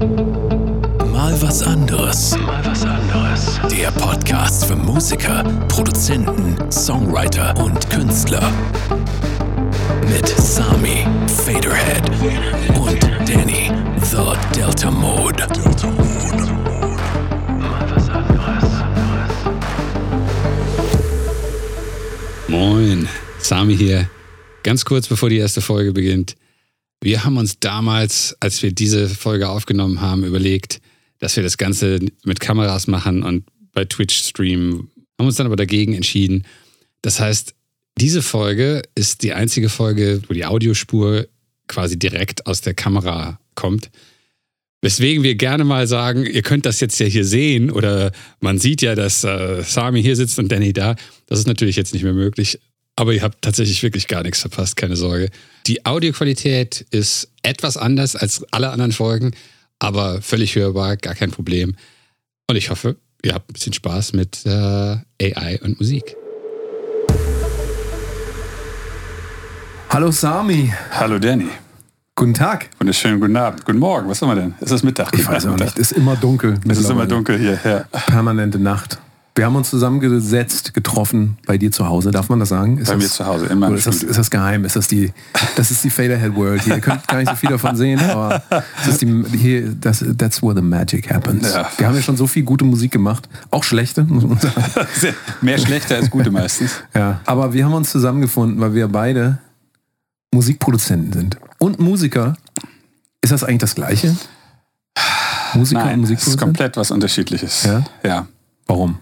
Mal was anderes. Mal was anderes. Der Podcast für Musiker, Produzenten, Songwriter und Künstler. Mit Sami, Faderhead und Danny, The Delta Mode. Delta Mode. Mal was anderes. Moin, Sami hier. Ganz kurz bevor die erste Folge beginnt. Wir haben uns damals, als wir diese Folge aufgenommen haben, überlegt, dass wir das Ganze mit Kameras machen und bei Twitch streamen. Haben uns dann aber dagegen entschieden. Das heißt, diese Folge ist die einzige Folge, wo die Audiospur quasi direkt aus der Kamera kommt. Weswegen wir gerne mal sagen, ihr könnt das jetzt ja hier sehen oder man sieht ja, dass äh, Sami hier sitzt und Danny da. Das ist natürlich jetzt nicht mehr möglich. Aber ihr habt tatsächlich wirklich gar nichts verpasst, keine Sorge. Die Audioqualität ist etwas anders als alle anderen Folgen, aber völlig hörbar, gar kein Problem. Und ich hoffe, ihr habt ein bisschen Spaß mit äh, AI und Musik. Hallo Sami. Hallo Danny. Guten Tag. Wunderschönen guten Abend. Guten Morgen. Was haben wir denn? Ist es Mittag? Ich weiß auch nicht. Es ist immer dunkel. Es ist immer dunkel hier. Ja. Permanente Nacht. Wir haben uns zusammengesetzt, getroffen bei dir zu Hause. Darf man das sagen? Ist Bei das, mir zu Hause, oder ist das, ist das geheim? Ist das die, das ist die Faderhead World hier. Ihr könnt gar nicht so viel davon sehen, aber das ist die, hier, das, that's where the magic happens. Ja. Wir haben ja schon so viel gute Musik gemacht. Auch schlechte, muss man sagen. Mehr schlechter als gute meistens. Ja. Aber wir haben uns zusammengefunden, weil wir beide Musikproduzenten sind. Und Musiker. Ist das eigentlich das Gleiche? Musiker und Nein, ist Musikproduzent? komplett was Unterschiedliches. Ja? ja. Warum?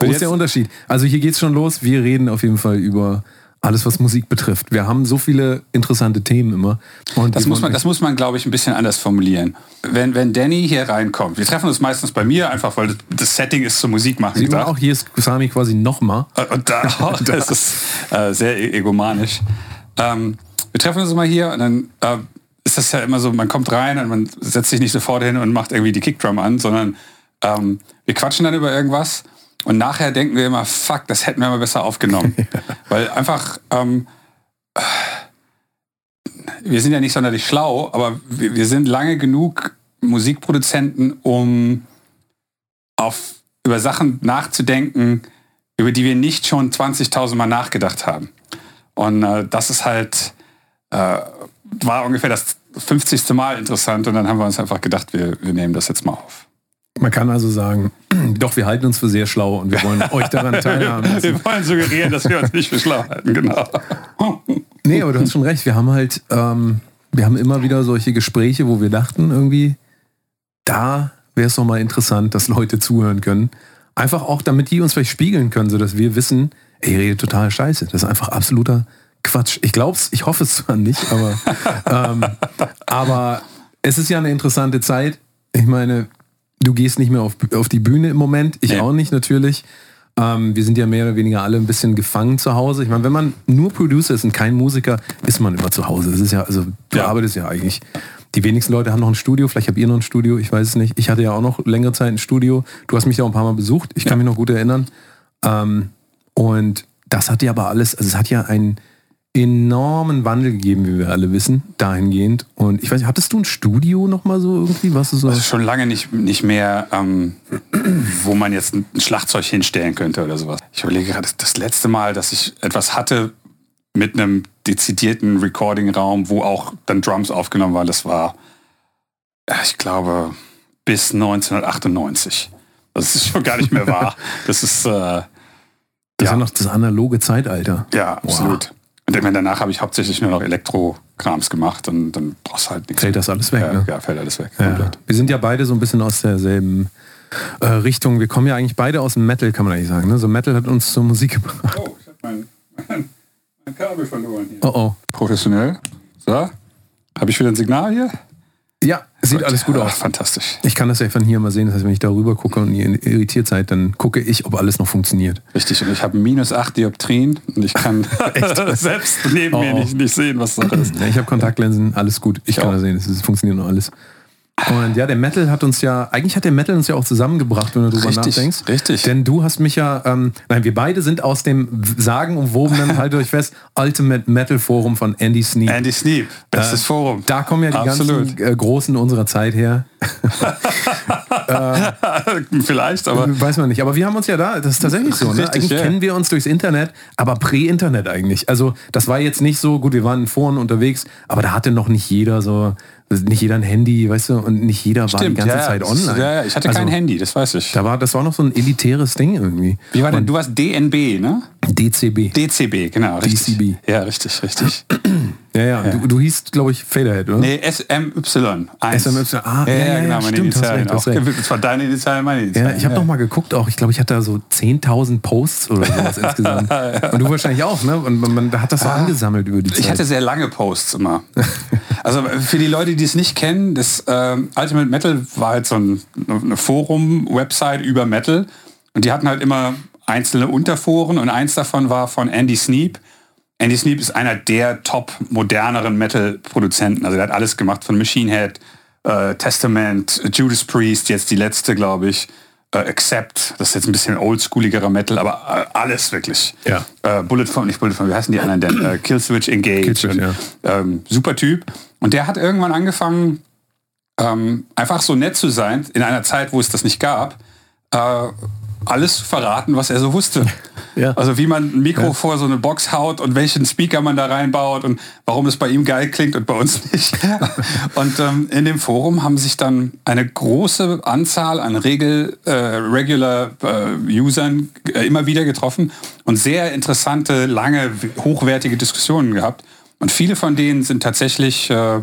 Wo ist der Unterschied? Also hier geht's schon los. Wir reden auf jeden Fall über alles, was Musik betrifft. Wir haben so viele interessante Themen immer. Und Das muss man, das muss man, glaube ich, ein bisschen anders formulieren. Wenn, wenn Danny hier reinkommt, wir treffen uns meistens bei mir, einfach weil das Setting ist zum Musik machen Sieht man auch, hier ist Sami quasi nochmal. Und da, das ist äh, sehr e- egomanisch. Ähm, wir treffen uns immer hier und dann äh, ist das ja immer so, man kommt rein und man setzt sich nicht sofort hin und macht irgendwie die Kickdrum an, sondern ähm, wir quatschen dann über irgendwas und nachher denken wir immer, fuck, das hätten wir mal besser aufgenommen. Weil einfach, ähm, wir sind ja nicht sonderlich schlau, aber wir, wir sind lange genug Musikproduzenten, um auf, über Sachen nachzudenken, über die wir nicht schon 20.000 Mal nachgedacht haben. Und äh, das ist halt, äh, war ungefähr das 50. Mal interessant und dann haben wir uns einfach gedacht, wir, wir nehmen das jetzt mal auf. Man kann also sagen, doch, wir halten uns für sehr schlau und wir wollen euch daran teilhaben lassen. Wir wollen suggerieren, dass wir uns nicht für schlau halten, genau. Nee, aber du hast schon recht. Wir haben halt, ähm, wir haben immer wieder solche Gespräche, wo wir dachten, irgendwie, da wäre es doch mal interessant, dass Leute zuhören können. Einfach auch, damit die uns vielleicht spiegeln können, sodass wir wissen, ey, ihr redet total scheiße. Das ist einfach absoluter Quatsch. Ich glaub's, ich hoffe es zwar nicht, aber, ähm, aber es ist ja eine interessante Zeit. Ich meine, du gehst nicht mehr auf, auf die Bühne im Moment, ich Nee. auch nicht natürlich. Ähm, wir sind ja mehr oder weniger alle ein bisschen gefangen zu Hause. Ich meine, wenn man nur Producer ist und kein Musiker, ist man immer zu Hause. Das ist ja, also du Ja. arbeitest ja eigentlich. Die wenigsten Leute haben noch ein Studio, vielleicht habt ihr noch ein Studio, ich weiß es nicht. Ich hatte ja auch noch längere Zeit ein Studio. Du hast mich ja auch ein paar Mal besucht, ich kann mich noch gut erinnern. Ähm, und das hat ja aber alles, also es hat ja einen enormen Wandel gegeben, wie wir alle wissen, dahingehend. Und ich weiß nicht, hattest du ein Studio noch mal so irgendwie? Was so? Also schon lange nicht, nicht mehr, ähm, wo man jetzt ein Schlagzeug hinstellen könnte oder sowas. Ich überlege gerade, das letzte Mal, dass ich etwas hatte mit einem dezidierten Recording-Raum, wo auch dann Drums aufgenommen waren, das war, äh, ich glaube, bis 1998. Das ist schon gar nicht mehr wahr. Das ist, äh, das ist ja noch das analoge Zeitalter. ja, absolut. Und ich meine, danach habe ich hauptsächlich nur noch Elektro-Krams gemacht und dann brauchst du halt nichts. Fällt das alles weg, Ja, ne? ja fällt alles weg. Ja. Wir sind ja beide so ein bisschen aus derselben äh, Richtung. Wir kommen ja eigentlich beide aus dem Metal, kann man eigentlich sagen. Ne? So Metal hat uns zur Musik gebracht. Oh, ich habe mein, mein, mein Kabel verloren hier. Oh oh. Professionell. So. Habe ich wieder ein Signal hier? Ja, sieht alles gut aus. Fantastisch. Ich kann das ja von hier mal sehen. Das heißt, wenn ich darüber gucke und ihr irritiert seid, dann gucke ich, ob alles noch funktioniert. Richtig. Und ich habe minus 8 Dioptrien und ich kann selbst neben Oh, mir nicht, nicht sehen, was Sache ist. Ich habe Kontaktlinsen, alles gut. Ich Ich kann auch. das sehen, es funktioniert noch alles. Und ja, der Metal hat uns ja, eigentlich hat der Metal uns ja auch zusammengebracht, wenn du drüber Richtig, nachdenkst. richtig. Denn du hast mich ja, ähm, nein, wir beide sind aus dem sagenumwobenen, haltet euch fest, Ultimate Metal Forum von Andy Sneap. Andy Sneap, bestes Äh, Forum. Da kommen ja die Absolut. ganzen äh, Großen unserer Zeit her. Vielleicht, aber Weiß man nicht. Aber wir haben uns ja da, das ist tatsächlich so. Ne? Richtig, Eigentlich ja. kennen wir uns durchs Internet, aber prä-Internet eigentlich. Also das war jetzt nicht so, gut, wir waren in Foren unterwegs, aber da hatte noch nicht jeder so, nicht jeder ein Handy, weißt du, und nicht jeder war die stimmt. ganze ja, Zeit das- online. Ja, ja, ich hatte also, kein Handy, das weiß ich. Da war, das war noch so ein elitäres Ding irgendwie. Wie war denn? Du warst DNB, ne? DCB. DCB, genau. Richtig. DCB. Ja, richtig, richtig. Ja, ja. Du, du hieß, glaube ich, Faderhead, oder? Nee, SMY. eins. SMY, ah, ja, ja, ja, ja, genau, meine stimmt, hast Initialien recht, hast auch. recht. Das war deine Initialien, meine Ja, Initialien. ich habe noch mal geguckt auch. Ich glaube, ich hatte da so 10.000 Posts oder sowas insgesamt. Und du wahrscheinlich auch, ne? Und man, man hat das so angesammelt über die Zeit. Ich hatte sehr lange Posts immer. Also für die Leute, die es nicht kennen, das ähm, Ultimate Metal war halt so ein, eine Forum-Website über Metal. Und die hatten halt immer einzelne Unterforen und eins davon war von Andy Sneap. Andy Sneap ist einer der top moderneren Metal-Produzenten. Also der hat alles gemacht von Machine Head, äh, Testament, Judas Priest, jetzt die letzte, glaube ich. Äh, Accept, das ist jetzt ein bisschen oldschooligerer Metal, aber äh, alles wirklich. Ja. Äh, Bullet from, nicht Bullet from, wie heißen die anderen denn? Äh, Killswitch Engage. Killswitch, und, ja. ähm, super Typ. Und der hat irgendwann angefangen, ähm, einfach so nett zu sein, in einer Zeit, wo es das nicht gab, äh, alles zu verraten, was er so wusste. Ja. Also wie man ein Mikro vor so eine Box haut und welchen Speaker man da reinbaut und warum es bei ihm geil klingt und bei uns nicht. und ähm, in dem Forum haben sich dann eine große Anzahl an Regel, äh, Regular äh, Usern äh, immer wieder getroffen und sehr interessante, lange, hochwertige Diskussionen gehabt. Und viele von denen sind tatsächlich äh, äh,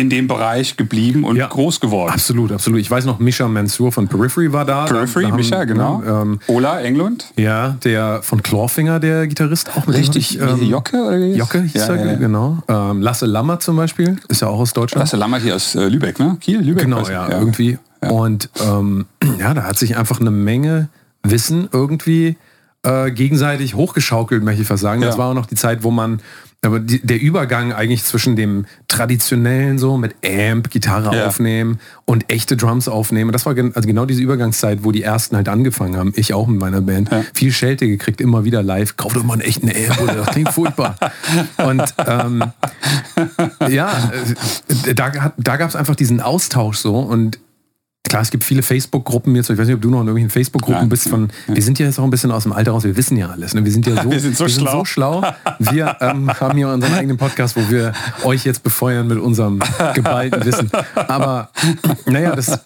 in dem Bereich geblieben und Ja. groß geworden. Absolut, absolut. Ich weiß noch, Misha Mansour von Periphery war da. Periphery, Da haben- Micha, genau. ne, ähm, Ola Englund. ja, der von Clawfinger, der Gitarrist, auch ich, ähm, Jocke oder? Jocke hieß ja, er, ja, genau. Ähm, Lasse Lammer zum Beispiel, ist ja auch aus Deutschland. Lasse Lammer hier aus äh, Lübeck, ne? Kiel, Lübeck? Genau, ja, irgendwie. Und ähm, ja, da hat sich einfach eine Menge Wissen irgendwie äh, gegenseitig hochgeschaukelt, möchte ich fast sagen. Das war auch noch die Zeit, wo man, aber die, der Übergang eigentlich zwischen dem traditionellen so mit Amp, Gitarre Ja. aufnehmen und echte Drums aufnehmen. Das war gen also genau diese Übergangszeit, wo die ersten halt angefangen haben. Ich auch mit meiner Band. Viel Schelte gekriegt, immer wieder live. Kauf doch mal einen echten Amp, oder das klingt furchtbar. Und ähm, ja, äh, da, da gab es einfach diesen Austausch so und klar, es gibt viele Facebook-Gruppen jetzt, ich weiß nicht, ob du noch in irgendwelchen Facebook-Gruppen bist von, wir sind ja jetzt auch ein bisschen aus dem Alter raus, wir wissen ja alles, ne? wir sind ja so, Wir sind so schlau. so schlau. Wir ähm, haben hier unseren eigenen Podcast, wo wir euch jetzt befeuern mit unserem geballten Wissen. Aber naja, das,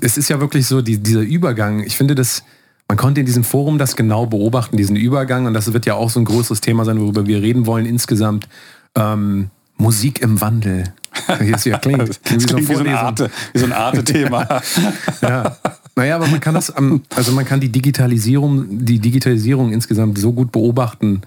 es ist ja wirklich so, die, dieser Übergang, ich finde das, man konnte in diesem Forum das genau beobachten, diesen Übergang und das wird ja auch so ein größeres Thema sein, worüber wir reden wollen insgesamt. Ähm, Musik im Wandel. Wie es ja klingt. Das klingt wie so ein. Arte- wie so ein Arte-Thema. Ja. Naja, aber man kann das, also man kann die Digitalisierung, die Digitalisierung insgesamt so gut beobachten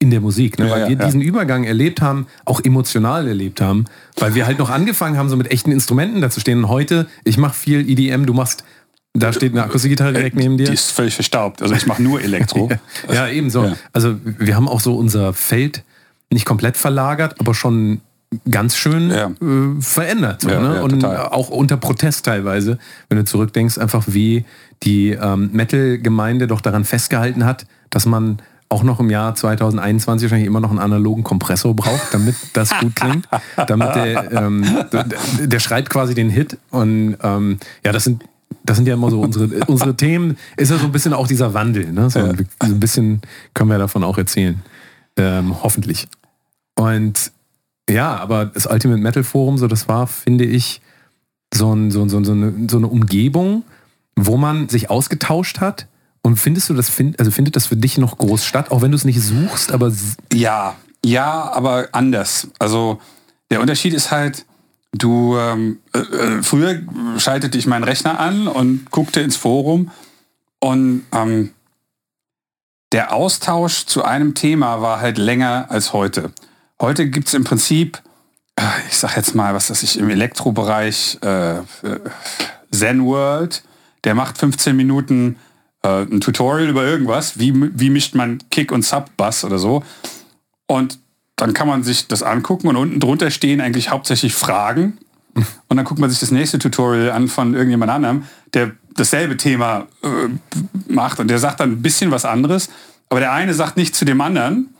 in der Musik, ne? Weil ja, wir ja. diesen Übergang erlebt haben, auch emotional erlebt haben, weil wir halt noch angefangen haben, so mit echten Instrumenten da zu stehen. Und heute, ich mache viel EDM, du machst, da steht eine Akustikgitarre direkt neben dir. Die ist völlig verstaubt. Also ich mache nur Elektro. Ja, ebenso. Ja. Also wir haben auch so unser Feld nicht komplett verlagert, aber schon ganz schön Ja. äh, verändert. So, Ja, ne? ja, Und total. auch unter Protest teilweise, wenn du zurückdenkst, einfach wie die ähm, Metal-Gemeinde doch daran festgehalten hat, dass man auch noch im Jahr 2021 wahrscheinlich immer noch einen analogen Kompressor braucht, damit das gut klingt. damit der, ähm, der, der schreibt quasi den Hit. Und ähm, ja, das sind das sind ja immer so unsere, unsere Themen, ist ja so ein bisschen auch dieser Wandel. Ne? So ein bisschen können wir davon auch erzählen. Ähm, hoffentlich. Und ja, aber das Ultimate Metal Forum, so das war, finde ich, so, ein, so, so, so, eine, so eine Umgebung, wo man sich ausgetauscht hat. Und findest du das, find, also findet das für dich noch groß statt, auch wenn du es nicht suchst, aber Ja, ja, aber anders. Also der Unterschied ist halt, du ähm, äh, äh, früher schaltete ich meinen Rechner an und guckte ins Forum und ähm, der Austausch zu einem Thema war halt länger als heute. Heute gibt es im Prinzip, äh, ich sag jetzt mal, was das ich im Elektrobereich äh, äh, Zen World, der macht 15 Minuten äh, ein Tutorial über irgendwas, wie, wie mischt man Kick und Sub-Bass oder so. Und dann kann man sich das angucken und unten drunter stehen eigentlich hauptsächlich Fragen. Und dann guckt man sich das nächste Tutorial an von irgendjemand anderem, der dasselbe Thema äh, macht und der sagt dann ein bisschen was anderes. Aber der eine sagt nicht zu dem anderen,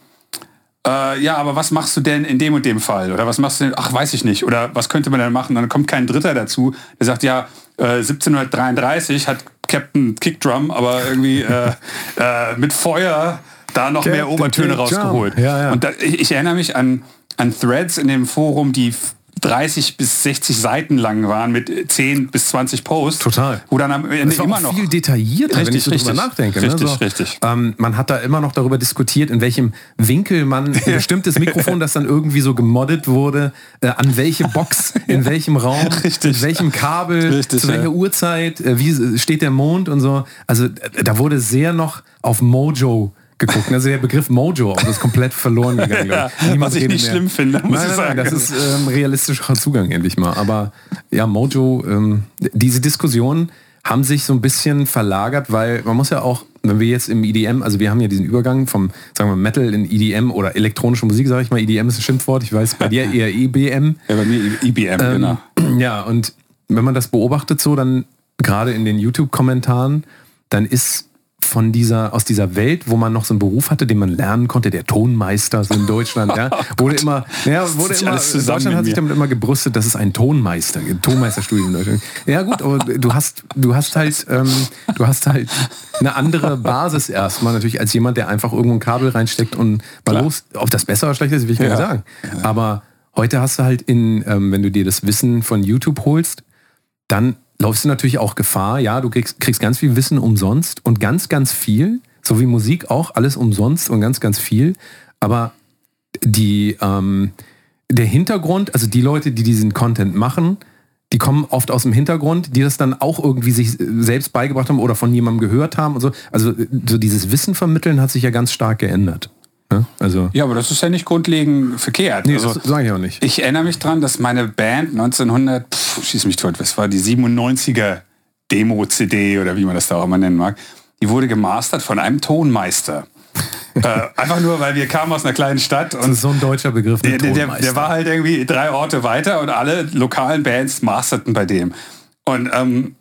äh, ja, aber was machst du denn in dem und dem Fall? Oder was machst du denn? Ach, weiß ich nicht. Oder was könnte man denn machen? Dann kommt kein Dritter dazu, der sagt, ja, äh, 1733 hat Captain Kickdrum aber irgendwie äh, äh, mit Feuer da noch mehr Obertöne rausgeholt. Ja, ja. Und da, ich, ich erinnere mich an, an Threads in dem Forum, die 30 bis 60 Seiten lang waren mit 10 bis 20 Posts. Total. Wo dann am Ende immer noch viel detaillierter, wenn ich so Richtig, drüber richtig. nachdenke. Richtig, ne? so, richtig. Ähm, man hat da immer noch darüber diskutiert, in welchem Winkel man ein bestimmtes Mikrofon, das dann irgendwie so gemoddet wurde, äh, an welche Box, in welchem Raum, Richtig. mit welchem Kabel, Richtig, zu welcher ja. Uhrzeit, äh, wie steht der Mond und so. Also äh, da wurde sehr noch auf Mojo geguckt. Also der Begriff Mojo auch ist komplett verloren gegangen. Ja, was ich nicht mehr. schlimm finde, muss nein, ich nein, nein, sagen. das ist ähm, realistischer Zugang endlich mal. Aber ja, Mojo, ähm, diese Diskussionen haben sich so ein bisschen verlagert, weil man muss ja auch, wenn wir jetzt im EDM, also wir haben ja diesen Übergang vom, sagen wir, Metal in EDM oder elektronische Musik, sage ich mal, EDM ist ein Schimpfwort, ich weiß, bei dir eher EBM. Ja, bei mir IBM, genau. Ähm, ja, und wenn man das beobachtet so, dann gerade in den YouTube-Kommentaren, dann ist von dieser, aus dieser Welt, wo man noch so einen Beruf hatte, den man lernen konnte, der Tonmeister so in Deutschland, ja, wurde immer, ja, wurde immer, Deutschland hat sich damit immer gebrüstet, dass es ein Tonmeister gibt, Tonmeisterstudium in Deutschland. Ja gut, aber du hast, du hast halt, ähm, du hast halt eine andere Basis erstmal natürlich als jemand, der einfach irgendwo ein Kabel reinsteckt und mal Klar. los, ob das besser oder schlechter ist, will ich gar nicht sagen. Aber heute hast du halt in, ähm, wenn du dir das Wissen von YouTube holst, dann läufst du natürlich auch Gefahr. Ja, du kriegst, kriegst ganz viel Wissen umsonst und ganz, ganz viel, so wie Musik auch, alles umsonst und ganz, ganz viel. Aber die, ähm, der Hintergrund, also die Leute, die diesen Content machen, die kommen oft aus dem Hintergrund, die das dann auch irgendwie sich selbst beigebracht haben oder von jemandem gehört haben und so. Also so dieses Wissen vermitteln hat sich ja ganz stark geändert. Ja? Also, Ja, aber das ist ja nicht grundlegend verkehrt. nee, also, das sage ich auch nicht. ich erinnere mich dran, dass meine Band 1900, pff, schieß mich tot, was war die 97er Demo-CD oder wie man das da auch immer nennen mag, die wurde gemastert von einem Tonmeister. äh, einfach nur, weil wir kamen aus einer kleinen Stadt Das und ist so ein deutscher Begriff. der, der, der war halt irgendwie drei Orte weiter und alle lokalen Bands masterten bei dem. Und ähm,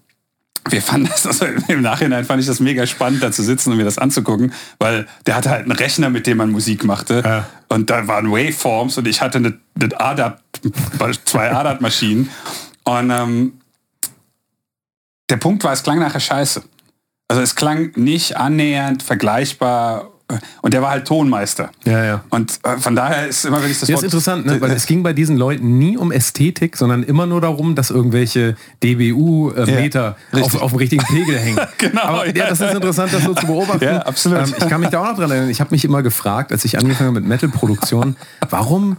wir fanden das, also im Nachhinein fand ich das mega spannend, da zu sitzen und mir das anzugucken, weil der hatte halt einen Rechner, mit dem man Musik machte. Ja. Und da waren Waveforms und ich hatte eine, eine ADAT, zwei ADAT-Maschinen. Und ähm, der Punkt war, es klang nachher scheiße. Also es klang nicht annähernd vergleichbar. Und der war halt Tonmeister. Ja, ja. Und äh, von daher ist immer, wenn ich das Ja, ist interessant, ne? weil es ging bei diesen Leuten nie um Ästhetik, sondern immer nur darum, dass irgendwelche DBU-Meter Ja, auf, auf dem richtigen Pegel hängen. Genau, Aber ja. das ist interessant, das so zu beobachten. Ja, absolut. Ähm, ich kann mich da auch noch dran erinnern. Ich habe mich immer gefragt, als ich angefangen habe mit Metal-Produktion, warum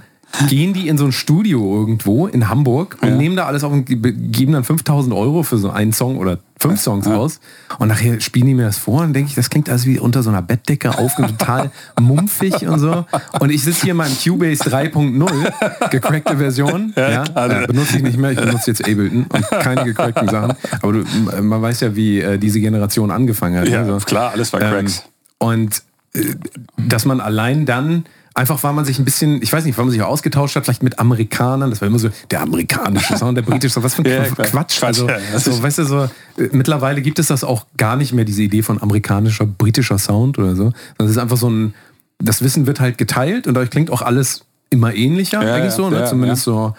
gehen die in so ein Studio irgendwo in Hamburg und nehmen da alles auf und ge- geben dann 5000 Euro für so einen Song oder fünf Songs aus und nachher spielen die mir das vor und denke ich, das klingt alles wie unter so einer Bettdecke aufgenommen, total mumpfig und so und ich sitze hier in meinem Cubase 3.0 gecrackte Version ja, klar. äh, benutze ich nicht mehr, ich benutze jetzt Ableton und keine gecrackten Sachen, aber du, man weiß ja, wie äh, diese Generation angefangen hat. Ja, ne? So. klar, alles war Cracks. Ähm, und äh, dass man allein dann einfach war man sich ein bisschen, ich weiß nicht, weil man sich auch ausgetauscht hat, vielleicht mit Amerikanern, das war immer so der amerikanische Sound, der britische Sound, was für ein Ja, Quatsch. Also, so, weißt du, so, äh, mittlerweile gibt es das auch gar nicht mehr, diese Idee von amerikanischer, britischer Sound oder so. Das ist einfach so ein, das Wissen wird halt geteilt und dadurch klingt auch alles immer ähnlicher, Ja, eigentlich ja, so, ne? ja, zumindest so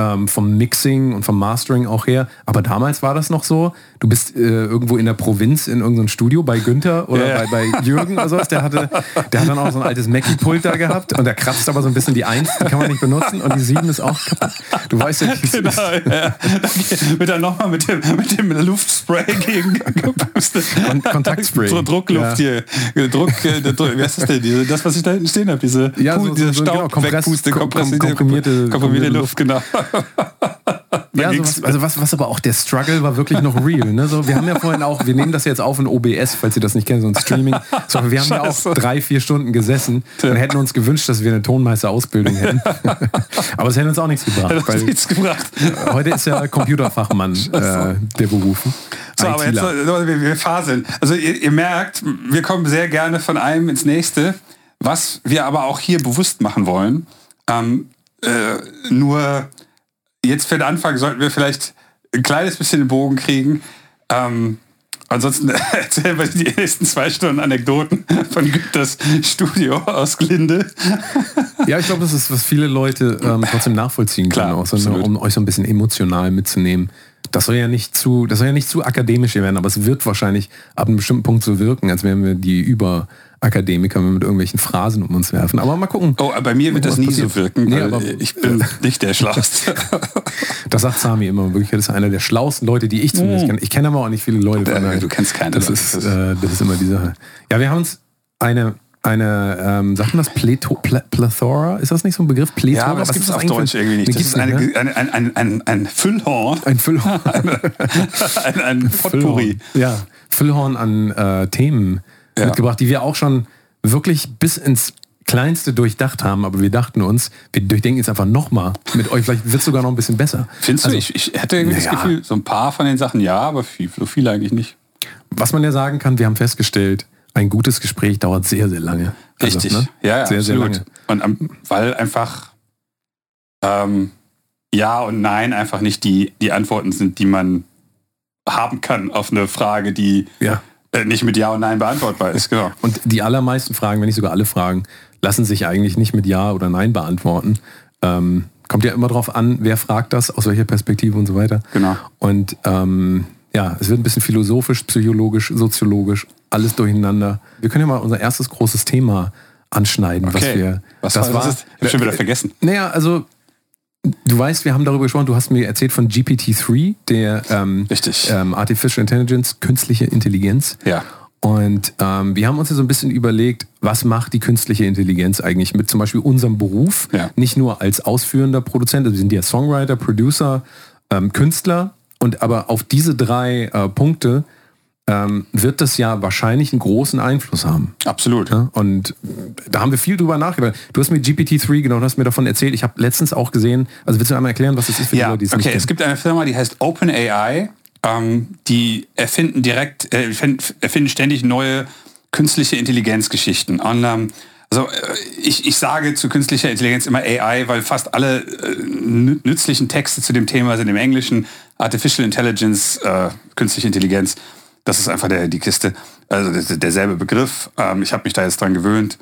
ähm, vom Mixing und vom Mastering auch her. Aber damals war das noch so, du bist äh, irgendwo in der Provinz in irgendeinem Studio bei Günther oder Ja, bei, bei Jürgen oder sowas, der hatte, der hat dann auch so ein altes Mackie-Pult da gehabt und der kratzt aber so ein bisschen die Eins, die kann man nicht benutzen und die Sieben ist auch kaputt. Du weißt ja, wie es Genau, ist. ja. Wird dann nochmal mit dem, mit dem Luftspray gegen gepustet. Kon- Kontaktspray. So Druckluft Ja. hier. Druck, äh, Druck, wie heißt das denn? Diese, das, was ich da hinten stehen habe, diese, Ja, Pu- so- diese so- genau, Staub Kompress- wegpuste, komprimierte- komprimierte komprimierte Luft, genau. Ja, sowas, also was, was aber auch der Struggle war wirklich noch real. Ne? So, wir haben ja vorhin auch, wir nehmen das jetzt auf in OBS, falls ihr das nicht kennt, so ein Streaming. So, wir haben ja auch drei, vier Stunden gesessen und hätten uns gewünscht, dass wir eine Tonmeisterausbildung hätten. aber es hätte uns auch nichts gebracht, hat weil nichts gebracht. heute ist ja Computerfachmann äh, der Beruf. So, aber jetzt, ITler. wir, wir faseln. Also ihr, ihr merkt, wir kommen sehr gerne von einem ins nächste. Was wir aber auch hier bewusst machen wollen, Ähm, äh, nur jetzt für den Anfang sollten wir vielleicht ein kleines bisschen den Bogen kriegen. Ähm, ansonsten erzählen wir die nächsten zwei Stunden Anekdoten von Günters Studio aus Glinde. Ja, ich glaube, das ist, was viele Leute ähm, trotzdem nachvollziehen können, Klar, auch so, absolut. um euch so ein bisschen emotional mitzunehmen. Das soll ja nicht zu, das soll ja nicht zu akademisch werden, aber es wird wahrscheinlich ab einem bestimmten Punkt so wirken, als wären wir die Überakademiker, wenn wir mit irgendwelchen Phrasen um uns werfen. Aber mal gucken. Oh, bei mir wird das nie so passiert? wirken, Nee, aber- ich bin nicht der Schlauste. Das sagt Sami immer wirklich. Das ist einer der schlauesten Leute, die ich zumindest kenne. Ich kenne aber auch nicht viele Leute. daher- du kennst keine Das ist, äh, das ist immer die Sache. Ja, wir haben uns eine, eine ähm, sagt man das? Pleto, Ple, Plethora? Ist das nicht so ein Begriff? Plethora? Ja, aber das gibt es auf Deutsch irgendwie nicht. Das ist eine, nicht, ne? ein, ein, ein, Füllhorn, ein Füllhorn. ein, ein Potpourri. Füllhorn. Ja, Füllhorn an äh, Themen Ja. mitgebracht, die wir auch schon wirklich bis ins Kleinste durchdacht haben, aber wir dachten uns, wir durchdenken jetzt einfach nochmal mit euch, vielleicht wird es sogar noch ein bisschen besser. Findest Also, du? Ich, ich hätte irgendwie naja. das Gefühl, so ein paar von den Sachen ja, aber viel, so viel eigentlich nicht. Was man ja sagen kann, wir haben festgestellt, ein gutes Gespräch dauert sehr, sehr lange. Also, Richtig. ne? Ja, ja, sehr, sehr absolut. lange. Und weil einfach ähm, Ja und Nein einfach nicht die, die Antworten sind, die man haben kann auf eine Frage, die Ja. äh, nicht mit Ja und Nein beantwortbar ist. Genau. Und die allermeisten Fragen, wenn nicht sogar alle Fragen, lassen sich eigentlich nicht mit Ja oder Nein beantworten. Ähm, kommt ja immer drauf an, wer fragt das, aus welcher Perspektive und so weiter. Genau. Und ähm, ja, es wird ein bisschen philosophisch, psychologisch, soziologisch, alles durcheinander. Wir können ja mal unser erstes großes Thema anschneiden, was Okay. wir. Was das war, das? Ist, ich hab schon wieder vergessen. Naja, also du weißt, wir haben darüber gesprochen, du hast mir erzählt von GPT-3, der ähm, Richtig. ähm, Artificial Intelligence, künstliche Intelligenz. Ja. Und ähm, wir haben uns ja so ein bisschen überlegt, was macht die künstliche Intelligenz eigentlich mit zum Beispiel unserem Beruf? Ja. Nicht nur als ausführender Produzent, also wir sind ja Songwriter, Producer, ähm, Künstler. Und aber auf diese drei äh, Punkte ähm, wird das ja wahrscheinlich einen großen Einfluss haben. Absolut. Ja? Und da haben wir viel drüber nachgedacht. Du hast mir GPT-3 genau, du hast mir davon erzählt. Ich habe letztens auch gesehen, also willst du einmal erklären, was das ist für die Ja, Leute, die es okay. Es gibt eine Firma, die heißt OpenAI. Ähm, die erfinden direkt, äh, erfinden ständig neue künstliche Intelligenzgeschichten. Und, ähm, also äh, ich, ich sage zu künstlicher Intelligenz immer AI, weil fast alle äh, nü- nützlichen Texte zu dem Thema sind im Englischen Artificial Intelligence, äh, künstliche Intelligenz. Das ist einfach der, die Kiste, also der, derselbe Begriff. Ähm, ich habe mich da jetzt dran gewöhnt.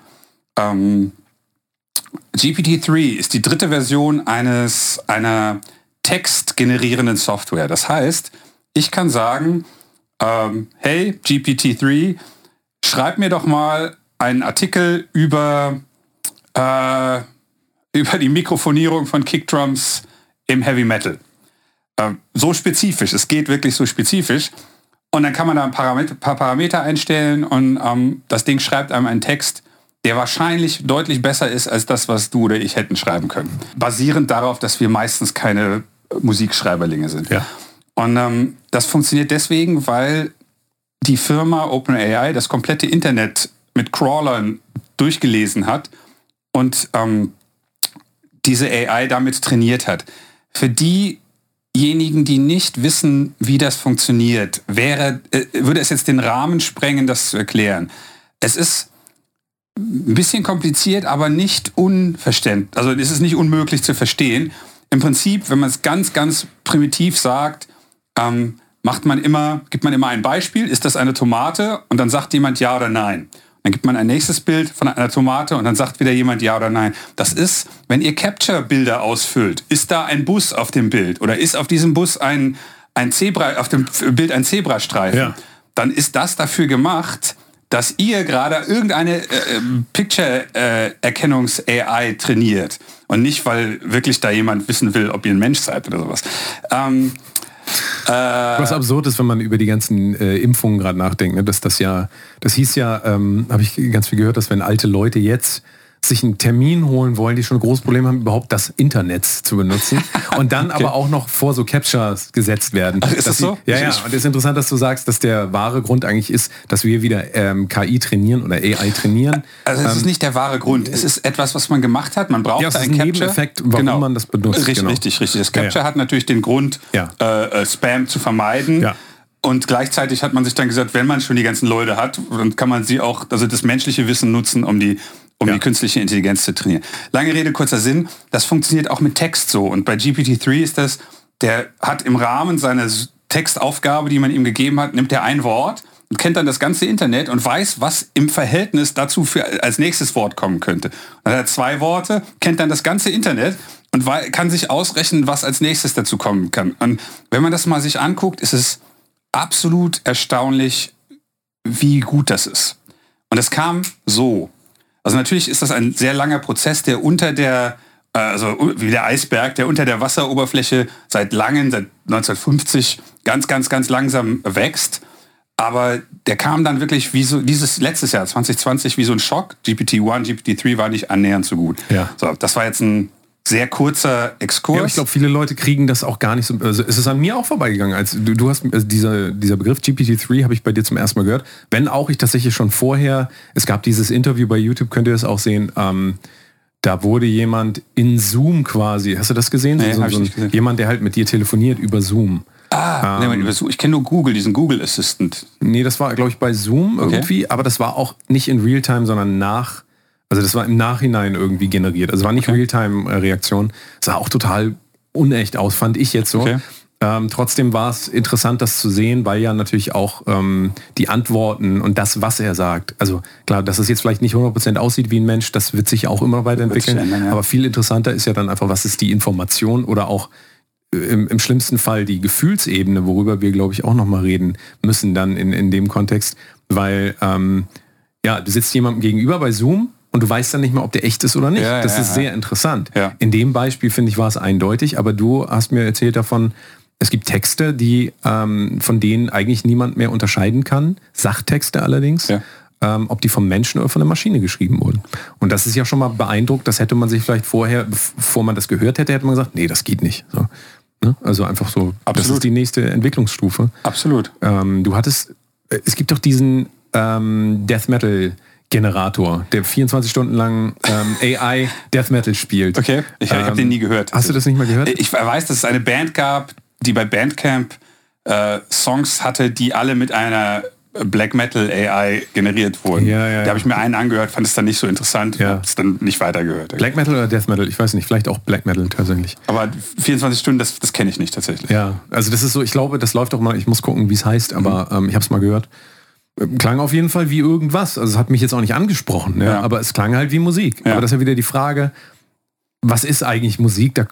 Ähm, GPT-3 ist die dritte Version eines einer textgenerierenden Software. Das heißt, ich kann sagen, ähm, hey GPT-3, schreib mir doch mal einen Artikel über, äh, über die Mikrofonierung von Kickdrums im Heavy Metal. Ähm, so spezifisch, es geht wirklich so spezifisch. Und dann kann man da ein Parameter, paar Parameter einstellen und ähm, das Ding schreibt einem einen Text, der wahrscheinlich deutlich besser ist als das, was du oder ich hätten schreiben können. Basierend darauf, dass wir meistens keine Musikschreiberlinge sind. Ja. Und ähm, das funktioniert deswegen, weil die Firma OpenAI das komplette Internet mit Crawlern durchgelesen hat und ähm, diese AI damit trainiert hat. Für diejenigen, die nicht wissen, wie das funktioniert, wäre, äh, würde es jetzt den Rahmen sprengen, das zu erklären. Es ist ein bisschen kompliziert, aber nicht unverständlich. Also es ist nicht unmöglich zu verstehen. Im Prinzip, wenn man es ganz, ganz primitiv sagt, ähm, macht man immer, gibt man immer ein Beispiel, ist das eine Tomate? Und dann sagt jemand ja oder nein. Dann gibt man ein nächstes Bild von einer Tomate und dann sagt wieder jemand ja oder nein. Das ist, wenn ihr Capture-Bilder ausfüllt, ist da ein Bus auf dem Bild oder ist auf diesem Bus ein, ein Zebra, auf dem Bild ein Zebrastreifen, Ja. dann ist das dafür gemacht, dass ihr gerade irgendeine äh, Picture-Erkennungs-AI trainiert und nicht, weil wirklich da jemand wissen will, ob ihr ein Mensch seid oder sowas. Ähm, Was absurd ist, wenn man über die ganzen äh, Impfungen gerade nachdenkt, ne? dass das ja, das hieß ja, ähm, habe ich ganz viel gehört, dass wenn alte Leute jetzt sich einen Termin holen wollen, die schon ein großes Problem haben, überhaupt das Internet zu benutzen und dann aber auch noch vor so Captures gesetzt werden. Ach, ist das so? Sie, ja, ja. Und es ist interessant, dass du sagst, dass der wahre Grund eigentlich ist, dass wir wieder ähm, KI trainieren oder AI trainieren. Also es ist nicht der wahre Grund. Es ist etwas, was man gemacht hat. Man braucht Ja, es da ist ein ein Capture. Nebeneffekt, warum man das benutzt, Richtig, genau. richtig, richtig. Das Ja, Capture ja. hat natürlich den Grund, Ja. äh, äh, Spam zu vermeiden. Ja. Und gleichzeitig hat man sich dann gesagt, wenn man schon die ganzen Leute hat, dann kann man sie auch, also das menschliche Wissen nutzen, um die um Ja. die künstliche Intelligenz zu trainieren. Lange Rede, kurzer Sinn, das funktioniert auch mit Text so. Und bei GPT-3 ist das, der hat im Rahmen seiner Textaufgabe, die man ihm gegeben hat, nimmt er ein Wort und kennt dann das ganze Internet und weiß, was im Verhältnis dazu für, als nächstes Wort kommen könnte. Und dann hat er zwei Worte, kennt dann das ganze Internet und kann sich ausrechnen, was als nächstes dazu kommen kann. Und wenn man das mal sich anguckt, ist es absolut erstaunlich, wie gut das ist. Und das kam so. Also natürlich ist das ein sehr langer Prozess, der unter der, äh, also wie der Eisberg, der unter der Wasseroberfläche seit langem, seit 1950 ganz, ganz, ganz langsam wächst. Aber der kam dann wirklich wie so, dieses letztes Jahr, 2020, wie so ein Schock. GPT-1, GPT-3 war nicht annähernd so gut. Ja. So, das war jetzt ein sehr kurzer Exkurs. Ja, ich glaube, viele Leute kriegen das auch gar nicht so. Also es ist an mir auch vorbeigegangen. Als du, du hast also dieser, dieser Begriff GPT-3 habe ich bei dir zum ersten Mal gehört. Wenn auch ich tatsächlich schon vorher, es gab dieses Interview bei YouTube, könnt ihr das auch sehen. Ähm, da wurde jemand in Zoom quasi, hast du das gesehen? Nee, so, so ein, nicht gesehen. Jemand, der halt mit dir telefoniert über Zoom. ah, nee, Moment, ich kenne nur Google, diesen Google Assistant. Nee, das war, glaube ich, bei Zoom irgendwie, aber das war auch nicht in Realtime, sondern nach, also das war im Nachhinein irgendwie generiert. Also war nicht Realtime-Reaktion. Sah auch total unecht aus, fand ich jetzt so. Okay. Ähm, trotzdem war es interessant, das zu sehen, weil ja natürlich auch ähm, die Antworten und das, was er sagt, also klar, dass es jetzt vielleicht nicht 100% aussieht wie ein Mensch, das wird sich auch immer weiterentwickeln. Ändern, ja. Aber viel interessanter ist ja dann einfach, was ist die Information oder auch im, im schlimmsten Fall die Gefühlsebene, worüber wir, glaube ich, auch nochmal reden müssen dann in, in dem Kontext, weil ähm, ja, du sitzt jemandem gegenüber bei Zoom und du weißt dann nicht mehr, ob der echt ist oder nicht. Ja, das ja, ist ja. sehr interessant. In dem Beispiel, finde ich, war es eindeutig, aber du hast mir erzählt davon, es gibt Texte, die ähm, von denen eigentlich niemand mehr unterscheiden kann, Sachtexte allerdings, ähm, ob die vom Menschen oder von der Maschine geschrieben wurden. Und das ist ja schon mal beeindruckt, das hätte man sich vielleicht vorher, bevor man das gehört hätte, hätte man gesagt, nee, das geht nicht. So. Ne? Also einfach so, das Absolut. ist die nächste Entwicklungsstufe. Absolut. Ähm, du hattest, äh, es gibt doch diesen ähm, Death Metal Generator, der 24 Stunden lang ähm, AI Death Metal spielt. Okay, ich, ich habe Ähm, den nie gehört. Hast du das nicht mal gehört? Ich weiß, dass es eine Band gab, die bei Bandcamp äh, Songs hatte, die alle mit einer Black Metal AI generiert wurden. Ja, ja, da habe ich mir einen angehört, fand es dann nicht so interessant, Ja. habe es dann nicht weitergehört. Black Metal oder Death Metal? Ich weiß nicht, vielleicht auch Black Metal tatsächlich. Aber 24 Stunden, das, das kenne ich nicht tatsächlich. Ja, also das ist so, ich glaube, das läuft auch mal, ich muss gucken, wie es heißt, aber ähm, ich habe es mal gehört. Klang auf jeden Fall wie irgendwas. Also es hat mich jetzt auch nicht angesprochen, ja, Ja. aber es klang halt wie Musik. Ja. Aber das ist ja wieder die Frage, was ist eigentlich Musik? Da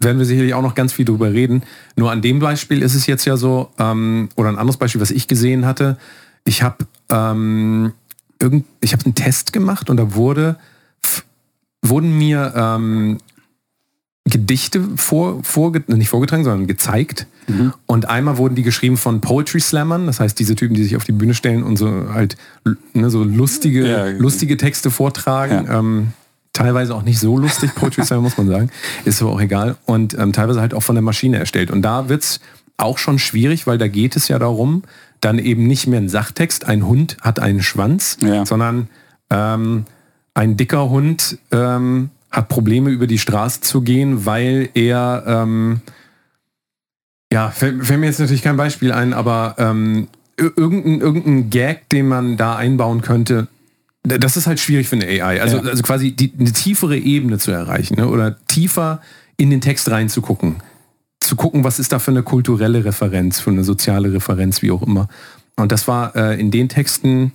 werden wir sicherlich auch noch ganz viel drüber reden. Nur an dem Beispiel ist es jetzt ja so, ähm, oder ein anderes Beispiel, was ich gesehen hatte, ich habe ähm, irgend, ich habe einen Test gemacht und da wurde, wurden mir ähm, Gedichte vor, vorge nicht vorgetragen, sondern gezeigt. Und einmal wurden die geschrieben von Poetry Slammern, das heißt diese Typen, die sich auf die Bühne stellen und so halt ne, so lustige, Ja. lustige Texte vortragen. Ja. Ähm, teilweise auch nicht so lustig, Poetry Slammer muss man sagen, ist aber auch egal. Und ähm, teilweise halt auch von der Maschine erstellt. Und da wird's auch schon schwierig, weil da geht es ja darum, dann eben nicht mehr ein Sachtext, ein Hund hat einen Schwanz, Ja. sondern ähm, ein dicker Hund ähm, hat Probleme über die Straße zu gehen, weil er, ähm, ja, fällt, fällt mir jetzt natürlich kein Beispiel ein, aber ähm, ir- irgendein, irgendein Gag, den man da einbauen könnte, das ist halt schwierig für eine AI. Also, Ja. also quasi die, eine tiefere Ebene zu erreichen ne? oder tiefer in den Text reinzugucken. Zu gucken, was ist da für eine kulturelle Referenz, für eine soziale Referenz, wie auch immer. Und das war äh, in den Texten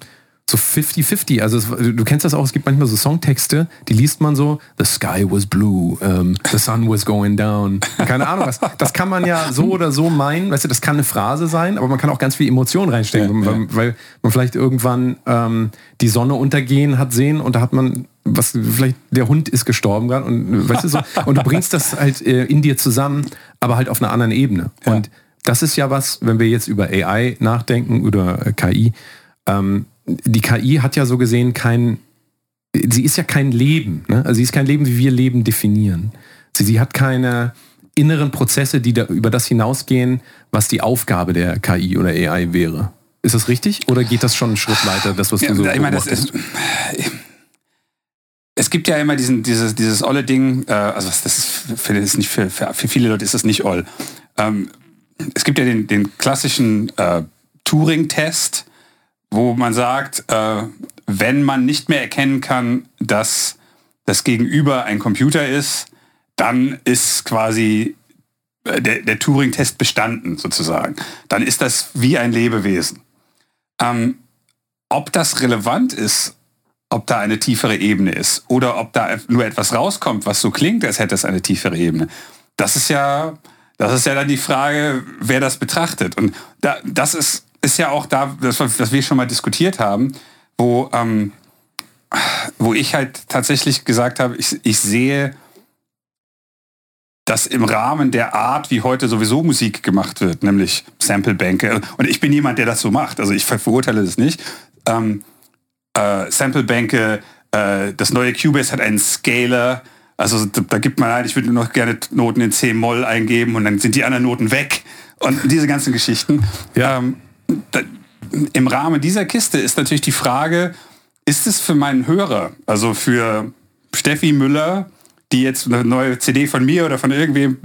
so 50-50. Also es, du kennst das auch, es gibt manchmal so Songtexte, die liest man so, The sky was blue, ähm, the sun was going down. Keine Ahnung was. Das kann man ja so oder so meinen, weißt du, das kann eine Phrase sein, aber man kann auch ganz viel Emotion reinstecken, Ja, weil, ja. weil man vielleicht irgendwann ähm, die Sonne untergehen hat sehen und da hat man was vielleicht der Hund ist gestorben gerade und weißt du so und du bringst das halt äh, in dir zusammen, aber halt auf einer anderen Ebene. Ja. Und das ist ja was, wenn wir jetzt über AI nachdenken oder äh, KI, ähm, die KI hat ja so gesehen kein, sie ist ja kein Leben, ne? also sie ist kein Leben, wie wir Leben definieren. Sie, sie hat keine inneren Prozesse, die da über das hinausgehen, was die Aufgabe der KI oder AI wäre. Ist das richtig oder geht das schon einen Schritt weiter, das was Ja, du so ich meine, ist, es gibt ja immer diesen, dieses, dieses olle Ding, äh, also das ist, für, ist nicht für, für, für viele Leute ist das nicht oll. Ähm, es gibt ja den, den klassischen äh, Turing-Test, wo man sagt, äh, wenn man nicht mehr erkennen kann, dass das Gegenüber ein Computer ist, dann ist quasi äh, der, der Turing-Test bestanden sozusagen. Dann ist das wie ein Lebewesen. Ähm, ob das relevant ist, ob da eine tiefere Ebene ist oder ob da nur etwas rauskommt, was so klingt, als hätte es eine tiefere Ebene, das ist ja, das ist ja dann die Frage, wer das betrachtet. Und da, das ist, ist ja auch da, das, was wir schon mal diskutiert haben, wo, ähm, wo ich halt tatsächlich gesagt habe, ich, ich sehe das im Rahmen der Art, wie heute sowieso Musik gemacht wird, nämlich Samplebänke. Und ich bin jemand, der das so macht. Also ich verurteile das nicht. Ähm, äh, Samplebänke, äh, das neue Cubase hat einen Scaler. Also da, da gibt man ein, ich würde noch gerne Noten in C-Moll eingeben und dann sind die anderen Noten weg. Und diese ganzen Geschichten. Ja. Ähm, Im Rahmen dieser Kiste ist natürlich die Frage, ist es für meinen Hörer, also für Steffi Müller, die jetzt eine neue CD von mir oder von irgendwem,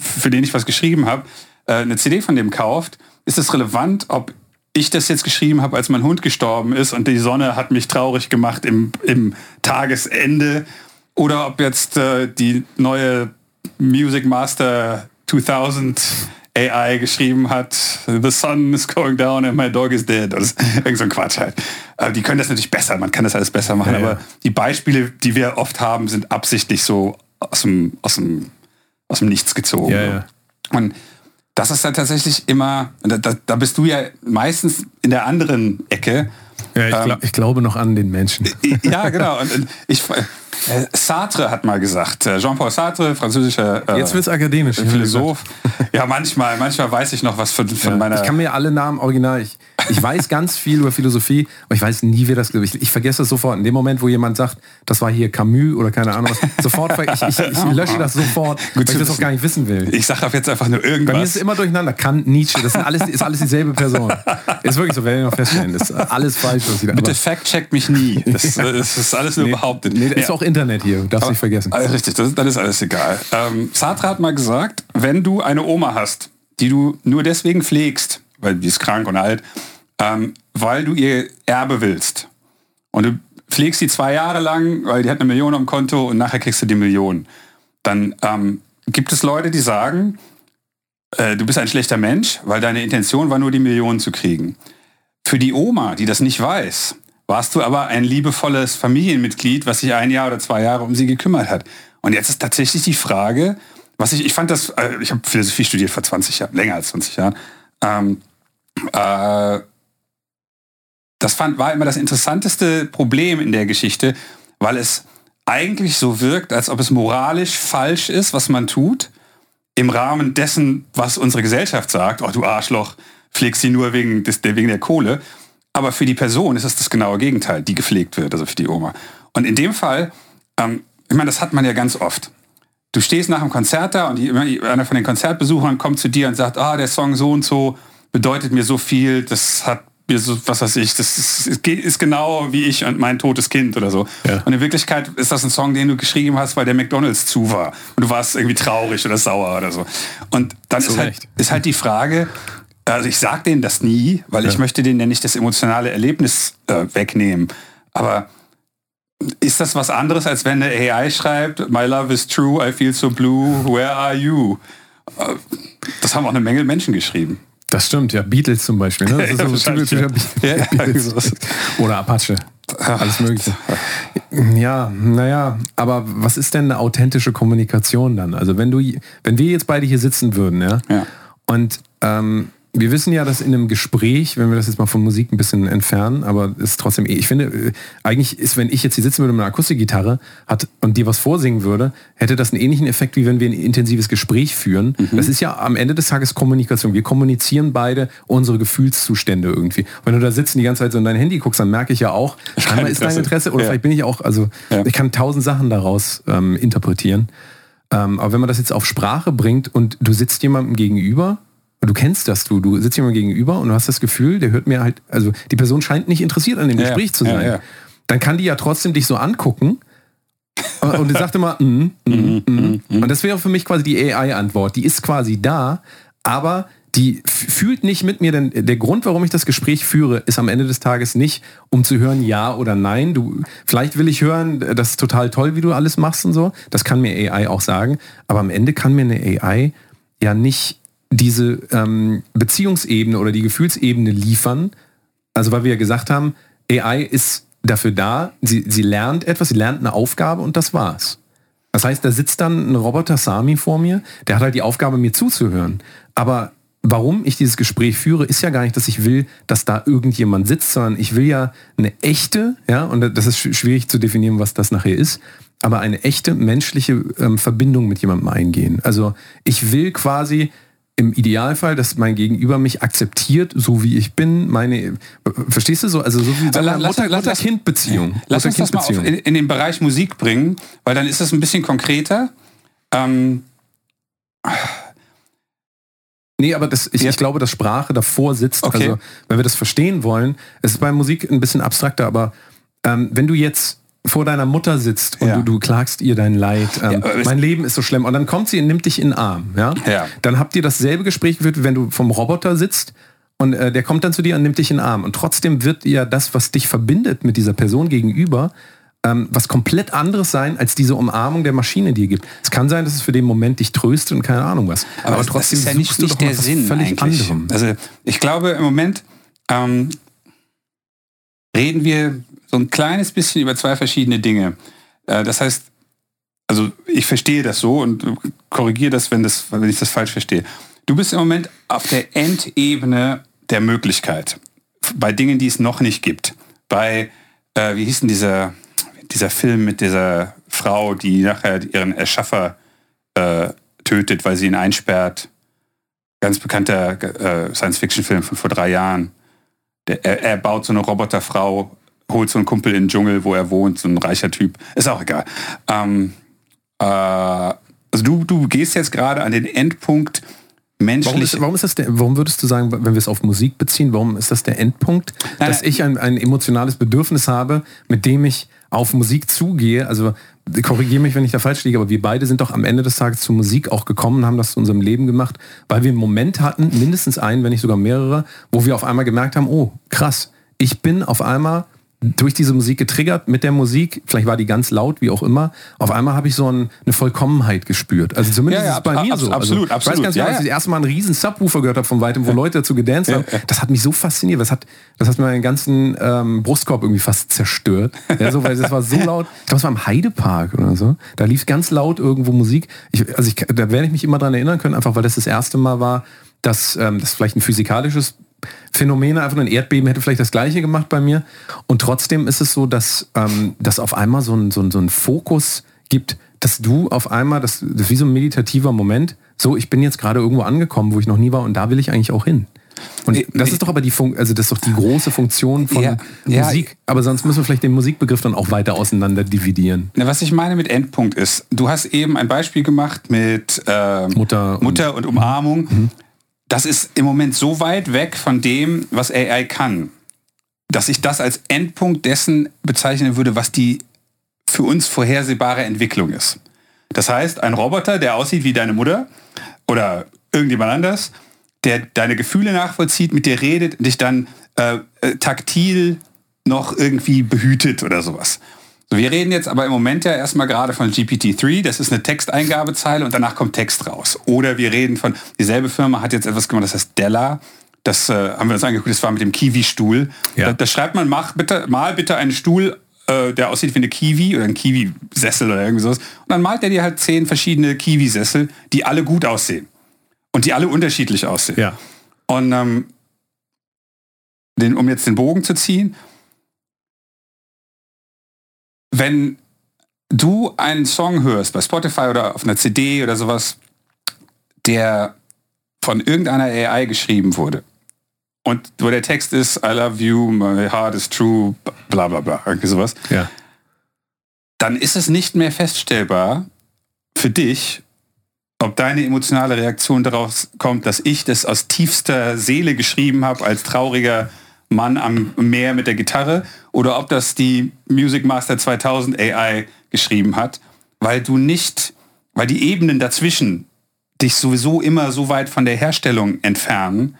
für den ich was geschrieben habe, äh, eine CD von dem kauft, ist es relevant, ob ich das jetzt geschrieben habe, als mein Hund gestorben ist und die Sonne hat mich traurig gemacht im, im Tagesende oder ob jetzt äh, die neue Music Master 2000 AI geschrieben hat, The sun is going down and my dog is dead. Das ist irgend so ein Quatsch halt. Aber die können das natürlich besser, man kann das alles besser machen, ja, aber ja. die Beispiele, die wir oft haben, sind absichtlich so aus dem, aus dem, aus dem Nichts gezogen. Ja, Und das ist dann tatsächlich immer, da, da, bist du ja meistens in der anderen Ecke. Ja, ich, glaub, ähm, ich glaube noch an den Menschen. Ja, genau. Und ich, äh, Sartre hat mal gesagt, äh, Jean-Paul Sartre, französischer äh, Jetzt wird's akademisch. Philosoph. Ja, manchmal, manchmal weiß ich noch was von, von ja, meiner. Ich kann mir alle Namen original. Ich, ich weiß ganz viel über Philosophie, aber ich weiß nie, wer das ich, ich vergesse das sofort. In dem Moment, wo jemand sagt, das war hier Camus oder keine Ahnung was, sofort ich, ich, ich lösche das sofort, Gut, weil ich das auch gar nicht wissen will. Ich sage jetzt einfach nur irgendwas. Bei mir ist es immer durcheinander. Kant, Nietzsche, das sind alles, ist alles dieselbe Person. Ist wirklich so, werden wir noch feststellen. Das ist alles falsch. Was ich da, Bitte fact-checkt mich nie. Das, das, ist alles nur nee, behauptet. Nee, ist auch Internet hier, darfst nicht vergessen. Richtig, das, das ist alles egal. Ähm, Sartre hat mal gesagt, wenn du eine Oma hast, die du nur deswegen pflegst, weil die ist krank und alt, ähm, weil du ihr Erbe willst. Und du pflegst sie zwei Jahre lang, weil die hat eine Million am Konto und nachher kriegst du die Million. Dann ähm, gibt es Leute, die sagen, äh, du bist ein schlechter Mensch, weil deine Intention war nur die Million zu kriegen. Für die Oma, die das nicht weiß, warst du aber ein liebevolles Familienmitglied, was sich ein Jahr oder zwei Jahre um sie gekümmert hat. Und jetzt ist tatsächlich die Frage, was ich, ich fand das, äh, ich habe Philosophie studiert vor 20 Jahren, länger als 20 Jahren. Ähm, äh, das fand, war immer das interessanteste Problem in der Geschichte, weil es eigentlich so wirkt, als ob es moralisch falsch ist, was man tut, im Rahmen dessen, was unsere Gesellschaft sagt. Oh, du Arschloch, pflegst sie nur wegen, des, wegen der Kohle. Aber für die Person ist es das genaue Gegenteil, die gepflegt wird, also für die Oma. Und in dem Fall, ähm, ich meine, das hat man ja ganz oft. Du stehst nach einem Konzert da und einer von den Konzertbesuchern kommt zu dir und sagt, ah, der Song so und so bedeutet mir so viel, das hat mir so, was weiß ich, das ist, ist genau wie ich und mein totes Kind oder so. Ja. Und in Wirklichkeit ist das ein Song, den du geschrieben hast, weil der McDonalds zu war. Und du warst irgendwie traurig oder sauer oder so. Und dann ist, halt, ist halt die Frage, also ich sage denen das nie, weil ja. ich möchte denen ja nicht das emotionale Erlebnis äh, wegnehmen. Aber ist das was anderes, als wenn eine AI schreibt, My love is true, I feel so blue, where are you? Äh, das haben auch eine Menge Menschen geschrieben. Das stimmt, ja. Beatles zum Beispiel. Ne? Das ist so typisch, ja. Oder Apache. Alles Mögliche. Ja, naja, aber was ist denn eine authentische Kommunikation dann? Also wenn du, wenn wir jetzt beide hier sitzen würden, ja, ja. und ähm, wir wissen ja, dass in einem Gespräch, wenn wir das jetzt mal von Musik ein bisschen entfernen, aber ist trotzdem, ich finde, äh, eigentlich ist, wenn ich jetzt hier sitzen würde mit einer Akustikgitarre hat und dir was vorsingen würde, hätte das einen ähnlichen Effekt, wie wenn wir ein intensives Gespräch führen. Mhm. Das ist ja am Ende des Tages Kommunikation. Wir kommunizieren beide unsere Gefühlszustände irgendwie. Wenn du da sitzt und die ganze Zeit so in dein Handy guckst, dann merke ich ja auch, scheinbar ist dein Interesse oder ja. vielleicht bin ich auch, also ja. ich kann tausend Sachen daraus ähm, interpretieren. Ähm, aber wenn man das jetzt auf Sprache bringt und du sitzt jemandem gegenüber, und du kennst das, du, du sitzt jemand gegenüber und du hast das Gefühl, der hört mir halt, also die Person scheint nicht interessiert an dem ja, Gespräch zu sein. Ja, ja. Dann kann die ja trotzdem dich so angucken und die sagt immer, mm, mm, mm, mm. und das wäre für mich quasi die AI-Antwort. Die ist quasi da, aber die fühlt nicht mit mir, denn der Grund, warum ich das Gespräch führe, ist am Ende des Tages nicht, um zu hören ja oder nein. Du, vielleicht will ich hören, das ist total toll, wie du alles machst und so. Das kann mir AI auch sagen. Aber am Ende kann mir eine AI ja nicht diese ähm, Beziehungsebene oder die Gefühlsebene liefern. Also weil wir ja gesagt haben, AI ist dafür da, sie, sie lernt etwas, sie lernt eine Aufgabe und das war's. Das heißt, da sitzt dann ein Roboter Sami vor mir, der hat halt die Aufgabe, mir zuzuhören. Aber warum ich dieses Gespräch führe, ist ja gar nicht, dass ich will, dass da irgendjemand sitzt, sondern ich will ja eine echte, ja, und das ist schwierig zu definieren, was das nachher ist, aber eine echte menschliche ähm, Verbindung mit jemandem eingehen. Also ich will quasi im Idealfall, dass mein Gegenüber mich akzeptiert, so wie ich bin, meine, verstehst du so? Also so wie lass, Mutter, Mutter, Mutter Kind Beziehung. Lass uns das mal auf, in, in, den Bereich Musik bringen, weil dann ist es ein bisschen konkreter. Ähm, Nee, aber das, ich, ja. ich, glaube, dass Sprache davor sitzt. Okay. Also, wenn wir das verstehen wollen, es ist bei Musik ein bisschen abstrakter, aber ähm, wenn du jetzt vor deiner Mutter sitzt und ja. du, du, klagst ihr dein Leid, ähm, ja, mein Leben ist so schlimm, und dann kommt sie und nimmt dich in den Arm, ja? ja. Dann habt ihr dasselbe Gespräch geführt, wenn du vom Roboter sitzt und äh, der kommt dann zu dir und nimmt dich in den Arm. Und trotzdem wird ja das, was dich verbindet mit dieser Person gegenüber, ähm, was komplett anderes sein, als diese Umarmung der Maschine dir gibt. Es kann sein, dass es für den Moment dich tröstet und keine Ahnung was. Aber, Aber trotzdem ist ja nicht, nicht der Sinn völlig eigentlich. anderem. Also ich glaube im Moment ähm, reden wir so ein kleines bisschen über zwei verschiedene Dinge. Äh, das heißt, also ich verstehe das so und korrigiere das, wenn, das, wenn ich das falsch verstehe. Du bist im Moment auf der Endebene der Möglichkeit. Bei Dingen, die es noch nicht gibt. Bei, äh, wie hieß denn dieser, dieser Film mit dieser Frau, die nachher ihren Erschaffer äh, tötet, weil sie ihn einsperrt. Ganz bekannter äh, Science-Fiction-Film von vor drei Jahren. Der, er, er, baut so eine Roboterfrau, holt so einen Kumpel in den Dschungel, wo er wohnt, so ein reicher Typ. Ist auch egal. Ähm, äh, also du, du gehst jetzt gerade an den Endpunkt, menschlich. Warum, ist, warum, ist das der, warum würdest du sagen, wenn wir es auf Musik beziehen, warum ist das der Endpunkt, nein, dass nein. ich ein, ein emotionales Bedürfnis habe, mit dem ich auf Musik zugehe, also korrigiere mich, wenn ich da falsch liege, aber wir beide sind doch am Ende des Tages zur Musik auch gekommen und haben das zu unserem Leben gemacht, weil wir einen Moment hatten, mindestens einen, wenn nicht sogar mehrere, wo wir auf einmal gemerkt haben, oh krass, ich bin auf einmal durch diese Musik getriggert, mit der Musik, vielleicht war die ganz laut, wie auch immer, auf einmal habe ich so ein, eine Vollkommenheit gespürt. Also zumindest ja, ja, ist es bei mir so. Absolut, also, absolut. Ich weiß ganz genau, als ich das erste Mal einen riesen Subwoofer gehört habe von weitem, wo Leute dazu gedanced haben, das hat mich so fasziniert. Das hat, das hat meinen ganzen ähm, Brustkorb irgendwie fast zerstört. Ja, so, weil das war so laut. Ich glaube, es war im Heidepark oder so. Da lief ganz laut irgendwo Musik. Ich, also ich, da werde ich mich immer dran erinnern können, einfach weil das das erste Mal war, dass ähm, das vielleicht ein physikalisches Phänomene, einfach ein Erdbeben hätte vielleicht das gleiche gemacht bei mir. Und trotzdem ist es so, dass, ähm, dass auf einmal so ein, so, ein, so ein Fokus gibt, dass du auf einmal, das, das ist wie so ein meditativer Moment, so ich bin jetzt gerade irgendwo angekommen, wo ich noch nie war und da will ich eigentlich auch hin. Und das ist doch aber die Fun also das ist doch die große Funktion von ja, Musik. Ja. Aber sonst müssen wir vielleicht den Musikbegriff dann auch weiter auseinander dividieren. was ich meine mit Endpunkt ist, du hast eben ein Beispiel gemacht mit äh, Mutter, Mutter und, und Umarmung. Mhm das ist im Moment so weit weg von dem, was AI kann, dass ich das als Endpunkt dessen bezeichnen würde, was die für uns vorhersehbare Entwicklung ist. Das heißt, ein Roboter, der aussieht wie deine Mutter oder irgendjemand anders, der deine Gefühle nachvollzieht, mit dir redet, dich dann äh, äh taktil noch irgendwie behütet oder sowas. Wir reden jetzt aber im Moment ja erstmal gerade von GPT-3, das ist eine Texteingabezeile und danach kommt Text raus. Oder wir reden von, dieselbe Firma hat jetzt etwas gemacht, das heißt Della. Das äh, haben wir uns angeguckt, das war mit dem Kiwi-Stuhl. Ja. Da, da, schreibt man, mach bitte, mal bitte einen Stuhl, äh, der aussieht wie eine Kiwi oder ein Kiwi-Sessel oder irgendwie sowas. Und dann malt er dir halt zehn verschiedene Kiwi-Sessel, die alle gut aussehen. Und die alle unterschiedlich aussehen. Ja. Und ähm, den, um jetzt den Bogen zu ziehen, wenn du einen Song hörst bei Spotify oder auf einer CD oder sowas, der von irgendeiner AI geschrieben wurde und wo der Text ist I love you, my heart is true, bla bla bla, irgendwie sowas, ja. dann ist es nicht mehr feststellbar für dich, ob deine emotionale Reaktion daraus kommt, dass ich das aus tiefster Seele geschrieben habe als trauriger Mann am Meer mit der Gitarre oder ob das die Music Master 2000 AI geschrieben hat, weil du nicht, weil die Ebenen dazwischen dich sowieso immer so weit von der Herstellung entfernen,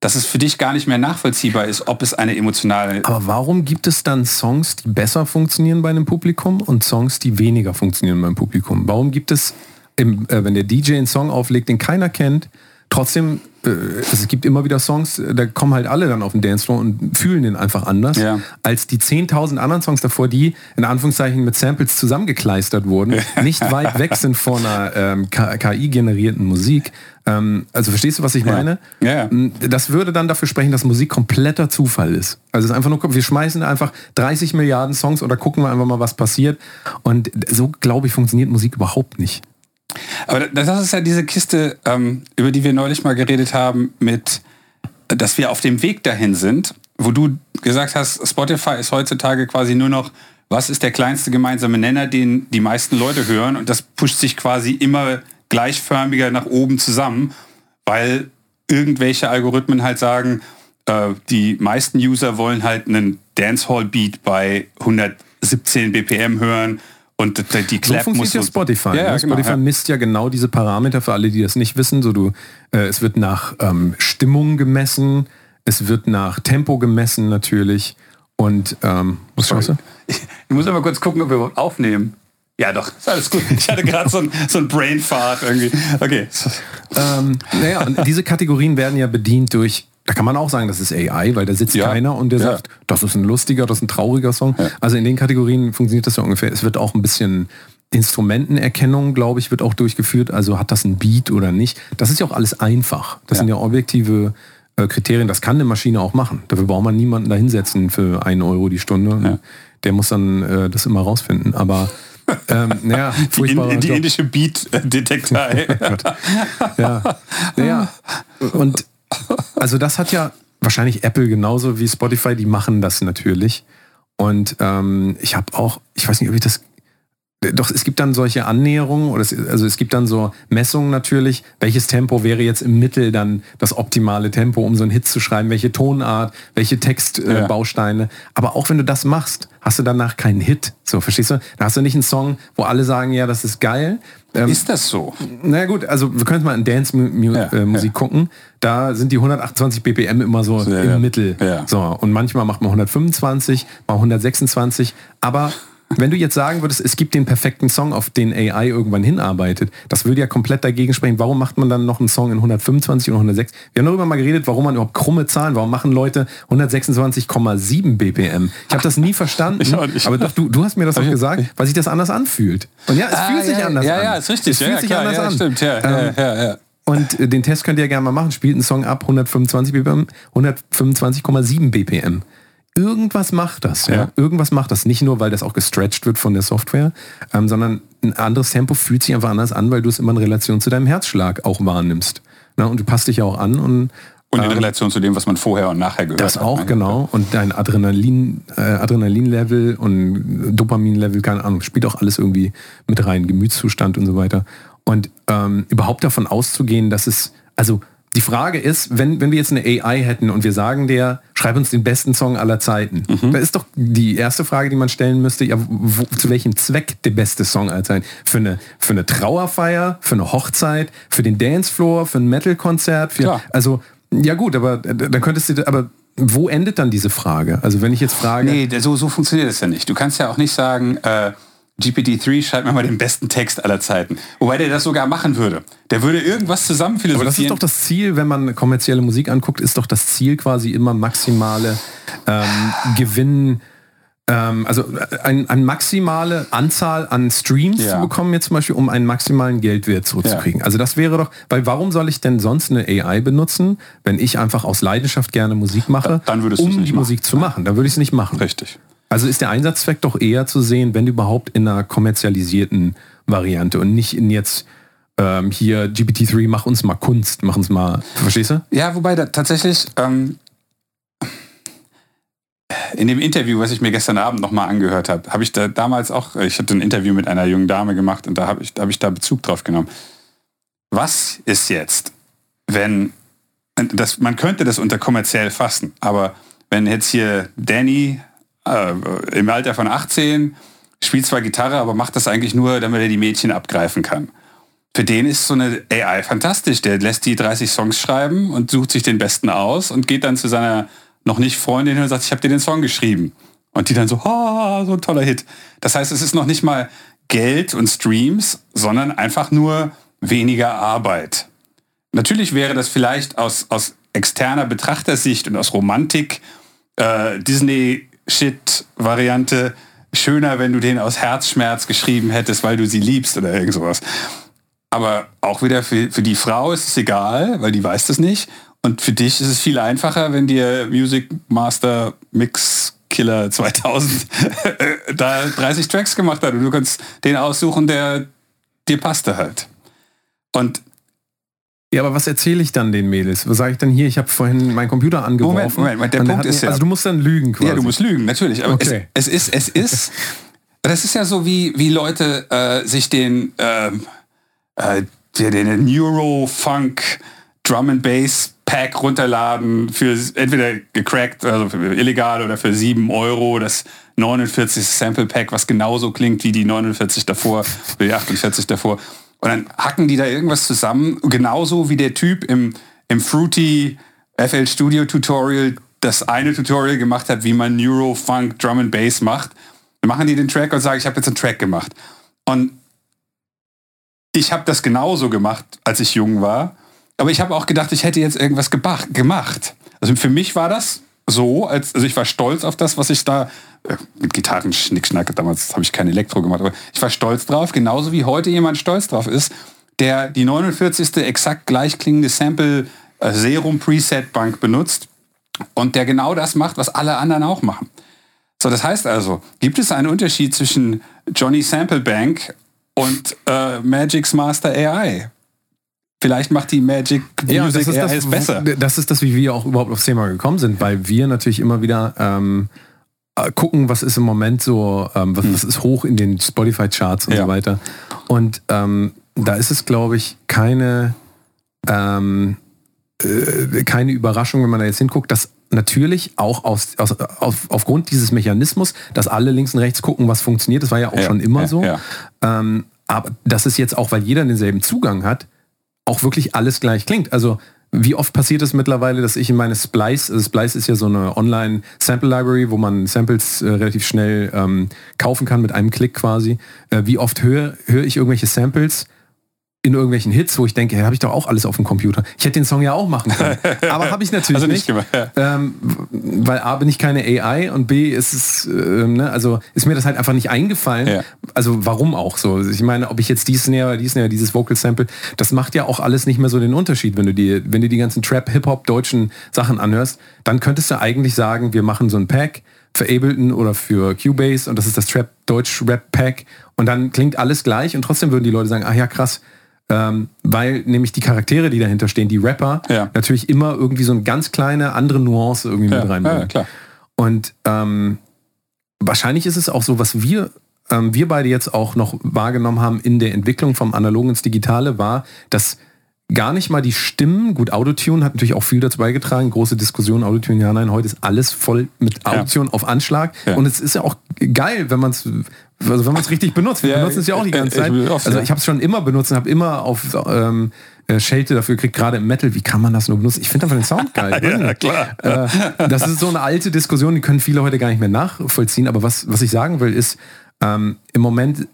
dass es für dich gar nicht mehr nachvollziehbar ist, ob es eine emotionale... Aber warum gibt es dann Songs, die besser funktionieren bei einem Publikum und Songs, die weniger funktionieren beim Publikum? Warum gibt es, im, äh, wenn der DJ einen Song auflegt, den keiner kennt, trotzdem, äh, es gibt immer wieder Songs, da kommen halt alle dann auf den Dancefloor und fühlen den einfach anders, Ja. als die 10.000 anderen Songs davor, die in Anführungszeichen mit Samples zusammengekleistert wurden, nicht weit weg sind von einer ähm, KI-generierten Musik. Ähm, also verstehst du, was ich meine? Ja. Das würde dann dafür sprechen, dass Musik kompletter Zufall ist. Also es ist einfach nur, wir schmeißen einfach 30 Milliarden Songs oder gucken wir einfach mal, was passiert. Und so, glaube ich, funktioniert Musik überhaupt nicht. Aber das ist ja diese Kiste, ähm, über die wir neulich mal geredet haben, mit, dass wir auf dem Weg dahin sind, wo du gesagt hast, Spotify ist heutzutage quasi nur noch, was ist der kleinste gemeinsame Nenner, den die meisten Leute hören? Und das pusht sich quasi immer gleichförmiger nach oben zusammen, weil irgendwelche Algorithmen halt sagen, äh, die meisten User wollen halt einen Dancehall-Beat bei 117 BPM hören und die So Clap funktioniert muss ja so- Spotify. Ja, ja, ne? genau, Spotify ja. misst ja genau diese Parameter für alle, die das nicht wissen. So du, äh, es wird nach ähm, Stimmung gemessen, es wird nach Tempo gemessen natürlich. Und ähm, was schaust du? Ich, ich muss aber kurz gucken, ob wir überhaupt aufnehmen. Ja, doch, ist alles gut. Ich hatte gerade so ein, so ein Brainfart irgendwie. Okay. Ähm, naja, und diese Kategorien werden ja bedient durch, da kann man auch sagen, das ist AI, weil da sitzt Ja. keiner und der Ja. sagt, das ist ein lustiger, das ist ein trauriger Song. Also in den Kategorien funktioniert das ja ungefähr. Es wird auch ein bisschen Instrumentenerkennung, glaube ich, wird auch durchgeführt. Also hat das ein Beat oder nicht. Das ist ja auch alles einfach. Das Ja. sind ja objektive äh, Kriterien. Das kann eine Maschine auch machen. Dafür braucht man niemanden da hinsetzen für einen Euro die Stunde. Der muss dann äh, das immer rausfinden. Aber ähm, naja, Die, die indische Beat-Detektei. Ja. ja. Und also das hat ja wahrscheinlich Apple genauso wie Spotify, die machen das natürlich. Und ähm, ich habe auch, ich weiß nicht, ob ich das. Doch, es gibt dann solche Annäherungen, oder es, also es gibt dann so Messungen natürlich, welches Tempo wäre jetzt im Mittel dann das optimale Tempo, um so einen Hit zu schreiben, welche Tonart, welche Textbausteine. Äh, Ja. Aber auch wenn du das machst, hast du danach keinen Hit. So, verstehst du? Da hast du nicht einen Song, wo alle sagen, ja, das ist geil. Ähm, Ist das so? na ja, gut, also wir können jetzt mal in Dance-Musik Ja, äh, Musik gucken. Da sind die 128 BPM immer so Ja, im ja. Mittel. Ja. So, und manchmal macht man 125, mal 126. Aber wenn du jetzt sagen würdest, es gibt den perfekten Song, auf den AI irgendwann hinarbeitet, das würde ja komplett dagegen sprechen. Warum macht man dann noch einen Song in 125 und 106? Wir haben darüber mal geredet, warum man überhaupt krumme Zahlen, warum machen Leute 126,7 BPM? Ich habe das nie verstanden. Ich auch nicht. Aber doch, du, du hast mir das auch gesagt, weil sich das anders anfühlt. Und ja, es fühlt sich Ah, ja, anders ja, an. Ja, ist richtig. Es fühlt ja, sich klar, anders ja, an. Stimmt, ja, Ähm, ja, ja, ja. und äh, den Test könnt ihr gerne mal machen. Spielt einen Song ab 125 BPM, 125,7 BPM. Irgendwas macht das, ja. Ja. Irgendwas macht das. Nicht nur, weil das auch gestretched wird von der Software, ähm, sondern ein anderes Tempo fühlt sich einfach anders an, weil du es immer in Relation zu deinem Herzschlag auch wahrnimmst. Na, und du passt dich ja auch an und Und in ähm, Relation zu dem, was man vorher und nachher gehört das hat. auch, ne? genau. Und dein Adrenalin, äh, Adrenalinlevel und Dopaminlevel, keine Ahnung, spielt auch alles irgendwie mit rein, Gemütszustand und so weiter. Und ähm, überhaupt davon auszugehen, dass es, also die Frage ist, wenn, wenn wir jetzt eine AI hätten und wir sagen der, schreib uns den besten Song aller Zeiten, da ist doch die erste Frage, die man stellen müsste, ja, wo, zu welchem Zweck der beste Song aller Zeiten? Für eine, für eine Trauerfeier, für eine Hochzeit, für den Dancefloor, für ein Metal-Konzert, also ja gut, aber äh, dann könntest du, aber wo endet dann diese Frage? Also wenn ich jetzt frage, Nee, so, so funktioniert das ja nicht. Du kannst ja auch nicht sagen, äh, GPT-3 schreibt mir mal den besten Text aller Zeiten. Wobei der das sogar machen würde. Der würde irgendwas zusammen aber das ist doch das Ziel, wenn man kommerzielle Musik anguckt, ist doch das Ziel quasi immer maximale ähm, Gewinn, ähm, also eine ein maximale Anzahl an Streams Ja. zu bekommen, jetzt zum Beispiel, um einen maximalen Geldwert zurückzukriegen. Also das wäre doch, weil warum soll ich denn sonst eine AI benutzen, wenn ich einfach aus Leidenschaft gerne Musik mache, du um die machen. Musik zu machen? Dann würde ich es nicht machen. Richtig. Also ist der Einsatzzweck doch eher zu sehen, wenn überhaupt in einer kommerzialisierten Variante und nicht in jetzt ähm, hier GPT-3, mach uns mal Kunst, mach uns mal, verstehst du? Ja, wobei da tatsächlich ähm, in dem Interview, was ich mir gestern Abend nochmal angehört habe, habe ich da damals auch, ich hatte ein Interview mit einer jungen Dame gemacht und da habe ich, da habe ich da Bezug drauf genommen. Was ist jetzt, wenn, das, man könnte das unter kommerziell fassen, aber wenn jetzt hier Danny äh, im Alter von 18 spielt zwar Gitarre, aber macht das eigentlich nur, damit er die Mädchen abgreifen kann. für den ist so eine AI fantastisch. Der lässt die 30 Songs schreiben und sucht sich den besten aus und geht dann zu seiner noch nicht Freundin und sagt, ich habe dir den Song geschrieben. Und die dann so, ah, so ein toller Hit. Das heißt, es ist noch nicht mal Geld und Streams, sondern einfach nur weniger Arbeit. Natürlich wäre das vielleicht aus, aus externer Betrachtersicht und aus Romantik äh, Disney-Shit-Variante schöner, wenn du den aus Herzschmerz geschrieben hättest, weil du sie liebst oder irgend sowas. Aber auch wieder für, für die Frau ist es egal, weil die weiß das nicht. Und für dich ist es viel einfacher, wenn dir Music Master Mix Killer 2000 da 30 Tracks gemacht hat und du kannst den aussuchen, der dir passte halt. Und ja, aber was erzähle ich dann den Mädels? Was sage ich dann hier? Ich habe vorhin meinen Computer angeworfen. Moment, Moment, Moment der Punkt ist ja... Also du musst dann lügen quasi. Ja, du musst lügen, natürlich. Aber okay. es, es, ist, es ist... Das ist ja so, wie, wie Leute äh, sich den, ähm, äh, den Neuro-Funk Drum and Bass Pack runterladen für entweder gecrackt, also für illegal oder für 7 Euro. Das 49 Sample Pack, was genauso klingt wie die 49 davor, wie die 48 davor. Und dann hacken die da irgendwas zusammen, genauso wie der Typ im, im Fruity FL Studio Tutorial das eine Tutorial gemacht hat, wie man Neurofunk Drum and Bass macht. Dann machen die den Track und sagen, ich habe jetzt einen Track gemacht. Und ich habe das genauso gemacht, als ich jung war. Aber ich habe auch gedacht, ich hätte jetzt irgendwas gemacht. Also für mich war das so, als, also ich war stolz auf das, was ich da äh, mit Gitarren schnickschnack, damals habe ich kein Elektro gemacht, aber ich war stolz drauf, genauso wie heute jemand stolz drauf ist, der die 49. exakt gleich klingende Sample äh, Serum Preset Bank benutzt und der genau das macht, was alle anderen auch machen. So, das heißt also, gibt es einen Unterschied zwischen Johnny Sample Bank und äh, Magic's Master AI? Vielleicht macht die Magic Music ja, das ist das, besser. Das ist das, wie wir auch überhaupt aufs Thema gekommen sind, weil wir natürlich immer wieder ähm, äh, gucken, was ist im Moment so, ähm, was, hm. was, ist hoch in den Spotify-Charts und ja. so weiter. Und ähm, da ist es, glaube ich, keine, ähm, äh, keine Überraschung, wenn man da jetzt hinguckt, dass natürlich auch aus, aus, auf, aufgrund dieses Mechanismus, dass alle links und rechts gucken, was funktioniert, das war ja auch ja, schon immer so. Ähm, aber das ist jetzt auch, weil jeder denselben Zugang hat, auch wirklich alles gleich klingt. Also wie oft passiert es mittlerweile, dass ich in meine Splice, also Splice ist ja so eine Online-Sample-Library, wo man Samples äh, relativ schnell ähm, kaufen kann mit einem Klick quasi. Äh, wie oft höre hör ich irgendwelche Samples in irgendwelchen Hits, wo ich denke, hey, habe ich doch auch alles auf dem Computer. Ich hätte den Song ja auch machen können. Aber habe ich natürlich also nicht. nicht ähm, weil A bin ich keine AI und B ist es, äh, ne, also ist mir das halt einfach nicht eingefallen. Ja. Also warum auch so? Ich meine, ob ich jetzt die Snare oder die Snare, dieses Vocal Sample, das macht ja auch alles nicht mehr so den Unterschied, wenn du die, wenn du die ganzen Trap, Hip-Hop, deutschen Sachen anhörst, dann könntest du eigentlich sagen, wir machen so ein Pack für Ableton oder für Cubase und das ist das Trap Deutsch Rap Pack und dann klingt alles gleich und trotzdem würden die Leute sagen, ach ja krass, ähm, weil nämlich die Charaktere, die dahinter stehen, die Rapper, ja. natürlich immer irgendwie so eine ganz kleine andere Nuance irgendwie ja. mit reinbringen. Ja. Und ähm, wahrscheinlich ist es auch so, was wir, ähm, wir beide jetzt auch noch wahrgenommen haben in der Entwicklung vom Analogen ins Digitale, war, dass gar nicht mal die Stimmen, gut, Autotune hat natürlich auch viel dazu beigetragen, große Diskussion, Autotune, ja, nein, heute ist alles voll mit Autotune ja. auf Anschlag. Ja. Und es ist ja auch geil, wenn man es also wenn man es richtig benutzt. Wir ja, benutzen es ja auch die ganze Zeit. also ich habe es schon immer benutzt und habe immer auf ähm, äh, Schelte dafür gekriegt, gerade im Metal, wie kann man das nur benutzen? Ich finde einfach den Sound geil. ja, klar. Äh, das ist so eine alte Diskussion, die können viele heute gar nicht mehr nachvollziehen. Aber was, was ich sagen will, ist, ähm, im Moment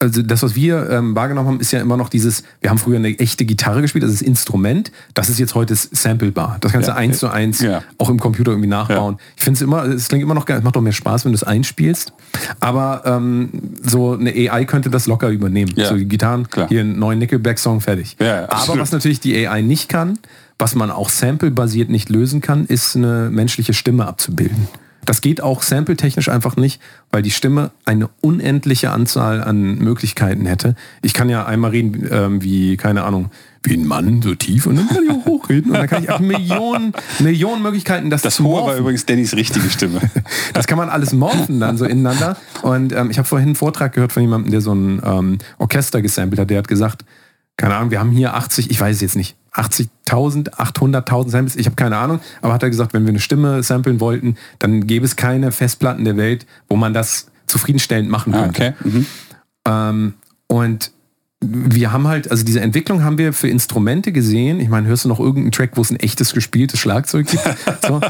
also das, was wir ähm, wahrgenommen haben, ist ja immer noch dieses, wir haben früher eine echte Gitarre gespielt, das ist Instrument, das ist jetzt heute samplebar. Das kannst ja, du eins zu eins ja. auch im Computer irgendwie nachbauen. Ja. Ich finde es immer, es klingt immer noch geil, es macht doch mehr Spaß, wenn du es einspielst. Aber ähm, so eine AI könnte das locker übernehmen. So die Gitarren, Klar. hier einen neuen Nickelback-Song, fertig. Aber was natürlich die AI nicht kann, was man auch sample-basiert nicht lösen kann, ist eine menschliche Stimme abzubilden. Das geht auch sampletechnisch einfach nicht, weil die Stimme eine unendliche Anzahl an Möglichkeiten hätte. Ich kann ja einmal reden ähm, wie, keine Ahnung, wie ein Mann, so tief und dann kann ich auch hochreden und dann kann ich auch Millionen, Millionen Möglichkeiten das Das Hohe war übrigens Dannys richtige Stimme. das kann man alles morphen dann so ineinander und ähm, ich habe vorhin einen Vortrag gehört von jemandem, der so ein ähm, Orchester gesampelt hat, der hat gesagt, keine Ahnung, wir haben hier 80, ich weiß es jetzt nicht, 80.000, 800.000 Samples, ich habe keine Ahnung, aber hat er gesagt, wenn wir eine Stimme samplen wollten, dann gäbe es keine Festplatten der Welt, wo man das zufriedenstellend machen ah, könnte. Ah, okay. mhm. ähm, und wir haben halt, also diese Entwicklung haben wir für Instrumente gesehen. Ich meine, hörst du noch irgendeinen Track, wo es ein echtes gespieltes Schlagzeug gibt? So.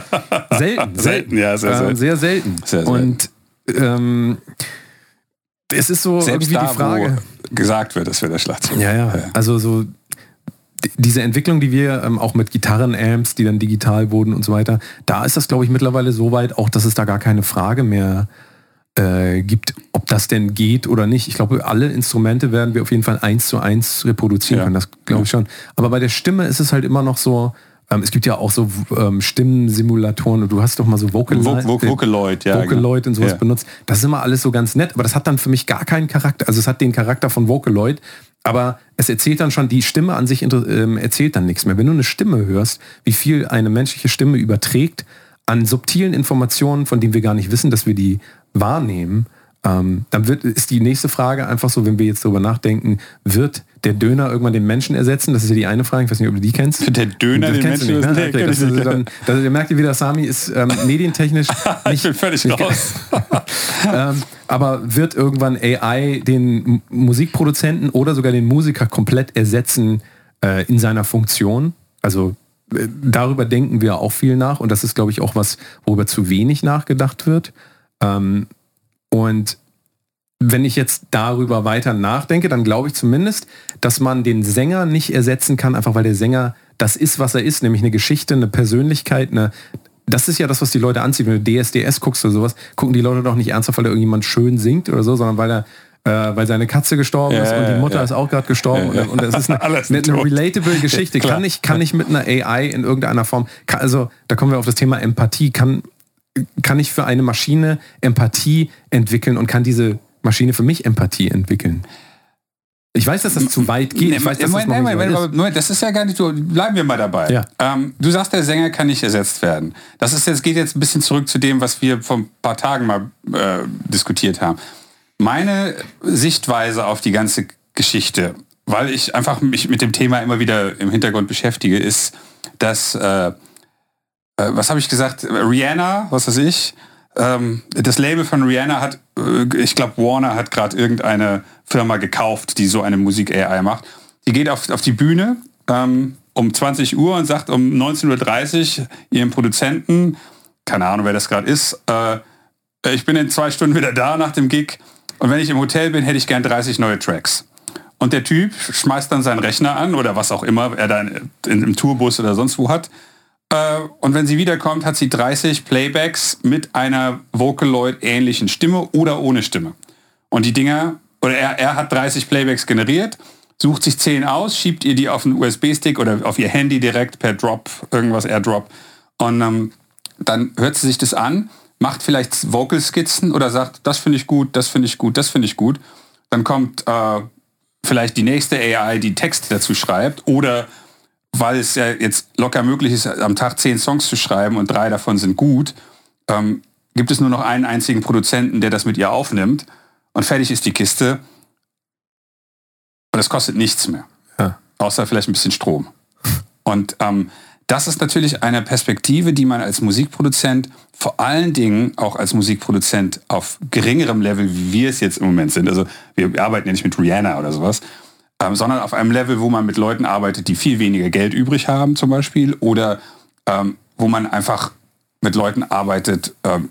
Selten, selten, ja, sehr, selten. Ähm, sehr selten. Sehr selten. Und ähm, es ist so Selbst irgendwie da, die Frage. Wo gesagt wird, das wäre der Schlagzeug. Ja, ja, ja. Also so diese Entwicklung, die wir ähm, auch mit Gitarrenamps, die dann digital wurden und so weiter, da ist das, glaube ich, mittlerweile so weit, auch dass es da gar keine Frage mehr äh, gibt, ob das denn geht oder nicht. Ich glaube, alle Instrumente werden wir auf jeden Fall eins zu eins reproduzieren ja. können, das glaube ich schon. Aber bei der Stimme ist es halt immer noch so, ähm, es gibt ja auch so ähm, Stimmensimulatoren und du hast doch mal so Vocal Vo Vo Vocaloid, ja, Vocaloid genau. und sowas ja. benutzt. Das ist immer alles so ganz nett, aber das hat dann für mich gar keinen Charakter. Also es hat den Charakter von Vocaloid, aber es erzählt dann schon, die Stimme an sich ähm, erzählt dann nichts mehr. Wenn du eine Stimme hörst, wie viel eine menschliche Stimme überträgt an subtilen Informationen, von denen wir gar nicht wissen, dass wir die wahrnehmen, ähm, dann wird, ist die nächste Frage einfach so, wenn wir jetzt darüber nachdenken, wird der Döner irgendwann den Menschen ersetzen? Das ist ja die eine Frage, ich weiß nicht, ob du die kennst. Der Döner den Menschen ersetzen? Ne? Okay, das ist dann, das, ihr merkt ihr wieder, Sami ist ähm, medientechnisch nicht... ich bin völlig nicht, raus. ähm, aber wird irgendwann AI den Musikproduzenten oder sogar den Musiker komplett ersetzen äh, in seiner Funktion? Also äh, darüber denken wir auch viel nach und das ist, glaube ich, auch was, worüber zu wenig nachgedacht wird. Ähm, und wenn ich jetzt darüber weiter nachdenke, dann glaube ich zumindest, dass man den Sänger nicht ersetzen kann, einfach weil der Sänger das ist, was er ist, nämlich eine Geschichte, eine Persönlichkeit, eine, das ist ja das, was die Leute anziehen. Wenn du DSDS guckst oder sowas, gucken die Leute doch nicht ernsthaft, weil da irgendjemand schön singt oder so, sondern weil er äh, weil seine Katze gestorben ja, ist und die Mutter ja. ist auch gerade gestorben ja, und, und es ist eine, eine, eine relatable Geschichte. kann ich kann ich mit einer AI in irgendeiner Form, kann, also da kommen wir auf das Thema Empathie, kann kann ich für eine Maschine Empathie entwickeln und kann diese Maschine für mich Empathie entwickeln? Ich weiß, dass das zu weit geht. Ich weiß, dass Moment, das Moment, Moment, Moment, das ist ja gar nicht so. Bleiben wir mal dabei. Ja. Ähm, du sagst, der Sänger kann nicht ersetzt werden. Das ist jetzt, geht jetzt ein bisschen zurück zu dem, was wir vor ein paar Tagen mal äh, diskutiert haben. Meine Sichtweise auf die ganze Geschichte, weil ich einfach mich mit dem Thema immer wieder im Hintergrund beschäftige, ist, dass äh, äh, was habe ich gesagt? Rihanna, was weiß ich. Ähm, das Label von Rihanna hat, äh, ich glaube, Warner hat gerade irgendeine Firma gekauft, die so eine Musik-AI macht. Die geht auf, auf die Bühne ähm, um 20 Uhr und sagt um 19.30 Uhr ihrem Produzenten, keine Ahnung, wer das gerade ist, äh, ich bin in zwei Stunden wieder da nach dem Gig und wenn ich im Hotel bin, hätte ich gern 30 neue Tracks. Und der Typ schmeißt dann seinen Rechner an oder was auch immer er da in, in, im Tourbus oder sonst wo hat und wenn sie wiederkommt, hat sie 30 Playbacks mit einer Vocaloid-ähnlichen Stimme oder ohne Stimme. Und die Dinger, oder er, er hat 30 Playbacks generiert, sucht sich 10 aus, schiebt ihr die auf einen USB-Stick oder auf ihr Handy direkt per Drop, irgendwas AirDrop. Und ähm, dann hört sie sich das an, macht vielleicht Vocal-Skizzen oder sagt, das finde ich gut, das finde ich gut, das finde ich gut. Dann kommt äh, vielleicht die nächste AI, die Text dazu schreibt oder weil es ja jetzt locker möglich ist, am Tag zehn Songs zu schreiben und drei davon sind gut, ähm, gibt es nur noch einen einzigen Produzenten, der das mit ihr aufnimmt und fertig ist die Kiste. Und es kostet nichts mehr. Ja. Außer vielleicht ein bisschen Strom. Und ähm, das ist natürlich eine Perspektive, die man als Musikproduzent, vor allen Dingen auch als Musikproduzent auf geringerem Level, wie wir es jetzt im Moment sind, also wir arbeiten ja nicht mit Rihanna oder sowas, ähm, sondern auf einem Level, wo man mit Leuten arbeitet, die viel weniger Geld übrig haben zum Beispiel oder ähm, wo man einfach mit Leuten arbeitet, ähm,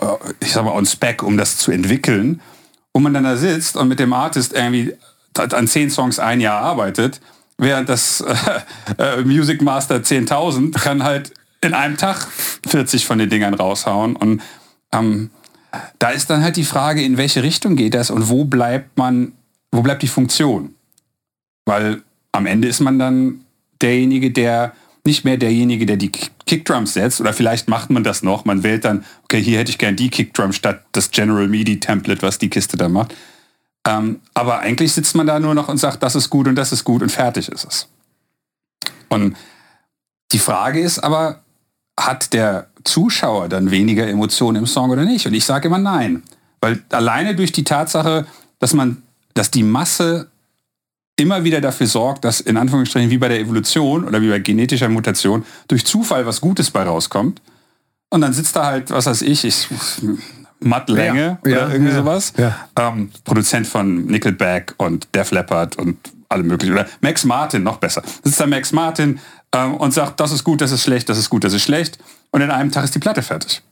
äh, ich sag mal on spec, um das zu entwickeln, wo man dann da sitzt und mit dem Artist irgendwie an zehn Songs ein Jahr arbeitet, während das äh, äh, Music Master 10.000 kann halt in einem Tag 40 von den Dingern raushauen und ähm, da ist dann halt die Frage, in welche Richtung geht das und wo bleibt man, wo bleibt die Funktion? Weil am Ende ist man dann derjenige, der nicht mehr derjenige, der die Kickdrums setzt. Oder vielleicht macht man das noch. Man wählt dann, okay, hier hätte ich gern die Kickdrum statt das General MIDI Template, was die Kiste da macht. Ähm, aber eigentlich sitzt man da nur noch und sagt, das ist gut und das ist gut und fertig ist es. Und die Frage ist aber, hat der Zuschauer dann weniger Emotionen im Song oder nicht? Und ich sage immer nein. Weil alleine durch die Tatsache, dass man, dass die Masse immer wieder dafür sorgt, dass in Anführungsstrichen wie bei der Evolution oder wie bei genetischer Mutation durch Zufall was Gutes bei rauskommt. Und dann sitzt da halt, was weiß ich, ich Mattlänge Ja, oder ja, irgendwie ja, sowas. Ähm, Produzent von Nickelback und Def Leppard und alle möglichen. Oder Max Martin, noch besser. Ist dann Max Martin ähm, und sagt, das ist gut, das ist schlecht, das ist gut, das ist schlecht. Und in einem Tag ist die Platte fertig.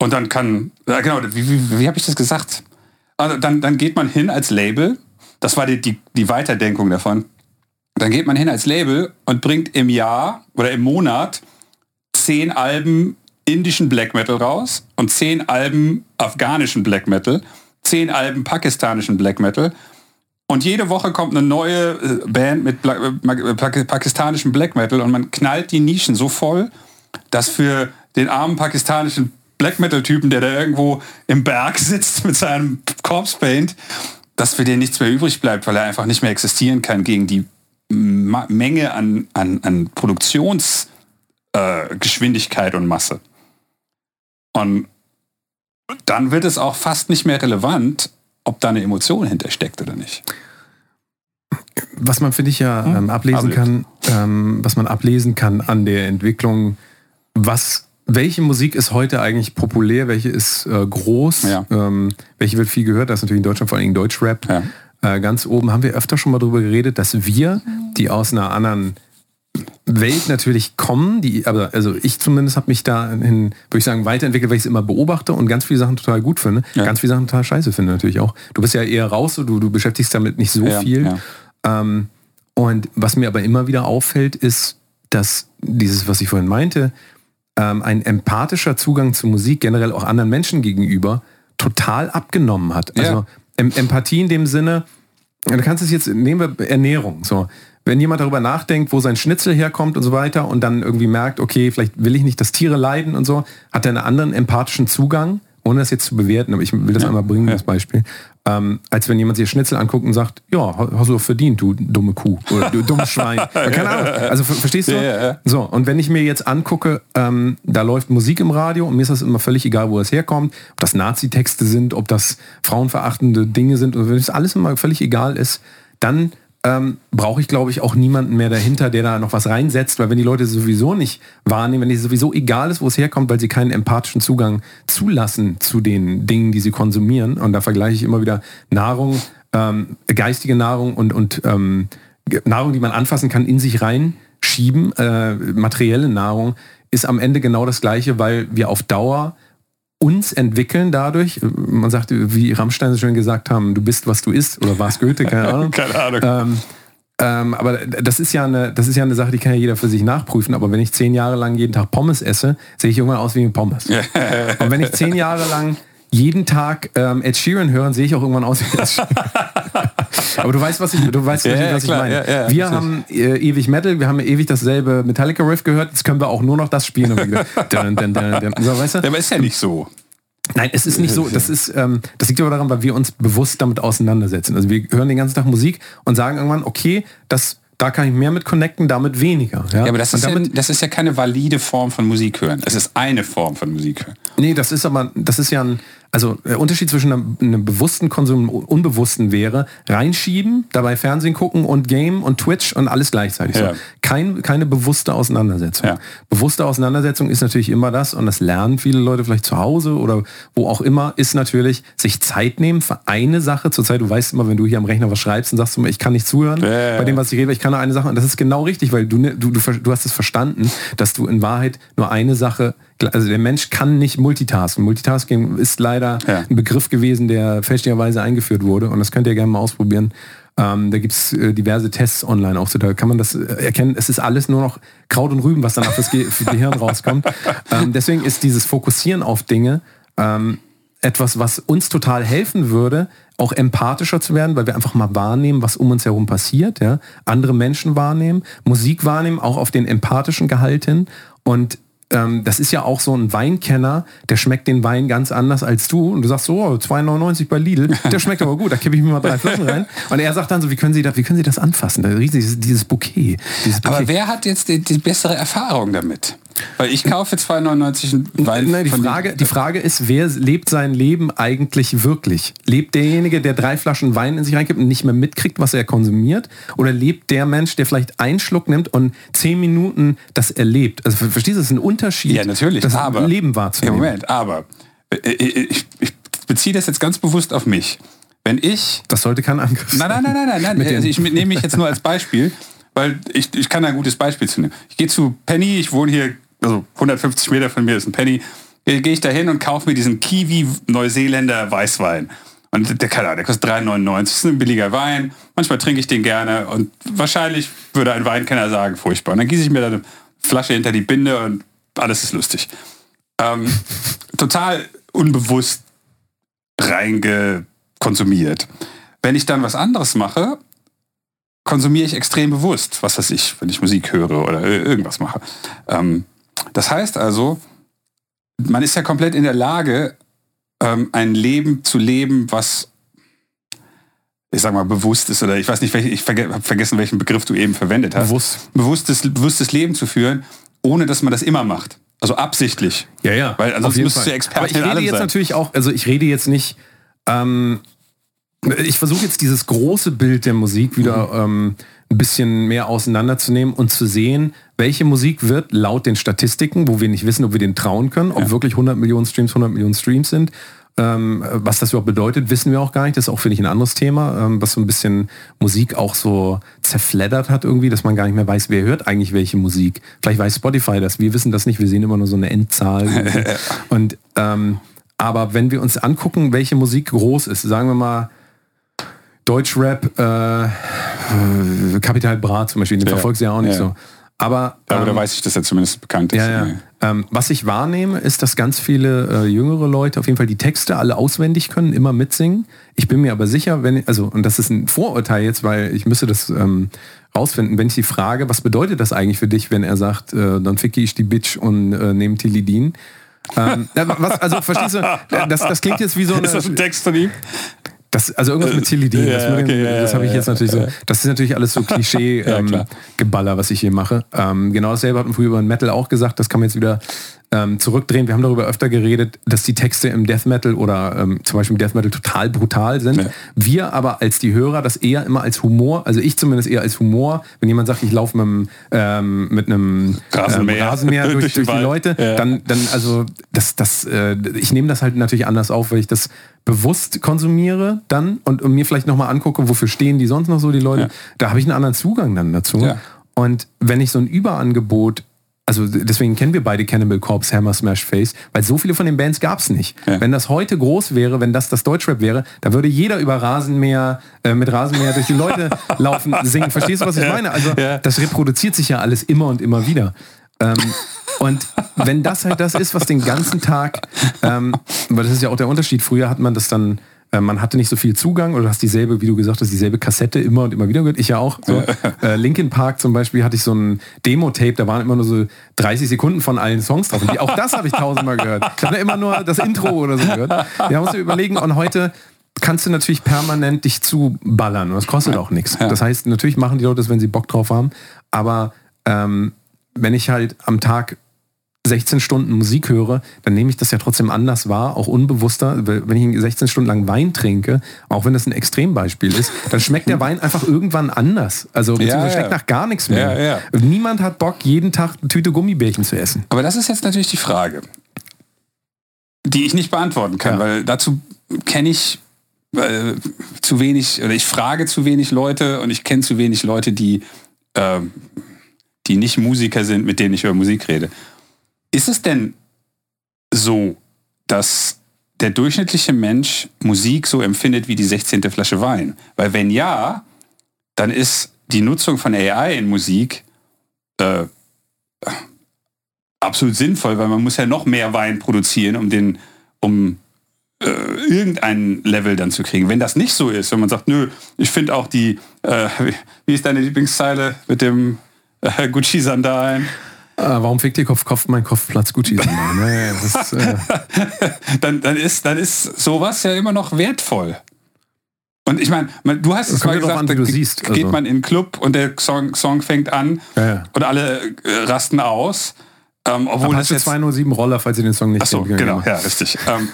Und dann kann, ja, genau, wie, wie, wie habe ich das gesagt? Also dann, dann geht man hin als Label, das war die, die, die Weiterdenkung davon, dann geht man hin als Label und bringt im Jahr oder im Monat zehn Alben indischen Black Metal raus und zehn Alben afghanischen Black Metal, zehn Alben pakistanischen Black Metal. Und jede Woche kommt eine neue äh, Band mit äh, pak pakistanischem Black Metal und man knallt die Nischen so voll, dass für den armen pakistanischen Black Metal-Typen, der da irgendwo im Berg sitzt mit seinem Corpse Paint, dass für den nichts mehr übrig bleibt, weil er einfach nicht mehr existieren kann gegen die Ma Menge an, an, an Produktionsgeschwindigkeit äh, und Masse. Und dann wird es auch fast nicht mehr relevant, ob da eine Emotion hintersteckt oder nicht. Was man, finde ich, ja Hm? ähm, ablesen kann, ähm, was man ablesen kann an der Entwicklung, was, welche Musik ist heute eigentlich populär, welche ist äh, groß, Ja. ähm, welche wird viel gehört, das ist natürlich in Deutschland vor allen Dingen Deutschrap. Ja. Äh, ganz oben haben wir öfter schon mal darüber geredet, dass wir, die aus einer anderen Welt natürlich kommen, die, aber also ich zumindest habe mich dahin, würde ich sagen, weiterentwickelt, weil ich es immer beobachte und ganz viele Sachen total gut finde, Ja. ganz viele Sachen total scheiße finde natürlich auch. Du bist ja eher raus, du, du beschäftigst damit nicht so viel. Ähm, und was mir aber immer wieder auffällt, ist, dass dieses, was ich vorhin meinte, ähm, ein empathischer Zugang zu Musik generell auch anderen Menschen gegenüber total abgenommen hat. Ja. Also em Empathie in dem Sinne, du kannst es jetzt, nehmen wir Ernährung, so. Wenn jemand darüber nachdenkt, wo sein Schnitzel herkommt und so weiter und dann irgendwie merkt, okay, vielleicht will ich nicht, dass Tiere leiden und so, hat er einen anderen empathischen Zugang, ohne das jetzt zu bewerten, aber ich will das einmal bringen, das Beispiel, ähm, als wenn jemand sich Schnitzel anguckt und sagt, ja, ha- hast du doch verdient, du dumme Kuh oder du dummes Schwein. Keine Ahnung. Also ver verstehst du? Ja, ja, ja. So, und wenn ich mir jetzt angucke, ähm, da läuft Musik im Radio und mir ist das immer völlig egal, wo es herkommt, ob das Nazi-Texte sind, ob das frauenverachtende Dinge sind, und wenn das alles immer völlig egal ist, dann ähm, brauche ich, glaube ich, auch niemanden mehr dahinter, der da noch was reinsetzt, weil wenn die Leute sowieso nicht wahrnehmen, wenn es sowieso egal ist, wo es herkommt, weil sie keinen empathischen Zugang zulassen zu den Dingen, die sie konsumieren, und da vergleiche ich immer wieder Nahrung, ähm, geistige Nahrung und, und ähm, Nahrung, die man anfassen kann, in sich reinschieben, äh, materielle Nahrung, ist am Ende genau das Gleiche, weil wir auf Dauer uns entwickeln dadurch. Man sagt, wie Rammstein so schön gesagt haben, du bist, was du isst, oder war es Goethe, keine Ahnung. Keine Ahnung. Ähm, ähm, aber das ist ja eine, das ist ja eine Sache, die kann ja jeder für sich nachprüfen. Aber wenn ich zehn Jahre lang jeden Tag Pommes esse, sehe ich irgendwann aus wie ein Pommes. Und wenn ich zehn Jahre lang jeden Tag ähm, Ed Sheeran höre, sehe ich auch irgendwann aus aber du weißt, was ich, du weißt, Ja, natürlich, ja, was klar, ich meine. ja, ja, wir haben äh, ewig Metal, wir haben ewig dasselbe Metallica-Riff gehört, jetzt können wir auch nur noch das spielen. Dun, dun, dun. So, weißt du? Ja, aber ist ja nicht so. Nein, es ist nicht so. Das ist, ähm, das liegt aber daran, weil wir uns bewusst damit auseinandersetzen. Also wir hören den ganzen Tag Musik und sagen irgendwann, okay, das, da kann ich mehr mit connecten, damit weniger. Ja, Ja, aber das ist ja, damit, das ist ja keine valide Form von Musik hören. Es ist eine Form von Musik hören. nee, das ist aber, das ist ja ein, also der Unterschied zwischen einem, einem bewussten Konsum und unbewussten wäre, reinschieben, dabei Fernsehen gucken und Game und Twitch und alles gleichzeitig. Ja. So. Kein, keine bewusste Auseinandersetzung. Ja. Bewusste Auseinandersetzung ist natürlich immer das, und das lernen viele Leute vielleicht zu Hause oder wo auch immer, ist natürlich sich Zeit nehmen für eine Sache. Zurzeit, du weißt immer, wenn du hier am Rechner was schreibst und sagst du mir, ich kann nicht zuhören Ja, bei dem, was ich rede, ich kann nur eine Sache. Und das ist genau richtig, weil du, ne- du, du, du hast es verstanden, dass du in Wahrheit nur eine Sache, also der Mensch kann nicht multitasken. Multitasking ist leider Ja. ein Begriff gewesen, der fälschlicherweise eingeführt wurde. Und das könnt ihr gerne mal ausprobieren. Ähm, da gibt es äh, diverse Tests online auch. So, da kann man das äh, erkennen. Es ist alles nur noch Kraut und Rüben, was danach fürs Ge für Gehirn rauskommt. Ähm, deswegen ist dieses Fokussieren auf Dinge ähm, etwas, was uns total helfen würde, auch empathischer zu werden, weil wir einfach mal wahrnehmen, was um uns herum passiert, ja, andere Menschen wahrnehmen, Musik wahrnehmen, auch auf den empathischen Gehalt hin und ähm, das ist ja auch so ein Weinkenner, der schmeckt den Wein ganz anders als du. Und du sagst so, oh, 2,99 bei Lidl, der schmeckt aber gut, da kippe ich mir mal drei Flaschen rein. Und er sagt dann so, wie können Sie das, wie können Sie das anfassen? Dieses, dieses Bouquet. Dieses Bouquet. Aber wer hat jetzt die, die bessere Erfahrung damit? Weil ich kaufe 2,99 einen Wein. Nein, die Frage, die Frage ist, wer lebt sein Leben eigentlich wirklich? Lebt derjenige, der drei Flaschen Wein in sich reinkippt und nicht mehr mitkriegt, was er konsumiert? Oder lebt der Mensch, der vielleicht einen Schluck nimmt und zehn Minuten das erlebt? Also ver- verstehst du, das ist ein Unterschied, Ja, natürlich. das aber Leben Ja, wahrzunehmen. Moment, aber äh, ich, ich beziehe das jetzt ganz bewusst auf mich. Wenn ich. Das sollte kein Angriff sein. Nein, nein, nein, nein, nein. nein. Also ich nehme mich jetzt nur als Beispiel, weil ich, ich kann ein gutes Beispiel zu nehmen. Ich gehe zu Penny, ich wohne hier, also 150 Meter von mir ist ein Penny. Gehe ich da hin und kaufe mir diesen Kiwi Neuseeländer Weißwein. Und der, keine Ahnung, der kostet 3,99. Das ist ein billiger Wein. Manchmal trinke ich den gerne. Und wahrscheinlich würde ein Weinkenner sagen, furchtbar. Und dann gieße ich mir da eine Flasche hinter die Binde und alles ist lustig. Ähm, total unbewusst reingekonsumiert. Wenn ich dann was anderes mache, konsumiere ich extrem bewusst, was weiß ich, wenn ich Musik höre oder irgendwas mache. Ähm, das heißt also, man ist ja komplett in der Lage, ähm, ein Leben zu leben, was ich sag mal, bewusst ist, oder ich weiß nicht, welche, ich verge habe vergessen, welchen Begriff du eben verwendet hast. Bewusst. Bewusstes, bewusstes Leben zu führen, ohne dass man das immer macht. Also absichtlich. Ja, ja. Weil ansonsten müsstest du Experte Aber ich rede jetzt sein. natürlich auch, also ich rede jetzt nicht, ähm, ich versuche jetzt dieses große Bild der Musik wieder mhm. ähm, ein bisschen mehr auseinanderzunehmen und zu sehen, welche Musik wird laut den Statistiken, wo wir nicht wissen, ob wir den trauen können, ob ja. wirklich 100 Millionen Streams 100 Millionen Streams sind, ähm, was das überhaupt bedeutet, wissen wir auch gar nicht. Das ist auch, finde ich, ein anderes Thema, ähm, was so ein bisschen Musik auch so zerfleddert hat irgendwie, dass man gar nicht mehr weiß, wer hört eigentlich welche Musik. Vielleicht weiß Spotify das. Wir wissen das nicht. Wir sehen immer nur so eine Endzahl. und ähm, aber wenn wir uns angucken, welche Musik groß ist, sagen wir mal Deutschrap, äh, Capital Bra zum Beispiel, den ja. verfolgst du ja auch nicht ja. so. Aber, aber ähm, da weiß ich, dass er zumindest bekannt ist. Ja, ja. Ähm, was ich wahrnehme, ist, dass ganz viele äh, jüngere Leute auf jeden Fall die Texte alle auswendig können, immer mitsingen. Ich bin mir aber sicher, wenn, also, und das ist ein Vorurteil jetzt, weil ich müsste das ähm, rausfinden, wenn ich die frage, was bedeutet das eigentlich für dich, wenn er sagt, äh, dann ficke ich die Bitch und äh, nehme Tilidin? ähm, was, also verstehst du, das, das klingt jetzt wie so eine... Ist das ein Text von ihm? Das, also irgendwas mit Tilidin, das, ja, okay, das habe ich jetzt natürlich so. Das ist natürlich alles so Klischee-Geballer, ähm, was ich hier mache. Ähm, genau dasselbe hat man früher über Metal auch gesagt. Das kann man jetzt wieder ähm, zurückdrehen. Wir haben darüber öfter geredet, dass die Texte im Death Metal oder ähm, zum Beispiel im Death Metal total brutal sind. Ja. Wir aber als die Hörer das eher immer als Humor, also ich zumindest eher als Humor, wenn jemand sagt, ich laufe mit einem, ähm, mit einem Rasenmäher, ähm, Rasenmäher durch, durch, die Leute, ja. dann, dann also das, das, äh, ich nehme das halt natürlich anders auf, weil ich das bewusst konsumiere dann und, und mir vielleicht nochmal angucke, wofür stehen die sonst noch so, die Leute. Ja. Da habe ich einen anderen Zugang dann dazu. Und wenn ich so ein Überangebot also deswegen kennen wir beide Cannibal Corpse, Hammer, Smash Face, weil so viele von den Bands gab es nicht. Ja. Wenn das heute groß wäre, wenn das das Deutschrap wäre, da würde jeder über Rasenmäher, äh, mit Rasenmäher durch die Leute laufen, singen. Verstehst du, was ich meine? Also ja. das reproduziert sich ja alles immer und immer wieder. Ähm, und wenn das halt das ist, was den ganzen Tag, ähm, weil das ist ja auch der Unterschied, früher hat man das dann äh, man hatte nicht so viel Zugang oder du hast dieselbe, wie du gesagt hast, dieselbe Kassette immer und immer wieder gehört. Ich ja auch. So. äh, Linkin Park zum Beispiel hatte ich so ein Demo-Tape, da waren immer nur so 30 Sekunden von allen Songs drauf. Und die, auch das habe ich tausendmal gehört. Ich habe immer nur das Intro oder so gehört. Wir haben uns überlegen und heute kannst du natürlich permanent dich zuballern und das kostet auch nichts. Das heißt, natürlich machen die Leute das, wenn sie Bock drauf haben, aber ähm, wenn ich halt am Tag 16 Stunden Musik höre, dann nehme ich das ja trotzdem anders wahr, auch unbewusster. Wenn ich 16 Stunden lang Wein trinke, auch wenn das ein Extrembeispiel ist, dann schmeckt der Wein einfach irgendwann anders. Also beziehungsweise ja, schmeckt nach gar nichts mehr. Ja, ja. Niemand hat Bock, jeden Tag eine Tüte Gummibärchen zu essen. Aber das ist jetzt natürlich die Frage, die ich nicht beantworten kann, weil dazu kenne ich äh, zu wenig, oder ich frage zu wenig Leute und ich kenne zu wenig Leute, die, äh, die nicht Musiker sind, mit denen ich über Musik rede. Ist es denn so, dass der durchschnittliche Mensch Musik so empfindet wie die 16. Flasche Wein? Weil wenn ja, dann ist die Nutzung von AI in Musik äh, absolut sinnvoll, weil man muss ja noch mehr Wein produzieren, um den, um äh, irgendein Level dann zu kriegen. Wenn das nicht so ist, wenn man sagt, nö, ich finde auch die, äh, wie ist deine Lieblingszeile mit dem äh, Gucci-Sandalen? Ah, warum fickt ihr Kopf, Kopf mein Kopfplatz Gucci? nee, das, äh dann, dann, ist, dann ist sowas ja immer noch wertvoll. Und ich meine, du hast es mal gesagt, an, da siehst, geht also. man in einen Club und der Song, Song fängt an ja, ja. und alle äh, rasten aus. Ähm, obwohl das jetzt 207 Roller, falls ihr den Song nicht Achso, genau, ja, richtig. ähm,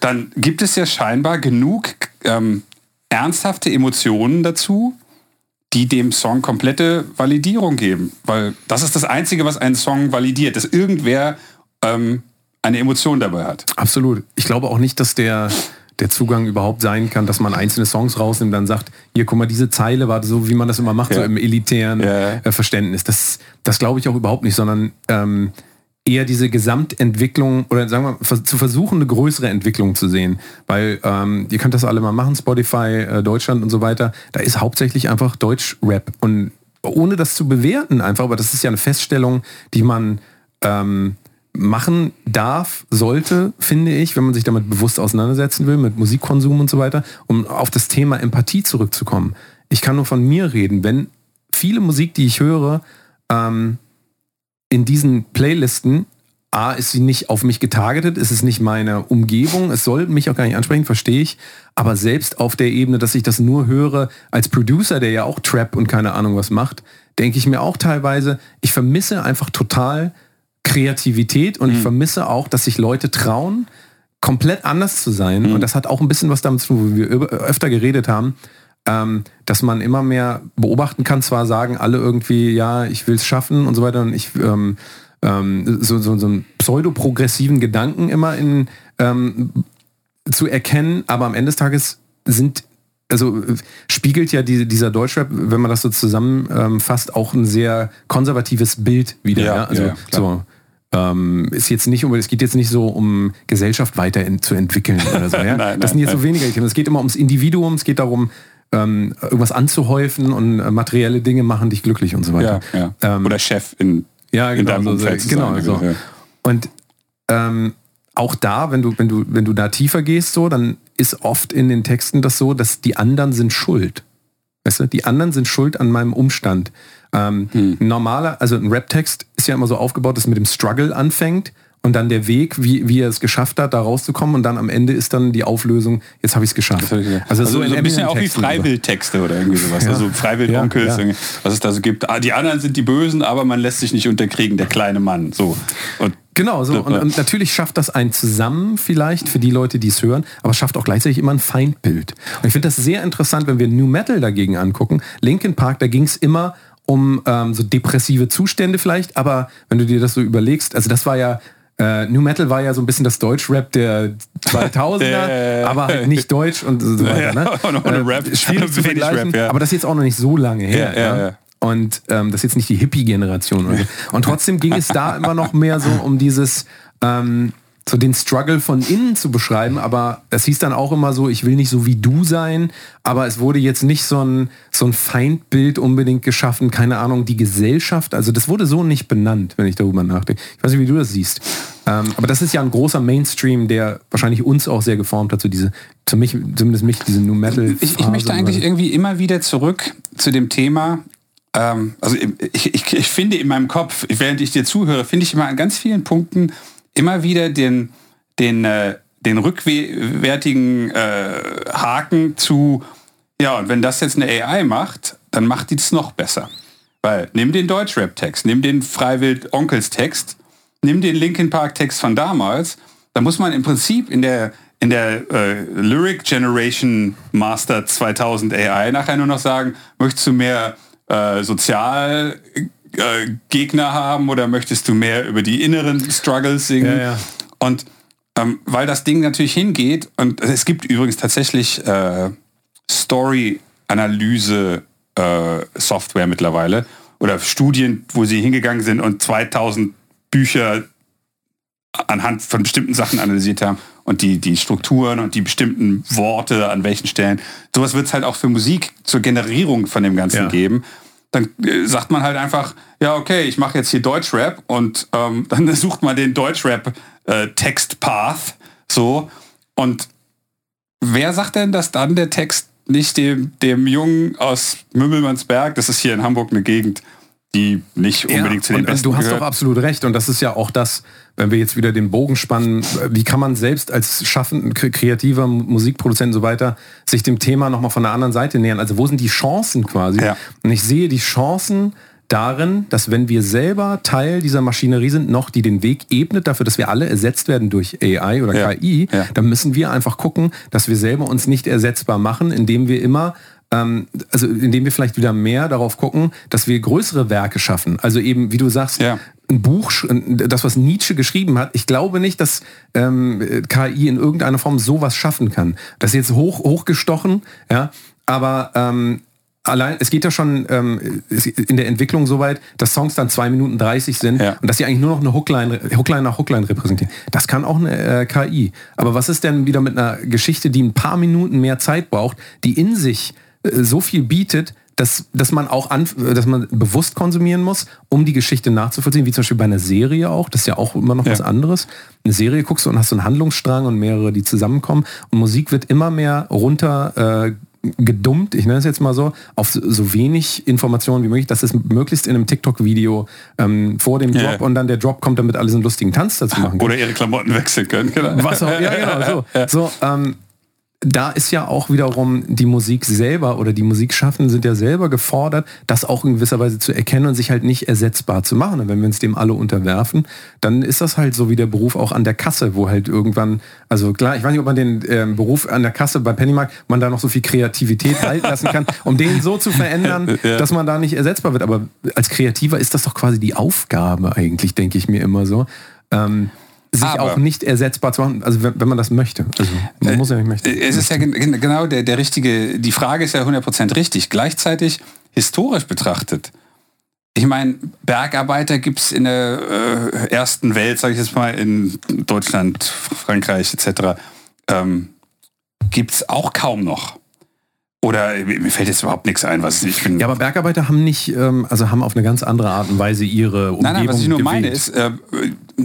dann gibt es ja scheinbar genug ähm, ernsthafte Emotionen dazu, die dem Song komplette Validierung geben. Weil das ist das Einzige, was einen Song validiert, dass irgendwer ähm, eine Emotion dabei hat. Absolut. Ich glaube auch nicht, dass der, der Zugang überhaupt sein kann, dass man einzelne Songs rausnimmt und dann sagt, hier, guck mal, diese Zeile war so, wie man das immer macht, Ja. so im elitären Ja. äh, Verständnis. Das, das glaube ich auch überhaupt nicht, sondern ähm, eher diese Gesamtentwicklung oder sagen wir zu versuchen, eine größere Entwicklung zu sehen. Weil ähm, ihr könnt das alle mal machen, Spotify, äh, Deutschland und so weiter. Da ist hauptsächlich einfach Deutsch-Rap. Und ohne das zu bewerten einfach, aber das ist ja eine Feststellung, die man ähm, machen darf, sollte, finde ich, wenn man sich damit bewusst auseinandersetzen will, mit Musikkonsum und so weiter, um auf das Thema Empathie zurückzukommen. Ich kann nur von mir reden, wenn viele Musik, die ich höre, ähm, in diesen Playlisten, A, ist sie nicht auf mich getargetet, ist es nicht meine Umgebung, es soll mich auch gar nicht ansprechen, verstehe ich, aber selbst auf der Ebene, dass ich das nur höre als Producer, der ja auch Trap und keine Ahnung was macht, denke ich mir auch teilweise, ich vermisse einfach total Kreativität und ich vermisse auch, dass sich Leute trauen, komplett anders zu sein. Und das hat auch ein bisschen was damit zu tun, wo wir öfter geredet haben, ähm, dass man immer mehr beobachten kann, zwar sagen alle irgendwie, ja, ich will es schaffen und so weiter und ich ähm, ähm, so, so, so einen pseudoprogressiven Gedanken immer in ähm, zu erkennen, aber am Ende des Tages sind also spiegelt ja die, dieser Deutschrap, wenn man das so zusammenfasst, auch ein sehr konservatives Bild wieder. Ja, Ja, Also ja, so ähm, ist jetzt nicht unbedingt, es geht jetzt nicht so um Gesellschaft weiter in, zu entwickeln oder so. Ja? Nein, das sind nein, jetzt so weniger Themen. Es geht immer ums Individuum, es geht darum, ähm, irgendwas anzuhäufen und äh, materielle Dinge machen dich glücklich und so weiter. Ja, ja. Ähm, Oder Chef in, ja, in genau, deinem so, Umfeld genau so. Ja. Und ähm, auch da, wenn du, wenn du, wenn du da tiefer gehst, so, dann ist oft in den Texten das so, dass die anderen sind schuld. Weißt du, die anderen sind schuld an meinem Umstand. Ähm, Hm. Normaler, also ein Rap-Text ist ja immer so aufgebaut, dass es mit dem Struggle anfängt und dann der Weg, wie, wie er es geschafft hat, da rauszukommen und dann am Ende ist dann die Auflösung, jetzt habe ich es geschafft. Also, so, in ein bisschen auch wie so. Freiwildtexte oder irgendwie sowas. Ja. Also Freiwild-Onkels, Ja, ja. was es da so gibt. Ah, Die anderen sind die Bösen, aber man lässt sich nicht unterkriegen, der kleine Mann. So. Und Genau, so. Und, und natürlich schafft das ein Zusammen vielleicht für die Leute, die es hören, aber es schafft auch gleichzeitig immer ein Feindbild. Und ich finde das sehr interessant, wenn wir New Metal dagegen angucken. Linkin Park, da ging es immer um ähm, so depressive Zustände vielleicht, aber wenn du dir das so überlegst, also das war ja, äh, New Metal war ja so ein bisschen das Deutschrap der 2000er, Der- aber halt nicht deutsch und so weiter. Ja, Ne? und ohne Rap. Schwierig zu vergleichen, Rap, ja. aber das ist jetzt auch noch nicht so lange her. Ja, ja, ja. Und ähm, das ist jetzt nicht die Hippie-Generation. so. Und trotzdem ging es da immer noch mehr so um dieses, ähm, so den Struggle von innen zu beschreiben. Aber das hieß dann auch immer so, ich will nicht so wie du sein. Aber es wurde jetzt nicht so ein, so ein Feindbild unbedingt geschaffen. Keine Ahnung, die Gesellschaft. Also das wurde so nicht benannt, wenn ich darüber nachdenke. Ich weiß nicht, wie du das siehst. Ähm, aber das ist ja ein großer Mainstream, der wahrscheinlich uns auch sehr geformt hat. So diese, zu mich, zumindest mich, diese New Metal. ich, ich möchte eigentlich irgendwie immer wieder zurück zu dem Thema. Ähm, also ich, ich, ich finde in meinem Kopf, während ich dir zuhöre, finde ich immer an ganz vielen Punkten immer wieder den, den, äh, den rückwärtigen äh, Haken zu, ja, und wenn das jetzt eine AI macht, dann macht die das noch besser. Weil nimm den Deutschrap-Text, nimm den Freiwild-Onkels-Text, nimm den Linkin Park-Text von damals, da muss man im Prinzip in der, in der äh, Lyric Generation Master 2000 AI nachher nur noch sagen, möchtest du mehr äh, Sozial äh, Gegner haben oder möchtest du mehr über die inneren Struggles singen? Ja, ja. Und ähm, weil das Ding natürlich hingeht, und es gibt übrigens tatsächlich äh, Story-Analyse äh, Software mittlerweile oder Studien, wo sie hingegangen sind und 2000 Bücher anhand von bestimmten Sachen analysiert haben und die, die Strukturen und die bestimmten Worte an welchen Stellen. Sowas wird es halt auch für Musik zur Generierung von dem Ganzen Ja. geben. Dann äh, sagt man halt einfach, ja, okay, ich mache jetzt hier Deutschrap und ähm, dann sucht man den Deutschrap-Text-Path so. Und wer sagt denn, dass dann der Text nicht dem, dem Jungen aus Mümbelmannsberg, das ist hier in Hamburg eine Gegend, die nicht unbedingt zu den und, Besten du hast gehört. doch absolut recht. Und das ist ja auch das, wenn wir jetzt wieder den Bogen spannen, wie kann man selbst als schaffend, kre- kreativer Musikproduzent und so weiter sich dem Thema nochmal von der anderen Seite nähern? Also wo sind die Chancen quasi? Ja. Und ich sehe die Chancen darin, dass wenn wir selber Teil dieser Maschinerie sind, noch die den Weg ebnet dafür, dass wir alle ersetzt werden durch AI oder Ja. KI, Ja. dann müssen wir einfach gucken, dass wir selber uns nicht ersetzbar machen, indem wir immer ähm, also indem wir vielleicht wieder mehr darauf gucken, dass wir größere Werke schaffen. Also eben, wie du sagst, Ja. ein Buch, das was Nietzsche geschrieben hat, ich glaube nicht, dass ähm, KI in irgendeiner Form sowas schaffen kann. Das ist jetzt hoch, hochgestochen, ja, aber ähm, allein, es geht ja schon ähm, in der Entwicklung so weit, dass Songs dann zwei Minuten 30 sind ja. und dass sie eigentlich nur noch eine Hookline, Hookline nach Hookline repräsentieren. Das kann auch eine äh, KI. Aber was ist denn wieder mit einer Geschichte, die ein paar Minuten mehr Zeit braucht, die in sich äh, so viel bietet, dass, dass man auch an, dass man bewusst konsumieren muss, um die Geschichte nachzuvollziehen, wie zum Beispiel bei einer Serie auch. Das ist ja auch immer noch ja. was anderes. Eine Serie guckst du und hast so einen Handlungsstrang und mehrere, die zusammenkommen. Und Musik wird immer mehr runter äh, gedummt, ich nenne es jetzt mal so, auf so wenig Informationen wie möglich, dass es möglichst in einem TikTok-Video ähm, vor dem Drop ja. und dann der Drop kommt, damit alle so einen lustigen Tanz dazu machen können. Oder ihre Klamotten wechseln können. Genau. Was auch, ja, genau, so. so ähm, da ist ja auch wiederum die Musik selber oder die Musikschaffenden sind ja selber gefordert, das auch in gewisser Weise zu erkennen und sich halt nicht ersetzbar zu machen. Und wenn wir uns dem alle unterwerfen, dann ist das halt so wie der Beruf auch an der Kasse, wo halt irgendwann, also klar, ich weiß nicht, ob man den äh, Beruf an der Kasse bei Pennymark, man da noch so viel Kreativität halten lassen kann, um den so zu verändern, ja. dass man da nicht ersetzbar wird. Aber als Kreativer ist das doch quasi die Aufgabe eigentlich, denke ich mir immer so. Ähm, sich Aber auch nicht ersetzbar zu machen, also wenn, wenn man das möchte. Also man äh, muss ja nicht möchten. Es ist ja genau der, der richtige, die Frage ist ja 100% richtig. Gleichzeitig historisch betrachtet, ich meine, Bergarbeiter gibt es in der äh, ersten Welt, sage ich jetzt mal, in Deutschland, Frankreich etc., ähm, gibt es auch kaum noch. Oder mir fällt jetzt überhaupt nichts ein, was ich finde. Ja, aber Bergarbeiter haben nicht, ähm, also haben auf eine ganz andere Art und Weise ihre Umgebung Nein, nein, was ich nur gewählt. meine ist, äh,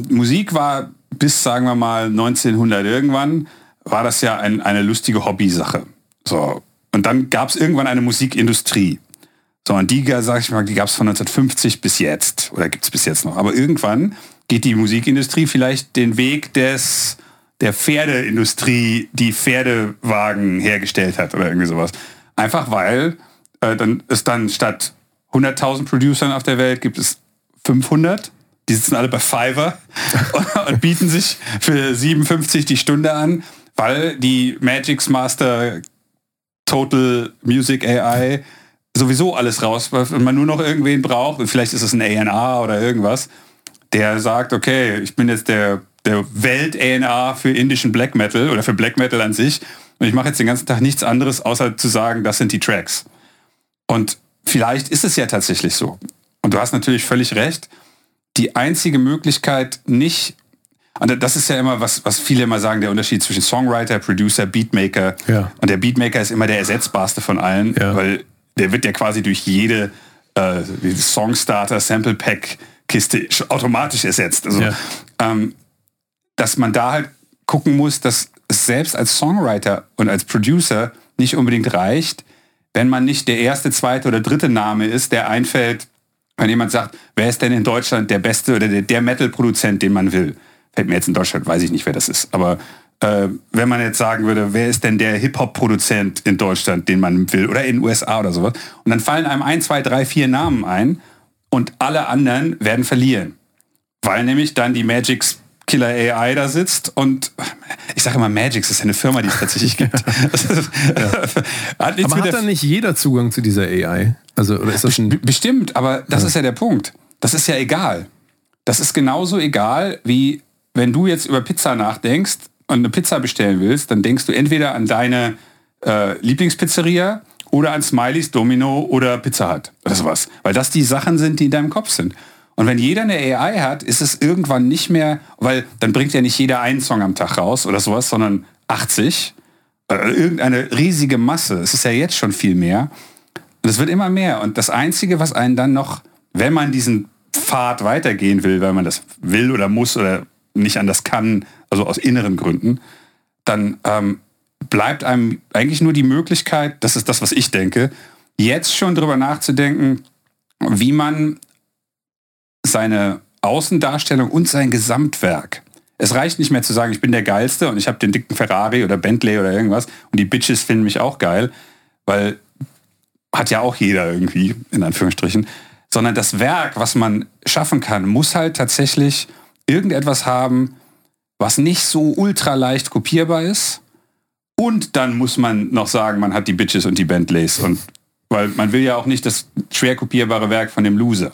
Musik war bis, sagen wir mal, 1900 irgendwann, war das ja ein, eine lustige Hobbysache. So. Und dann gab es irgendwann eine Musikindustrie. So, und die, sag ich mal, die gab es von 1950 bis jetzt. Oder gibt es bis jetzt noch. Aber irgendwann geht die Musikindustrie vielleicht den Weg des, der Pferdeindustrie, die Pferdewagen hergestellt hat oder irgendwie sowas. Einfach weil äh, dann ist dann statt 100.000 Producern auf der Welt gibt es 500 die sitzen alle bei Fiverr und bieten sich für 57 die Stunde an, weil die Magix Master Total Music AI sowieso alles rauswirft und man nur noch irgendwen braucht, und vielleicht ist es ein ANA oder irgendwas, der sagt, okay, ich bin jetzt der, der Welt-ANA für indischen Black Metal oder für Black Metal an sich und ich mache jetzt den ganzen Tag nichts anderes, außer zu sagen, das sind die Tracks. Und vielleicht ist es ja tatsächlich so. Und du hast natürlich völlig recht, die einzige Möglichkeit nicht, und das ist ja immer, was, was viele immer sagen, der Unterschied zwischen Songwriter, Producer, Beatmaker. Ja. Und der Beatmaker ist immer der ersetzbarste von allen, ja. weil der wird ja quasi durch jede äh, Songstarter, Sample Pack Kiste automatisch ersetzt. Also, ja. ähm, dass man da halt gucken muss, dass es selbst als Songwriter und als Producer nicht unbedingt reicht, wenn man nicht der erste, zweite oder dritte Name ist, der einfällt, wenn jemand sagt, wer ist denn in Deutschland der beste oder der, der Metal-Produzent, den man will? Fällt mir jetzt in Deutschland, weiß ich nicht, wer das ist. Aber äh, wenn man jetzt sagen würde, wer ist denn der Hip-Hop-Produzent in Deutschland, den man will? Oder in den USA oder sowas. Und dann fallen einem ein, zwei, drei, vier Namen ein und alle anderen werden verlieren. Weil nämlich dann die Magics Killer AI da sitzt und ich sage immer Magix ist ja eine Firma, die es tatsächlich gibt. ja. hat aber hat dann nicht jeder Zugang zu dieser AI? Also oder ist das ein bestimmt, aber das ja. ist ja der Punkt. Das ist ja egal. Das ist genauso egal wie wenn du jetzt über Pizza nachdenkst und eine Pizza bestellen willst, dann denkst du entweder an deine äh, Lieblingspizzeria oder an Smileys, Domino oder Pizza Hut oder sowas. Weil das die Sachen sind, die in deinem Kopf sind. Und wenn jeder eine AI hat, ist es irgendwann nicht mehr, weil dann bringt ja nicht jeder einen Song am Tag raus oder sowas, sondern 80. Äh, irgendeine riesige Masse. Es ist ja jetzt schon viel mehr. Und es wird immer mehr. Und das Einzige, was einen dann noch, wenn man diesen Pfad weitergehen will, weil man das will oder muss oder nicht anders kann, also aus inneren Gründen, dann ähm, bleibt einem eigentlich nur die Möglichkeit, das ist das, was ich denke, jetzt schon drüber nachzudenken, wie man seine Außendarstellung und sein Gesamtwerk. Es reicht nicht mehr zu sagen, ich bin der Geilste und ich habe den dicken Ferrari oder Bentley oder irgendwas und die Bitches finden mich auch geil, weil hat ja auch jeder irgendwie, in Anführungsstrichen. Sondern das Werk, was man schaffen kann, muss halt tatsächlich irgendetwas haben, was nicht so ultra leicht kopierbar ist. Und dann muss man noch sagen, man hat die Bitches und die Bentleys. Und weil man will ja auch nicht das schwer kopierbare Werk von dem Loser.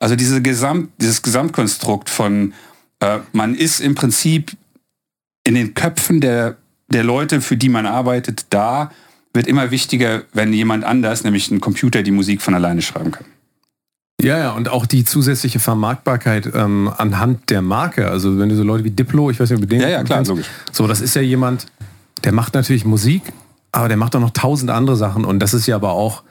Also diese Gesamt, dieses Gesamtkonstrukt von, äh, man ist im Prinzip in den Köpfen der, der Leute, für die man arbeitet, da, wird immer wichtiger, wenn jemand anders, nämlich ein Computer, die Musik von alleine schreiben kann. Ja, ja, und auch die zusätzliche Vermarktbarkeit ähm, anhand der Marke. Also wenn du so Leute wie Diplo, ich weiß nicht, ob du den Ja, ja, klar, kennst. logisch. So, das ist ja jemand, der macht natürlich Musik, aber der macht auch noch tausend andere Sachen. Und das ist ja aber auch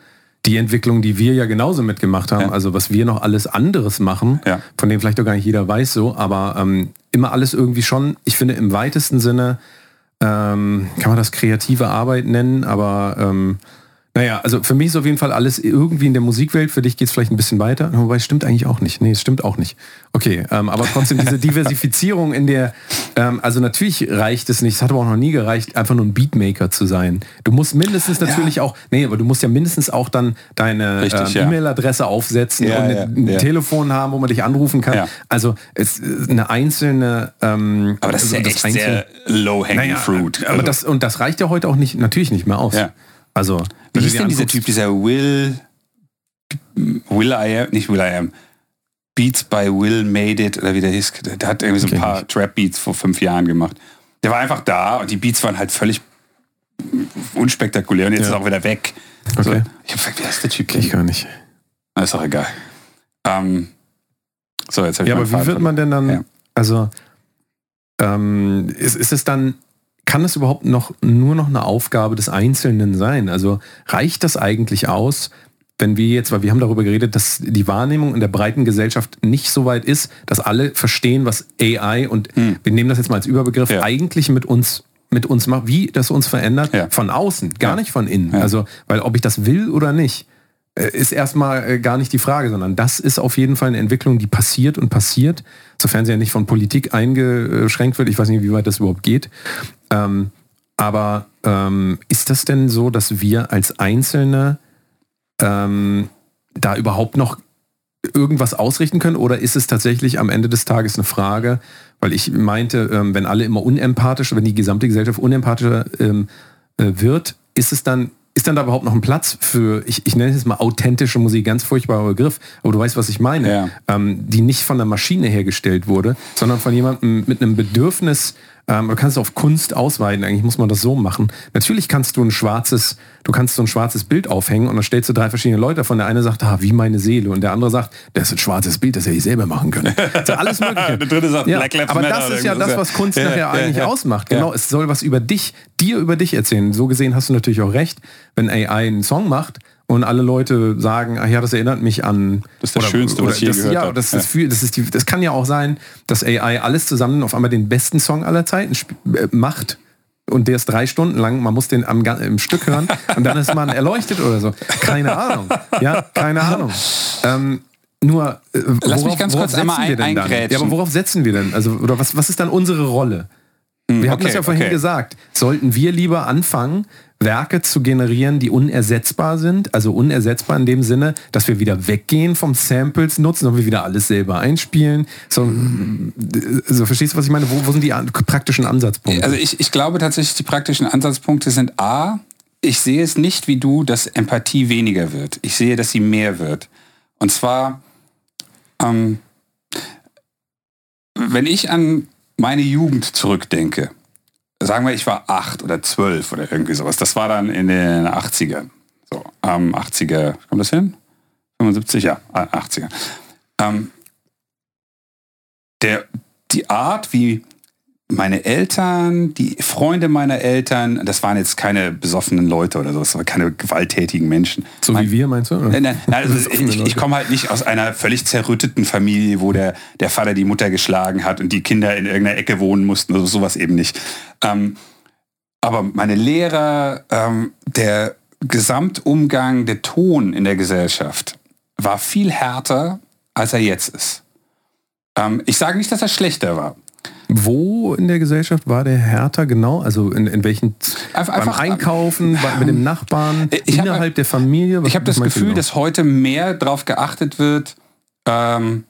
die Entwicklung, die wir ja genauso mitgemacht haben. Ja. Also was wir noch alles anderes machen, Ja. von dem vielleicht auch gar nicht jeder weiß so, aber ähm, immer alles irgendwie schon, ich finde im weitesten Sinne, ähm, kann man das kreative Arbeit nennen, aber ähm, naja, also für mich ist auf jeden Fall alles irgendwie in der Musikwelt. Für dich geht es vielleicht ein bisschen weiter. Wobei es stimmt eigentlich auch nicht. Nee, es stimmt auch nicht. Okay, ähm, aber trotzdem diese Diversifizierung in der, ähm, also natürlich reicht es nicht, es hat aber auch noch nie gereicht, einfach nur ein Beatmaker zu sein. Du musst mindestens natürlich auch, nee, aber du musst ja mindestens auch dann deine ähm, ja. E-Mail-Adresse aufsetzen Ja, und ja, ein ja. Telefon haben, wo man dich anrufen kann. Ja. Also es ist eine einzelne. Ähm, Aber das ist also ja echt einzelne- sehr low-hanging naja, fruit. Aber Also- das, und das reicht ja heute auch nicht, natürlich nicht mehr aus. Ja. Also, Wie dir denn dieser Typ, dieser Will, Will I Am, nicht Will I Am, Beats by Will Made It, oder wie der hieß, der hat irgendwie so ein paar Trap-Beats vor fünf Jahren gemacht. Der war einfach da und die Beats waren halt völlig unspektakulär und jetzt Ja. ist er auch wieder weg. So, Okay. ich hab gefragt, wie heißt der Typ? Ich gar nicht. Ah, Ist auch egal. Ähm, so, jetzt hab ich Ja, aber wie Faden wird man denn dann, Ja. also ähm, ist, ist es dann, kann es überhaupt noch nur noch eine Aufgabe des Einzelnen sein? Also reicht das eigentlich aus, wenn wir jetzt, weil wir haben darüber geredet, dass die Wahrnehmung in der breiten Gesellschaft nicht so weit ist, dass alle verstehen, was AI und wir nehmen das jetzt mal als Überbegriff, Hm. Ja. eigentlich mit uns mit uns macht, wie das uns verändert, Ja. von außen, gar Ja. nicht von innen. Also, weil ob ich das will oder nicht, äh, ist erstmal äh, gar nicht die Frage, sondern das ist auf jeden Fall eine Entwicklung, die passiert und passiert, sofern sie ja nicht von Politik eingeschränkt wird. Ich weiß nicht, wie weit das überhaupt geht. Ähm, aber ähm, ist das denn so, dass wir als Einzelne ähm, da überhaupt noch irgendwas ausrichten können? Oder ist es tatsächlich am Ende des Tages eine Frage, weil ich meinte, ähm, wenn alle immer unempathisch, wenn die gesamte Gesellschaft unempathischer ähm, äh, wird, ist es dann, ist dann da überhaupt noch ein Platz für, ich, ich nenne es mal authentische Musik, ganz furchtbarer Begriff, aber du weißt, was ich meine, Ja. ähm, die nicht von der Maschine hergestellt wurde, sondern von jemandem mit einem Bedürfnis, ähm, du kannst es auf Kunst ausweiten, eigentlich muss man das so machen. Natürlich kannst du ein schwarzes, du kannst so ein schwarzes Bild aufhängen und dann stellst du drei verschiedene Leute davon. Der eine sagt, ah, wie meine Seele und der andere sagt, das ist ein schwarzes Bild, das hätte ich selber machen können. Also alles mögliche. Der dritte sagt, ja, Black Lives aber das ist ja das, was Kunst Ja, nachher ja, eigentlich ausmacht. Genau, es soll was über dich, dir über dich erzählen. So gesehen hast du natürlich auch recht, wenn AI einen Song macht und alle Leute sagen, ach ja, das erinnert mich an Das ist das Schönste, was ich je das, gehört ja, habe. Das, Ja. ist das, ist die, das kann ja auch sein, dass AI alles zusammen auf einmal den besten Song aller Zeiten äh, macht. Und der ist drei Stunden lang, man muss den am, im Stück hören und dann ist man erleuchtet oder so. Keine Ahnung. Ja, keine Ahnung. Ähm, nur, äh, Lass mich ganz kurz einmal wir denn dann? eingrätschen. Ja, aber worauf setzen wir denn? Also, oder was, was ist dann unsere Rolle? Wir hatten okay, das ja vorhin okay. gesagt. Sollten wir lieber anfangen, Werke zu generieren, die unersetzbar sind? Also unersetzbar in dem Sinne, dass wir wieder weggehen vom Samples nutzen und wir wieder alles selber einspielen. So, so verstehst du, was ich meine? Wo, wo sind die praktischen Ansatzpunkte? Also ich, ich glaube tatsächlich, die praktischen Ansatzpunkte sind A, ich sehe es nicht wie du, dass Empathie weniger wird. Ich sehe, dass sie mehr wird. Und zwar, ähm, wenn ich an meine Jugend zurückdenke, sagen wir, ich war acht oder zwölf oder irgendwie sowas, das war dann in den 80ern. So, ähm, 80er, kommt das hin? 75, ja, äh, 80er. Ähm, der, die Art, wie meine Eltern, die Freunde meiner Eltern, das waren jetzt keine besoffenen Leute oder so, das waren keine gewalttätigen Menschen. so mein, wie wir, meinst du? Nein, nein, nein also ich, ich komme halt nicht aus einer völlig zerrütteten Familie, wo der, der Vater die Mutter geschlagen hat und die Kinder in irgendeiner Ecke wohnen mussten, also sowas eben nicht. Ähm, aber meine Lehrer, ähm, der Gesamtumgang, der Ton in der Gesellschaft war viel härter, als er jetzt ist. Ähm, ich sage nicht, dass er schlechter war. Wo in der Gesellschaft war der härter genau? Also in, in welchen Einfach- beim einfach- Einkaufen, bei, mit dem Nachbarn, Ich hab- innerhalb der Familie? Was- Ich habe das Gefühl, genau? dass heute mehr darauf geachtet wird, ähm,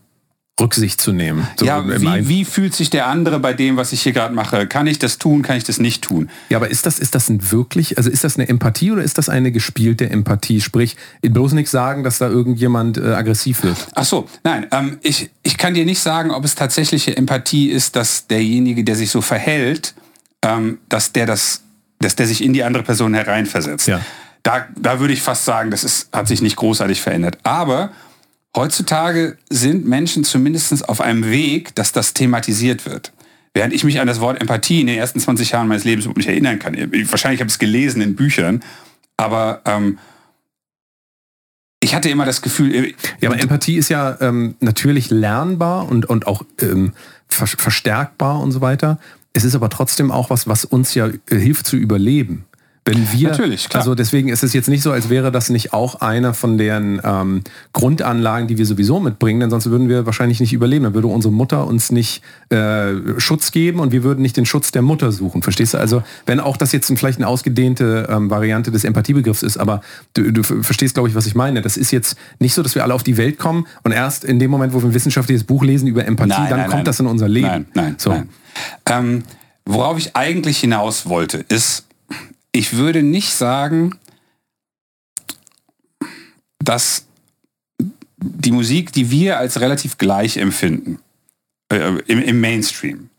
Rücksicht zu nehmen. So ja, wie, wie fühlt sich der andere bei dem, was ich hier gerade mache? Kann ich das tun, kann ich das nicht tun? ja, aber ist das, ist das ein wirklich, also ist das eine Empathie oder ist das eine gespielte Empathie? Sprich, bloß nichts sagen, dass da irgendjemand äh, aggressiv wird. Ach so, nein, ähm, ich, ich kann dir nicht sagen, ob es tatsächliche Empathie ist, dass derjenige, der sich so verhält, ähm, dass der das, dass der sich in die andere Person hereinversetzt. Ja. Da, da würde ich fast sagen, das ist, hat sich nicht großartig verändert. Aber heutzutage sind Menschen zumindest auf einem Weg, dass das thematisiert wird. Während ich mich an das Wort Empathie in den ersten 20 Jahren meines Lebens überhaupt nicht erinnern kann. Wahrscheinlich habe ich es gelesen in Büchern, aber ähm, ich hatte immer das Gefühl, äh, Ja, aber Empathie ist ja ähm, natürlich lernbar und, und auch ähm, ver verstärkbar und so weiter. Es ist aber trotzdem auch was, was uns ja äh, hilft zu überleben. Wenn wir, Natürlich, klar. also deswegen ist es jetzt nicht so, als wäre das nicht auch einer von deren ähm, Grundanlagen, die wir sowieso mitbringen, denn sonst würden wir wahrscheinlich nicht überleben. Dann würde unsere Mutter uns nicht äh, Schutz geben und wir würden nicht den Schutz der Mutter suchen. Verstehst du? Also wenn auch das jetzt vielleicht eine ausgedehnte ähm, Variante des Empathiebegriffs ist, aber du, du verstehst, glaube ich, was ich meine. Das ist jetzt nicht so, dass wir alle auf die Welt kommen und erst in dem Moment, wo wir ein wissenschaftliches Buch lesen über Empathie, Nein, dann nein, kommt nein. das in unser Leben. Nein, nein, so. nein. Ähm, worauf ich eigentlich hinaus wollte, ist, ich würde nicht sagen, dass die Musik, die wir als relativ gleich empfinden, äh, im, im Mainstream,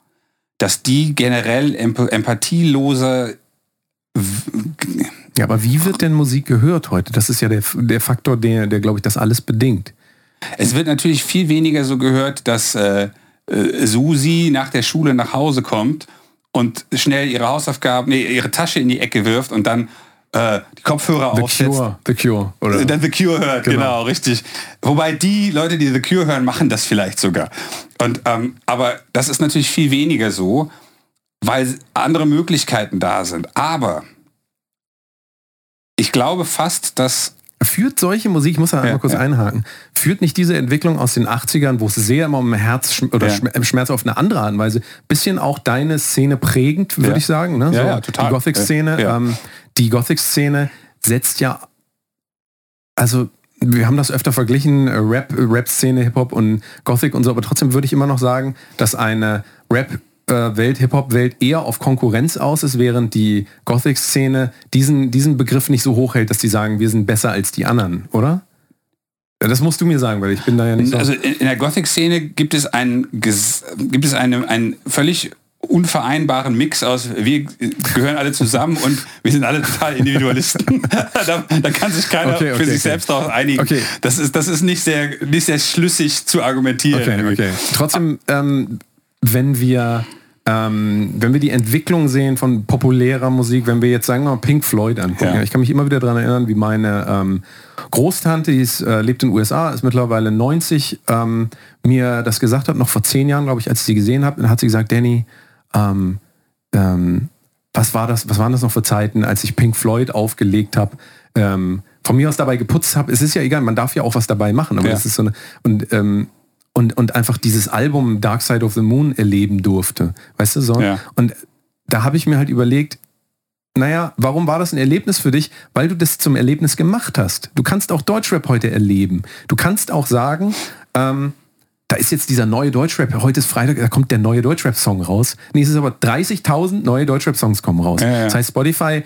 dass die generell emp empathieloser Ja, aber wie wird denn Musik gehört heute? Das ist ja der, der Faktor, der, der glaube ich, das alles bedingt. Es wird natürlich viel weniger so gehört, dass äh, äh, Susi nach der Schule nach Hause kommt und schnell ihre Hausaufgaben, nee, ihre Tasche in die Ecke wirft und dann äh, die Kopfhörer The aufsetzt. Cure, The Cure. Oder? Dann The Cure hört, genau. Genau. richtig. Wobei die Leute, die The Cure hören, machen das vielleicht sogar. Und, ähm, aber das ist natürlich viel weniger so, weil andere Möglichkeiten da sind. Aber ich glaube fast, dass Führt solche Musik, ich muss da Ja, einmal kurz ja. einhaken, führt nicht diese Entwicklung aus den 80ern, wo es sehr immer um Herz oder Ja. Schm- Schmerz auf eine andere Art und Weise, bisschen auch deine Szene prägend, würde Ja. ich sagen. Ne? Ja, ja, total. Die Gothic-Szene, Ja, ja. ähm, die Gothic-Szene setzt ja, also wir haben das öfter verglichen, äh, Rap, Rap-Szene, Hip-Hop und Gothic und so, aber trotzdem würde ich immer noch sagen, dass eine Rap-Welt, Hip-Hop-Welt eher auf Konkurrenz aus ist, während die Gothic-Szene diesen, diesen Begriff nicht so hoch hält, dass die sagen, wir sind besser als die anderen, oder? Das musst du mir sagen, weil ich bin da ja nicht so. Also in, der Gothic-Szene gibt es einen, gibt es eine, einen völlig unvereinbaren Mix aus, wir gehören alle zusammen und wir sind alle total Individualisten. da, da kann sich keiner Okay, für okay, sich okay. selbst darauf einigen. Okay. Das, ist, das ist nicht sehr, nicht sehr schlüssig zu argumentieren. Trotzdem, ähm, wenn wir ähm, wenn wir die Entwicklung sehen von populärer Musik, wenn wir jetzt sagen wir mal Pink Floyd angucken, Ja. ich kann mich immer wieder daran erinnern, wie meine ähm, Großtante, die ist, äh, lebt in den USA, ist mittlerweile 90, ähm, mir das gesagt hat, noch vor zehn Jahren, glaube ich, als ich sie gesehen habe, dann hat sie gesagt, Danny, ähm, ähm, was war das, was waren das noch für Zeiten, als ich Pink Floyd aufgelegt habe, ähm, von mir aus dabei geputzt habe. Es ist ja egal, man darf ja auch was dabei machen, aber Ja. das ist so eine und und, und einfach dieses Album Dark Side of the Moon erleben durfte. Weißt du so? Ja. Und da habe ich mir halt überlegt, naja, warum war das ein Erlebnis für dich? Weil du das zum Erlebnis gemacht hast. Du kannst auch Deutschrap heute erleben. Du kannst auch sagen, ähm, da ist jetzt dieser neue Deutschrap, heute ist Freitag, da kommt der neue Deutschrap-Song raus. Nee, es ist aber 30.000 neue Deutschrap-Songs kommen raus. Ja, ja. Das heißt, Spotify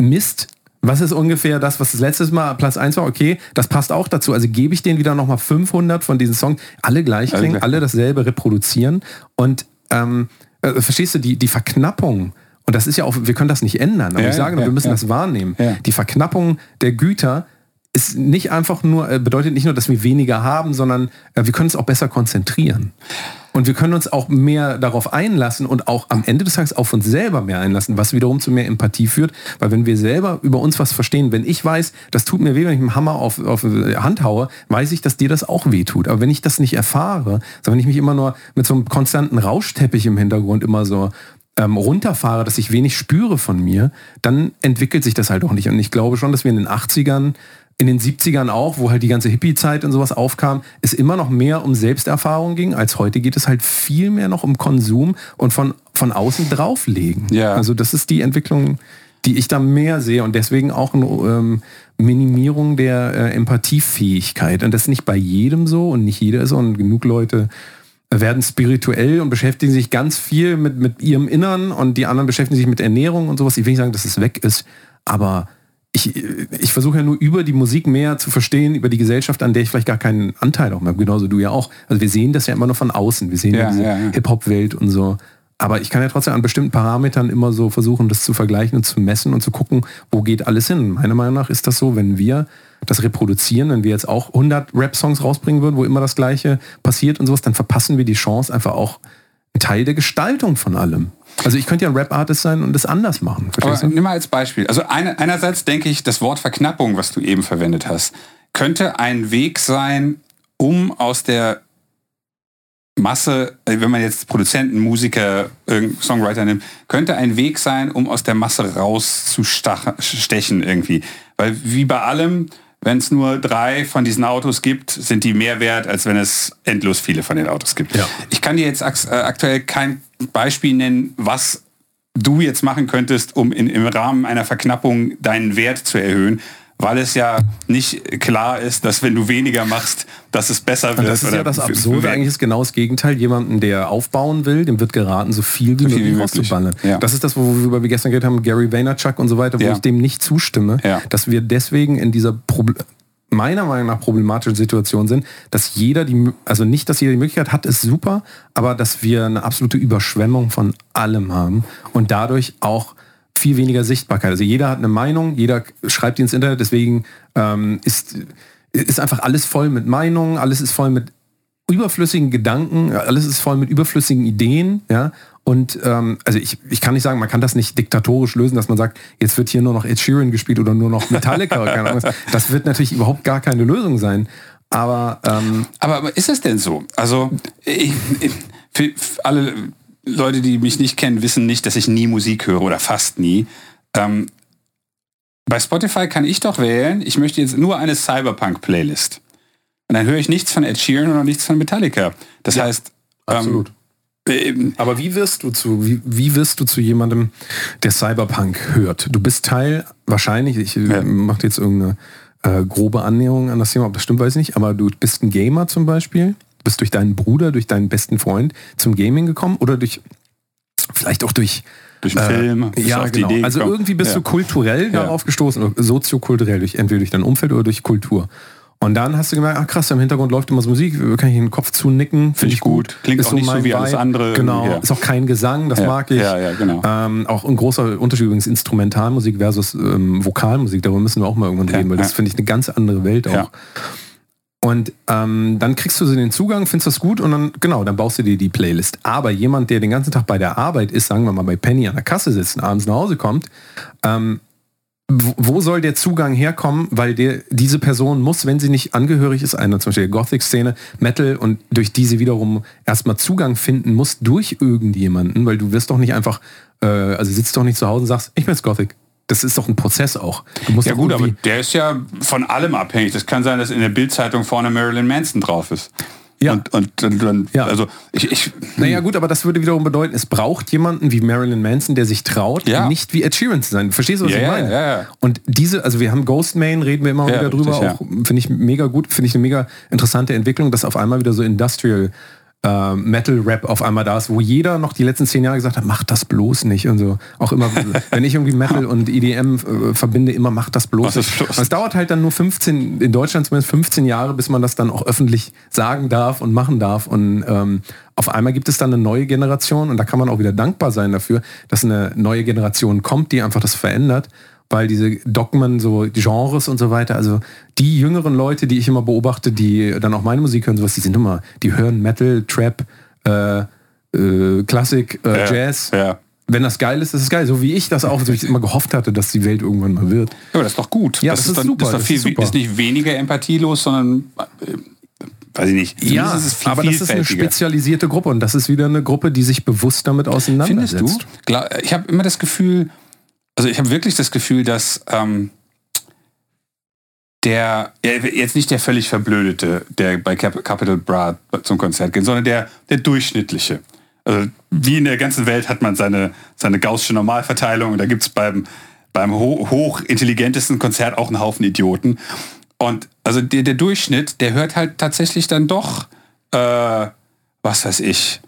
misst, was ist ungefähr das, was das letztes Mal Platz 1 war, okay, das passt auch dazu. Also gebe ich denen wieder nochmal 500 von diesen Songs, alle gleich Alle klingen, alle dasselbe reproduzieren und ähm, äh, verstehst du, die, die Verknappung, und das ist ja auch, wir können das nicht ändern, aber Ja, ich sage, nur, ja, wir müssen ja. das wahrnehmen. Die Verknappung der Güter ist nicht einfach nur, äh, bedeutet nicht nur, dass wir weniger haben, sondern äh, wir können uns auch besser konzentrieren. Und wir können uns auch mehr darauf einlassen und auch am Ende des Tages auf uns selber mehr einlassen, was wiederum zu mehr Empathie führt. Weil wenn wir selber über uns was verstehen, wenn ich weiß, das tut mir weh, wenn ich mit dem Hammer auf, auf die Hand haue, weiß ich, dass dir das auch weh tut. Aber wenn ich das nicht erfahre, sondern wenn ich mich immer nur mit so einem konstanten Rauschteppich im Hintergrund immer so ähm, runterfahre, dass ich wenig spüre von mir, dann entwickelt sich das halt auch nicht. Und ich glaube schon, dass wir in den 80ern, in den 70ern auch, wo halt die ganze Hippie-Zeit und sowas aufkam, es immer noch mehr um Selbsterfahrung ging, als heute geht es halt viel mehr noch um Konsum und von, von außen drauflegen. Ja. Also das ist die Entwicklung, die ich da mehr sehe und deswegen auch eine ähm, Minimierung der äh, Empathiefähigkeit. Und das ist nicht bei jedem so und nicht jeder ist so und genug Leute werden spirituell und beschäftigen sich ganz viel mit, mit ihrem Innern und die anderen beschäftigen sich mit Ernährung und sowas. Ich will nicht sagen, dass es weg ist, aber ich, ich versuche ja nur über die Musik mehr zu verstehen, über die Gesellschaft, an der ich vielleicht gar keinen Anteil auch mehr habe. Genauso du ja auch. Also wir sehen das ja immer nur von außen. Wir sehen ja, ja diese ja, ja. Hip-Hop-Welt und so. Aber ich kann ja trotzdem an bestimmten Parametern immer so versuchen, das zu vergleichen und zu messen und zu gucken, wo geht alles hin. Meiner Meinung nach ist das so, wenn wir das reproduzieren, wenn wir jetzt auch 100 Rap-Songs rausbringen würden, wo immer das Gleiche passiert und sowas, dann verpassen wir die Chance einfach auch Teil der Gestaltung von allem. Also ich könnte ja ein Rap-Artist sein und das anders machen. Aber nimm mal als Beispiel. Also eine, einerseits denke ich, das Wort Verknappung, was du eben verwendet hast, könnte ein Weg sein, um aus der Masse, wenn man jetzt Produzenten, Musiker, Songwriter nimmt, könnte ein Weg sein, um aus der Masse rauszustechen irgendwie. Weil wie bei allem, wenn es nur drei von diesen Autos gibt, sind die mehr wert, als wenn es endlos viele von den Autos gibt. Ja. Ich kann dir jetzt äh, aktuell kein Beispiel nennen, was du jetzt machen könntest, um in, im Rahmen einer Verknappung deinen Wert zu erhöhen weil es ja nicht klar ist, dass wenn du weniger machst, dass es besser wird. Das ist ja das Absurde, eigentlich ist genau das Gegenteil. Jemanden, der aufbauen will, dem wird geraten, so viel wie so möglich rauszuballern. Ja. Das ist das, worüber wir gestern geredet haben, Gary Vaynerchuk und so weiter, wo ja. ich dem nicht zustimme, ja. dass wir deswegen in dieser Problem meiner Meinung nach problematischen Situation sind, dass jeder die, also nicht, dass jeder die Möglichkeit hat, ist super, aber dass wir eine absolute Überschwemmung von allem haben und dadurch auch viel weniger Sichtbarkeit. Also jeder hat eine Meinung, jeder schreibt die ins Internet, deswegen ähm, ist, ist einfach alles voll mit Meinungen, alles ist voll mit überflüssigen Gedanken, alles ist voll mit überflüssigen Ideen, ja. Und ähm, also ich, ich kann nicht sagen, man kann das nicht diktatorisch lösen, dass man sagt, jetzt wird hier nur noch Ed Sheeran gespielt oder nur noch Metallica. keine Ahnung. Das wird natürlich überhaupt gar keine Lösung sein. Aber, ähm, aber, aber ist es denn so? Also ich, ich, für alle Leute, die mich nicht kennen, wissen nicht, dass ich nie Musik höre oder fast nie. Ähm, bei Spotify kann ich doch wählen, ich möchte jetzt nur eine Cyberpunk-Playlist. Und dann höre ich nichts von Ed Sheeran oder nichts von Metallica. Das ja, heißt, ähm, absolut. Ähm, Aber wie wirst du zu, wie, wie wirst du zu jemandem, der Cyberpunk hört? Du bist Teil, wahrscheinlich, ich ja. mache jetzt irgendeine äh, grobe Annäherung an das Thema, ob das stimmt, weiß ich nicht, aber du bist ein Gamer zum Beispiel bist durch deinen Bruder, durch deinen besten Freund zum Gaming gekommen oder durch vielleicht auch durch durch einen äh, Film. Ja, genau. also irgendwie bist ja. du kulturell ja. darauf gestoßen, oder soziokulturell, durch, entweder durch dein Umfeld oder durch Kultur. Und dann hast du gemerkt, ach krass, im Hintergrund läuft immer so Musik, kann ich den Kopf zunicken. Finde ich gut. Klingt ist auch so nicht so wie alles andere. Genau, ja. ist auch kein Gesang, das mag ich. Ja, ja, genau. Ähm, auch ein großer Unterschied übrigens Instrumentalmusik versus ähm, Vokalmusik, darüber müssen wir auch mal irgendwann reden, weil das finde ich eine ganz andere Welt auch. Und ähm, dann kriegst du den Zugang, findest das gut und dann, genau, dann baust du dir die Playlist. Aber jemand, der den ganzen Tag bei der Arbeit ist, sagen wir mal bei Penny an der Kasse sitzt und abends nach Hause kommt, ähm, wo soll der Zugang herkommen? Weil der, diese Person muss, wenn sie nicht angehörig ist, einer zum Beispiel Gothic-Szene, Metal und durch diese wiederum erstmal Zugang finden muss durch irgendjemanden, weil du wirst doch nicht einfach, äh, also sitzt doch nicht zu Hause und sagst, ich bin jetzt Gothic das ist doch ein Prozess auch. ja gut, aber der ist ja von allem abhängig. Das kann sein, dass in der Bildzeitung vorne Marilyn Manson drauf ist. Ja. Und, und, und, und ja. also ich, ich. Naja, gut, aber das würde wiederum bedeuten, es braucht jemanden wie Marilyn Manson, der sich traut, ja. nicht wie Ed Sheeran zu sein. Verstehst du, was ja, ich meine? Ja, Und diese, also wir haben Ghostman, reden wir immer wieder drüber, auch finde ich mega gut, finde ich eine mega interessante Entwicklung, dass auf einmal wieder so Industrial äh, Metal-Rap auf einmal da ist, wo jeder noch die letzten zehn Jahre gesagt hat, mach das bloß nicht und so. Auch immer, wenn ich irgendwie Metal und EDM äh, verbinde, immer mach das bloß nicht. Und es dauert halt dann nur 15, in Deutschland zumindest 15 Jahre, bis man das dann auch öffentlich sagen darf und machen darf. Und ähm, auf einmal gibt es dann eine neue Generation und da kann man auch wieder dankbar sein dafür, dass eine neue Generation kommt, die einfach das verändert weil diese Dogmen, so Genres und so weiter, also die jüngeren Leute, die ich immer beobachte, die dann auch meine Musik hören, sowas, die sind immer, die hören Metal, Trap, äh, äh, Klassik, äh, ja, Jazz. Ja. Wenn das geil ist, ist es geil. So wie ich das auch, so ich immer gehofft hatte, dass die Welt irgendwann mal wird. Ja, aber das ist doch gut. Ja, das, das ist, dann, super. Das ist, viel, das ist, ist, nicht weniger empathielos, sondern äh, weiß ich nicht. Ja, ist viel aber das ist eine spezialisierte Gruppe und das ist wieder eine Gruppe, die sich bewusst damit auseinandersetzt. Findest du? Ich habe immer das Gefühl, also ich habe wirklich das Gefühl, dass ähm, der, jetzt nicht der völlig Verblödete, der bei Capital Bra zum Konzert geht, sondern der, der durchschnittliche. Also wie in der ganzen Welt hat man seine, seine gaußsche Normalverteilung und da gibt es beim, beim ho hochintelligentesten Konzert auch einen Haufen Idioten. Und also der, der Durchschnitt, der hört halt tatsächlich dann doch, äh, was weiß ich,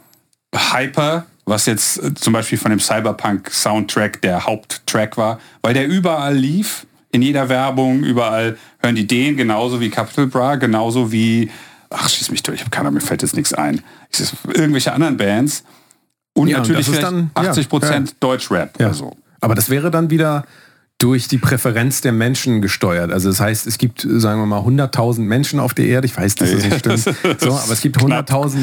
Hyper, was jetzt äh, zum Beispiel von dem Cyberpunk-Soundtrack der Haupttrack war, weil der überall lief, in jeder Werbung, überall hören die den, genauso wie Capital Bra, genauso wie, ach, schieß mich durch, ich habe keiner, mir fällt jetzt nichts ein. Irgendwelche anderen Bands. Und Ja, und natürlich ist vielleicht dann- ja, 80 Prozent ja. Deutschrap Ja. oder so. Aber das wäre dann wieder durch die Präferenz der Menschen gesteuert. Also das heißt, es gibt, sagen wir mal, 100.000 Menschen auf der Erde. Ich weiß, dass das nicht stimmt. So, aber es gibt 100.000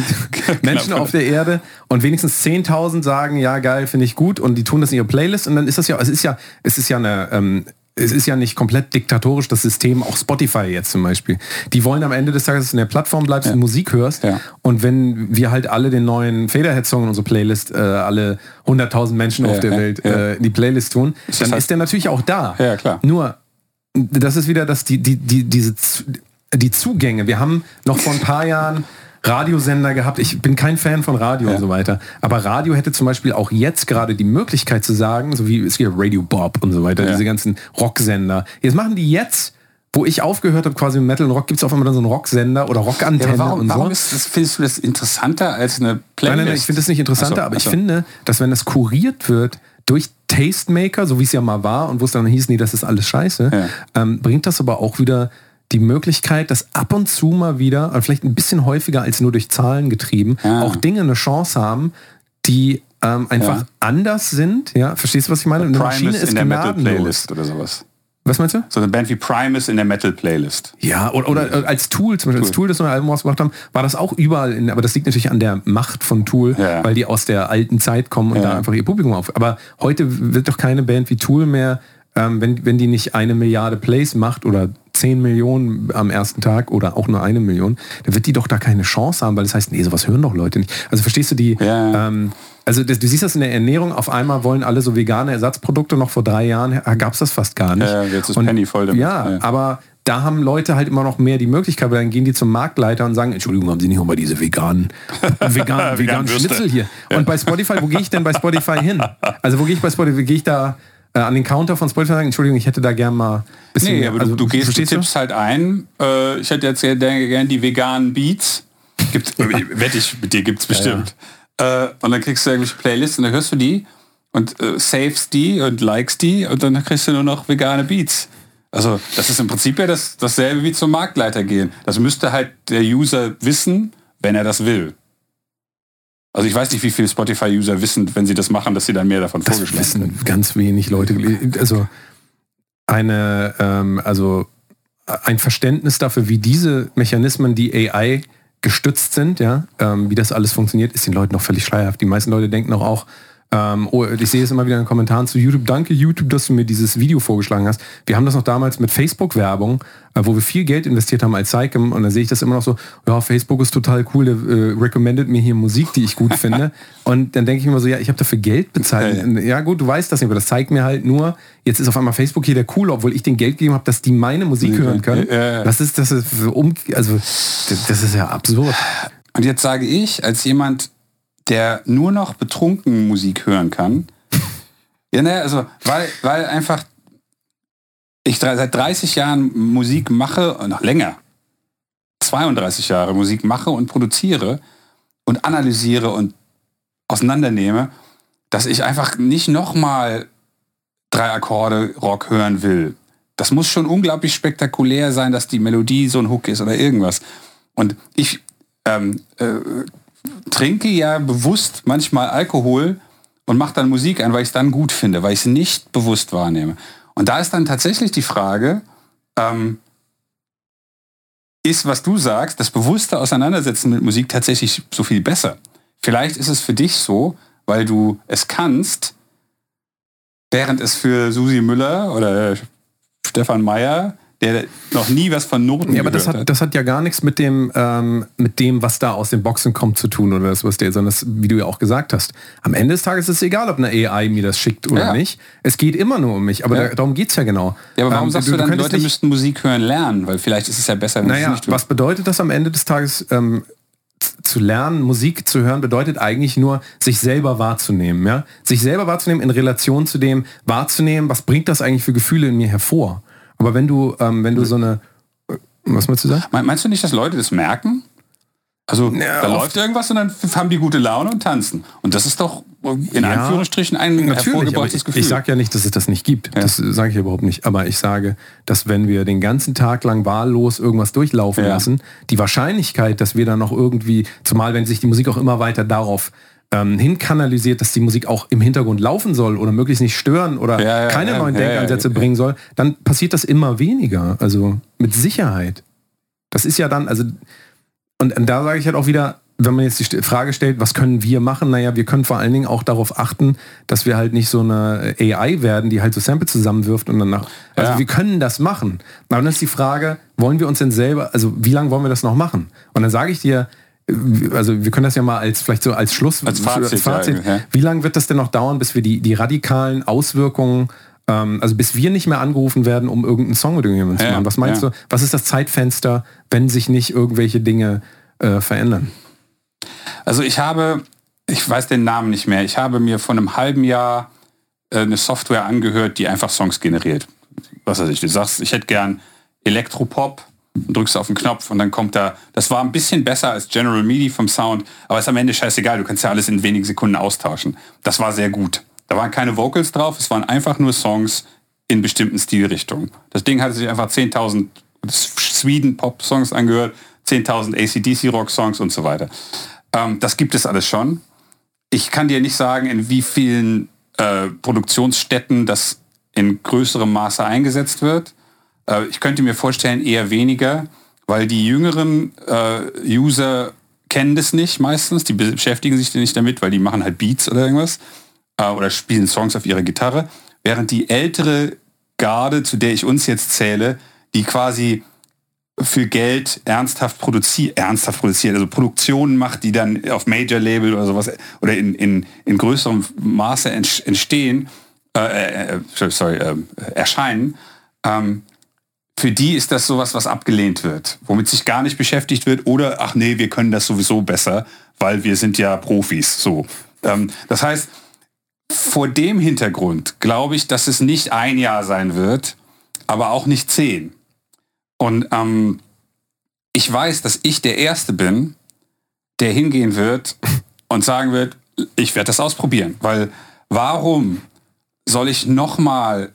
Menschen auf der Erde und wenigstens 10.000 sagen, ja geil, finde ich gut und die tun das in ihre Playlist und dann ist das ja, es ist ja, es ist ja eine, ähm, es ist ja nicht komplett diktatorisch, das System, auch Spotify jetzt zum Beispiel. Die wollen am Ende des Tages, dass du in der Plattform bleibst und Musik hörst. Ja. Und wenn wir halt alle den neuen Faderhead-Song in unsere Playlist, äh, alle 100.000 Menschen auf der ja, Welt ja. Äh, in die Playlist tun, Ist dann halt- ist der natürlich auch da. Ja, klar. Nur, das ist wieder das, die, die, die, diese, die Zugänge. Wir haben noch vor ein paar Jahren Radiosender gehabt. Ich bin kein Fan von Radio Ja. und so weiter. Aber Radio hätte zum Beispiel auch jetzt gerade die Möglichkeit zu sagen, so wie es gibt Radio Bob und so weiter, Ja. diese ganzen Rocksender. Jetzt machen die jetzt, wo ich aufgehört habe, quasi mit Metal und Rock, gibt es auf einmal dann so einen Rocksender oder Ja, Rockantenne aber warum, und so. warum ist das, findest du das interessanter als eine Playlist? Nein, nein, nein, ich finde das nicht interessanter, so, aber ach ich so. finde, dass wenn das kuriert wird durch Tastemaker, so wie es ja mal war und wo es dann hieß, nee, das ist alles scheiße, Ja. ähm, bringt das aber auch wieder die Möglichkeit, dass ab und zu mal wieder, und vielleicht ein bisschen häufiger als nur durch Zahlen getrieben, Ja. auch Dinge eine Chance haben, die ähm, einfach Ja. anders sind. Ja, verstehst du, was ich meine? Eine Maschine Primus ist in der gnadenlos. Metal-Playlist oder sowas. Was meinst du? So eine Band wie Primus in der Metal-Playlist. Ja, oder, oder als Tool, zum Beispiel als Tool, das neue Album rausgebracht haben, war das auch überall, in, aber das liegt natürlich an der Macht von Tool, Ja. weil die aus der alten Zeit kommen und Ja. da einfach ihr Publikum auf. Aber heute wird doch keine Band wie Tool mehr, ähm, wenn, wenn die nicht eine Milliarde Plays macht oder 10 Millionen am ersten Tag oder auch nur eine Million, dann wird die doch da keine Chance haben, weil das heißt, nee, sowas hören doch Leute nicht. Also verstehst du die, Ja. ähm, also das, du siehst das in der Ernährung, auf einmal wollen alle so vegane Ersatzprodukte, noch vor drei Jahren gab es das fast gar nicht. Ja, jetzt ist Penny voll damit. Ja, Ja. aber da haben Leute halt immer noch mehr die Möglichkeit, weil dann gehen die zum Marktleiter und sagen, Entschuldigung, haben Sie nicht auch mal diese veganen, veganen, veganen. Schnitzel hier? Und bei Spotify, wo gehe ich denn bei Spotify hin? Also wo gehe ich bei Spotify? Gehe ich da äh, an den Counter von Spotify sagen, Entschuldigung, ich hätte da gern mal bisschen Nee, mehr. aber also, du, du gehst, du verstehst tippst halt ein. Äh, ich hätte jetzt gerne gern die veganen Beats. Gibt's, wette ich, mit dir gibt's bestimmt. Äh, und dann kriegst du irgendwelche Playlists und dann hörst du die und äh, savest die und likest die und dann kriegst du nur noch vegane Beats. Also das ist im Prinzip ja das, dasselbe wie zum Marktleiter gehen. Das müsste halt der User wissen, wenn er das will. Also ich weiß nicht, wie viele Spotify-User wissen, wenn sie das machen, dass sie dann mehr davon Das vorgeschlagen wissen ganz wenig Leute. Also eine, ähm, also ein Verständnis dafür, wie diese Mechanismen, die AI gestützt sind, ja, ähm, wie das alles funktioniert, ist den Leuten noch völlig schleierhaft. Die meisten Leute denken doch auch, ähm, oh, ich sehe es immer wieder in den Kommentaren zu YouTube, danke YouTube, dass du mir dieses Video vorgeschlagen hast. Wir haben das noch damals mit Facebook-Werbung, äh, wo wir viel Geld investiert haben als Sycam und da sehe ich das immer noch so, ja, Facebook ist total cool, der äh, recommended mir hier Musik, die ich gut finde. Und dann denke ich mir immer so, ja, ich habe dafür Geld bezahlt. Ja, Ja, gut, du weißt das nicht, aber das zeigt mir halt nur, jetzt ist auf einmal Facebook hier der cool, obwohl ich den Geld gegeben habe, dass die meine Musik hören können. Ja, ja. Das ist, das ist um, also das ist ja absurd. Und jetzt sage ich, als jemand, der nur noch betrunken Musik hören kann, ja, ne, also, weil, weil einfach ich seit 30 Jahren Musik mache, noch länger, 32 Jahre Musik mache und produziere und analysiere und auseinandernehme, dass ich einfach nicht nochmal drei Akkorde Rock hören will. Das muss schon unglaublich spektakulär sein, dass die Melodie so ein Hook ist oder irgendwas. Und ich ähm, äh, trinke ja bewusst manchmal Alkohol und mache dann Musik an, weil ich es dann gut finde, weil ich es nicht bewusst wahrnehme. Und da ist dann tatsächlich die Frage, ähm, ist, was du sagst, das bewusste Auseinandersetzen mit Musik tatsächlich so viel besser? Vielleicht ist es für dich so, weil du es kannst, während es für Susi Müller oder Stefan Meyer, der noch nie was von Noten Ja, aber das gehört hat, das hat ja gar nichts mit dem, ähm, mit dem, was da aus den Boxen kommt, zu tun oder das, was der, sondern das, wie du ja auch gesagt hast. Am Ende des Tages ist es egal, ob eine AI mir das schickt oder Ja. nicht. Es geht immer nur um mich, aber Ja. da, darum geht's ja genau. Ja, aber warum Ähm, sagst du, dann, könntest Leute nicht- müssten Musik hören lernen? Weil vielleicht ist es ja besser, wenn sie es Naja, nicht tun. was bedeutet das am Ende des Tages? Ähm, zu lernen, Musik zu hören, bedeutet eigentlich nur, sich selber wahrzunehmen. Ja? Sich selber wahrzunehmen in Relation zu dem, wahrzunehmen, was bringt das eigentlich für Gefühle in mir hervor. Aber wenn du, ähm, wenn du so eine, äh, was willst du sagen? Meinst du nicht, dass Leute das merken? Also ja, da läuft irgendwas und dann haben die gute Laune und tanzen. Und das ist doch in ja, Anführungsstrichen ein hervorgebrachtes Gefühl. Ich sage ja nicht, dass es das nicht gibt. Ja. Das sage ich überhaupt nicht. Aber ich sage, dass wenn wir den ganzen Tag lang wahllos irgendwas durchlaufen lassen, die Wahrscheinlichkeit, dass wir dann noch irgendwie, zumal wenn sich die Musik auch immer weiter darauf ähm, hinkanalisiert, dass die Musik auch im Hintergrund laufen soll oder möglichst nicht stören oder ja, keine ja, neuen Denkansätze bringen soll, dann passiert das immer weniger. Also mit Sicherheit. Das ist ja dann, also und, und da sage ich halt auch wieder, wenn man jetzt die Frage stellt, was können wir machen? Naja, wir können vor allen Dingen auch darauf achten, dass wir halt nicht so eine AI werden, die halt so Sample zusammenwirft und danach. Also ja. wir können das machen. Aber dann ist die Frage, wollen wir uns denn selber, also wie lange wollen wir das noch machen? Und dann sage ich dir, also wir können das ja mal als vielleicht so als Schluss, als Fazit, als Fazit ja, wie lange wird das denn noch dauern, bis wir die, die radikalen Auswirkungen ähm, also bis wir nicht mehr angerufen werden, um irgendeinen Song mit irgendjemandem zu machen. Was meinst du, was ist das Zeitfenster, wenn sich nicht irgendwelche Dinge äh, verändern? Also ich habe, ich weiß den Namen nicht mehr, ich habe mir vor einem halben Jahr äh, eine Software angehört, die einfach Songs generiert. Was weiß ich, du sagst, ich hätte gern Elektropop, drückst auf den Knopf und dann kommt da, das war ein bisschen besser als General MIDI vom Sound, aber ist am Ende scheißegal, du kannst ja alles in wenigen Sekunden austauschen. Das war sehr gut. Da waren keine Vocals drauf, es waren einfach nur Songs in bestimmten Stilrichtungen. Das Ding hatte sich einfach 10.000 Sweden-Pop-Songs angehört, 10.000 ACDC-Rock-Songs und so weiter. Ähm, das gibt es alles schon. Ich kann dir nicht sagen, in wie vielen äh, Produktionsstätten das in größerem Maße eingesetzt wird. Äh, ich könnte mir vorstellen, eher weniger, weil die jüngeren äh, User kennen das nicht meistens, die beschäftigen sich nicht damit, weil die machen halt Beats oder irgendwas äh, oder spielen Songs auf ihrer Gitarre, während die ältere Garde, zu der ich uns jetzt zähle, die quasi für Geld ernsthaft produziert, ernsthaft produziert, also Produktionen macht, die dann auf Major Label oder sowas oder in, in, in größerem Maße entstehen, äh, äh, sorry, äh, erscheinen, ähm, für die ist das sowas, was abgelehnt wird, womit sich gar nicht beschäftigt wird oder ach nee, wir können das sowieso besser, weil wir sind ja Profis. So. Ähm, das heißt, vor dem Hintergrund glaube ich, dass es nicht ein Jahr sein wird, aber auch nicht zehn. Und ähm, ich weiß, dass ich der Erste bin, der hingehen wird und sagen wird, ich werde das ausprobieren. Weil warum soll ich nochmal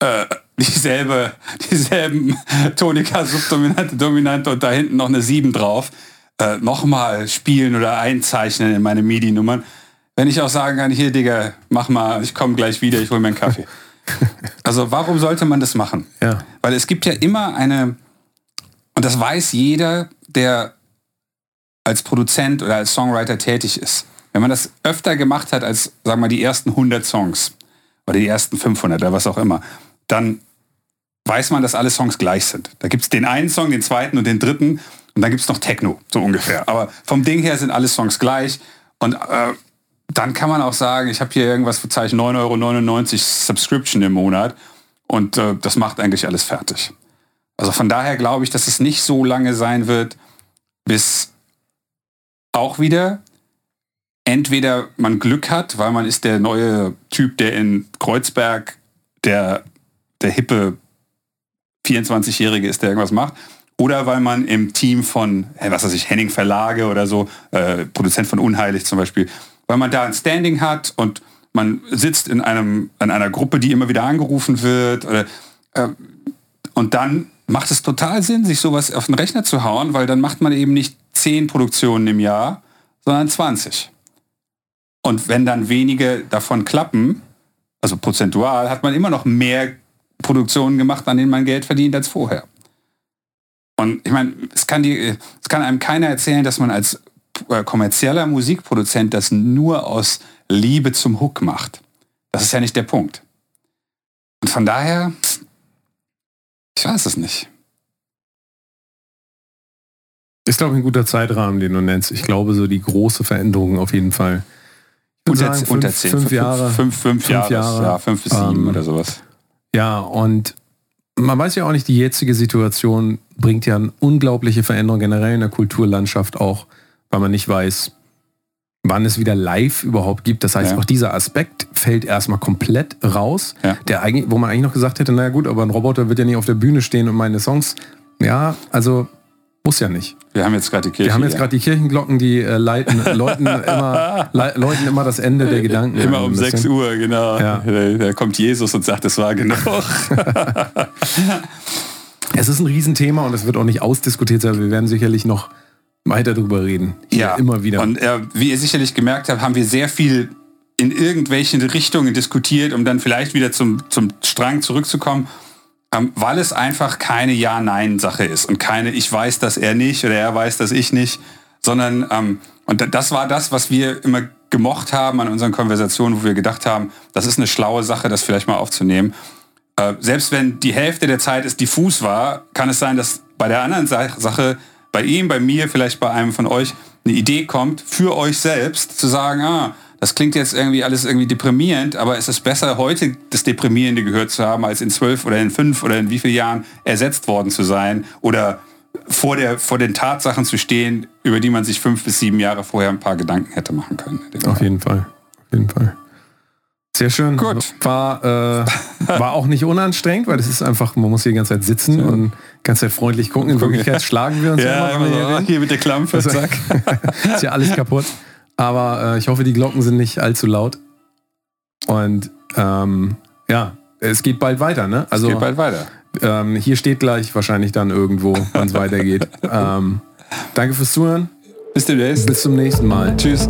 äh, dieselbe, dieselben Tonika Subdominante, Dominante und da hinten noch eine 7 drauf, äh, nochmal spielen oder einzeichnen in meine MIDI-Nummern? Wenn ich auch sagen kann, hier Digga, mach mal, ich komme gleich wieder, ich hole mir einen Kaffee. Also warum sollte man das machen? Ja. Weil es gibt ja immer eine, und das weiß jeder, der als Produzent oder als Songwriter tätig ist. Wenn man das öfter gemacht hat als, sagen wir mal, die ersten 100 Songs oder die ersten 500 oder was auch immer, dann weiß man, dass alle Songs gleich sind. Da gibt es den einen Song, den zweiten und den dritten und dann gibt es noch Techno, so ungefähr. Aber vom Ding her sind alle Songs gleich und äh, dann kann man auch sagen, ich habe hier irgendwas für Zeichen 9,99 Euro Subscription im Monat und äh, das macht eigentlich alles fertig. Also von daher glaube ich, dass es nicht so lange sein wird, bis auch wieder entweder man Glück hat, weil man ist der neue Typ, der in Kreuzberg der, der hippe 24-Jährige ist, der irgendwas macht, oder weil man im Team von, was weiß ich, Henning Verlage oder so, äh, Produzent von Unheilig zum Beispiel, weil man da ein Standing hat und man sitzt in, einem, in einer Gruppe, die immer wieder angerufen wird. Oder, äh, und dann macht es total Sinn, sich sowas auf den Rechner zu hauen, weil dann macht man eben nicht zehn Produktionen im Jahr, sondern 20. Und wenn dann wenige davon klappen, also prozentual, hat man immer noch mehr Produktionen gemacht, an denen man Geld verdient als vorher. Und ich meine, es kann, die, es kann einem keiner erzählen, dass man als äh, kommerzieller Musikproduzent das nur aus Liebe zum Hook macht. Das ist ja nicht der Punkt. Und von daher, ich weiß es nicht. Ist, glaube ich, ein guter Zeitrahmen, den du nennst. Ich glaube, so die große Veränderung auf jeden Fall. Unter, sagen, fünf, unter zehn. Fünf, Jahre. Fünf, fünf, fünf Jahre, Jahre. Ja, fünf bis sieben ähm, oder sowas. Ja, und man weiß ja auch nicht, die jetzige Situation bringt ja eine unglaubliche Veränderung generell in der Kulturlandschaft auch weil man nicht weiß, wann es wieder live überhaupt gibt. Das heißt, Ja. auch dieser Aspekt fällt erstmal komplett raus, Ja. der eigentlich, wo man eigentlich noch gesagt hätte, naja gut, aber ein Roboter wird ja nicht auf der Bühne stehen und meine Songs. Ja, also muss ja nicht. Wir haben jetzt gerade die Kirche. Wir haben jetzt gerade die Kirchenglocken, die äh, leiten, läuten, immer, le läuten immer das Ende der Gedanken. Immer um bisschen. 6 Uhr, genau. Ja. Da, kommt Jesus und sagt, es war genug. Es ist ein Riesenthema und es wird auch nicht ausdiskutiert sein. Wir werden sicherlich noch weiter drüber reden. Hier immer wieder. Und äh, wie ihr sicherlich gemerkt habt, haben wir sehr viel in irgendwelchen Richtungen diskutiert, um dann vielleicht wieder zum, zum Strang zurückzukommen, ähm, weil es einfach keine Ja-Nein-Sache ist und keine Ich weiß das er nicht oder er weiß das ich nicht, sondern ähm, und da- das war das, was wir immer gemocht haben an unseren Konversationen, wo wir gedacht haben, das ist eine schlaue Sache, das vielleicht mal aufzunehmen. Äh, selbst wenn die Hälfte der Zeit es diffus war, kann es sein, dass bei der anderen Sa Sache, bei ihm, bei mir, vielleicht bei einem von euch, eine Idee kommt, für euch selbst zu sagen, ah, das klingt jetzt irgendwie alles irgendwie deprimierend, aber es ist besser, heute das Deprimierende gehört zu haben, als in zwölf oder in fünf oder in wie vielen Jahren ersetzt worden zu sein oder vor, der, vor den Tatsachen zu stehen, über die man sich fünf bis sieben Jahre vorher ein paar Gedanken hätte machen können. Auf jeden Fall. Auf jeden Fall. Sehr schön. Gut. War, äh, war auch nicht unanstrengend, weil das ist einfach, man muss hier die ganze Zeit sitzen und die ganze Zeit freundlich gucken. In Wirklichkeit schlagen wir uns Ja, immer, so, hier mit der Klampe, Also- zack. ist ja alles kaputt. Aber äh, ich hoffe, die Glocken sind nicht allzu laut. Und ähm, ja, es geht bald weiter, ne? Also Geht bald weiter. ähm, hier steht gleich wahrscheinlich dann irgendwo, wann es weitergeht. Ähm, danke fürs Zuhören. Bis demnächst. Bis zum nächsten Mal. Tschüss.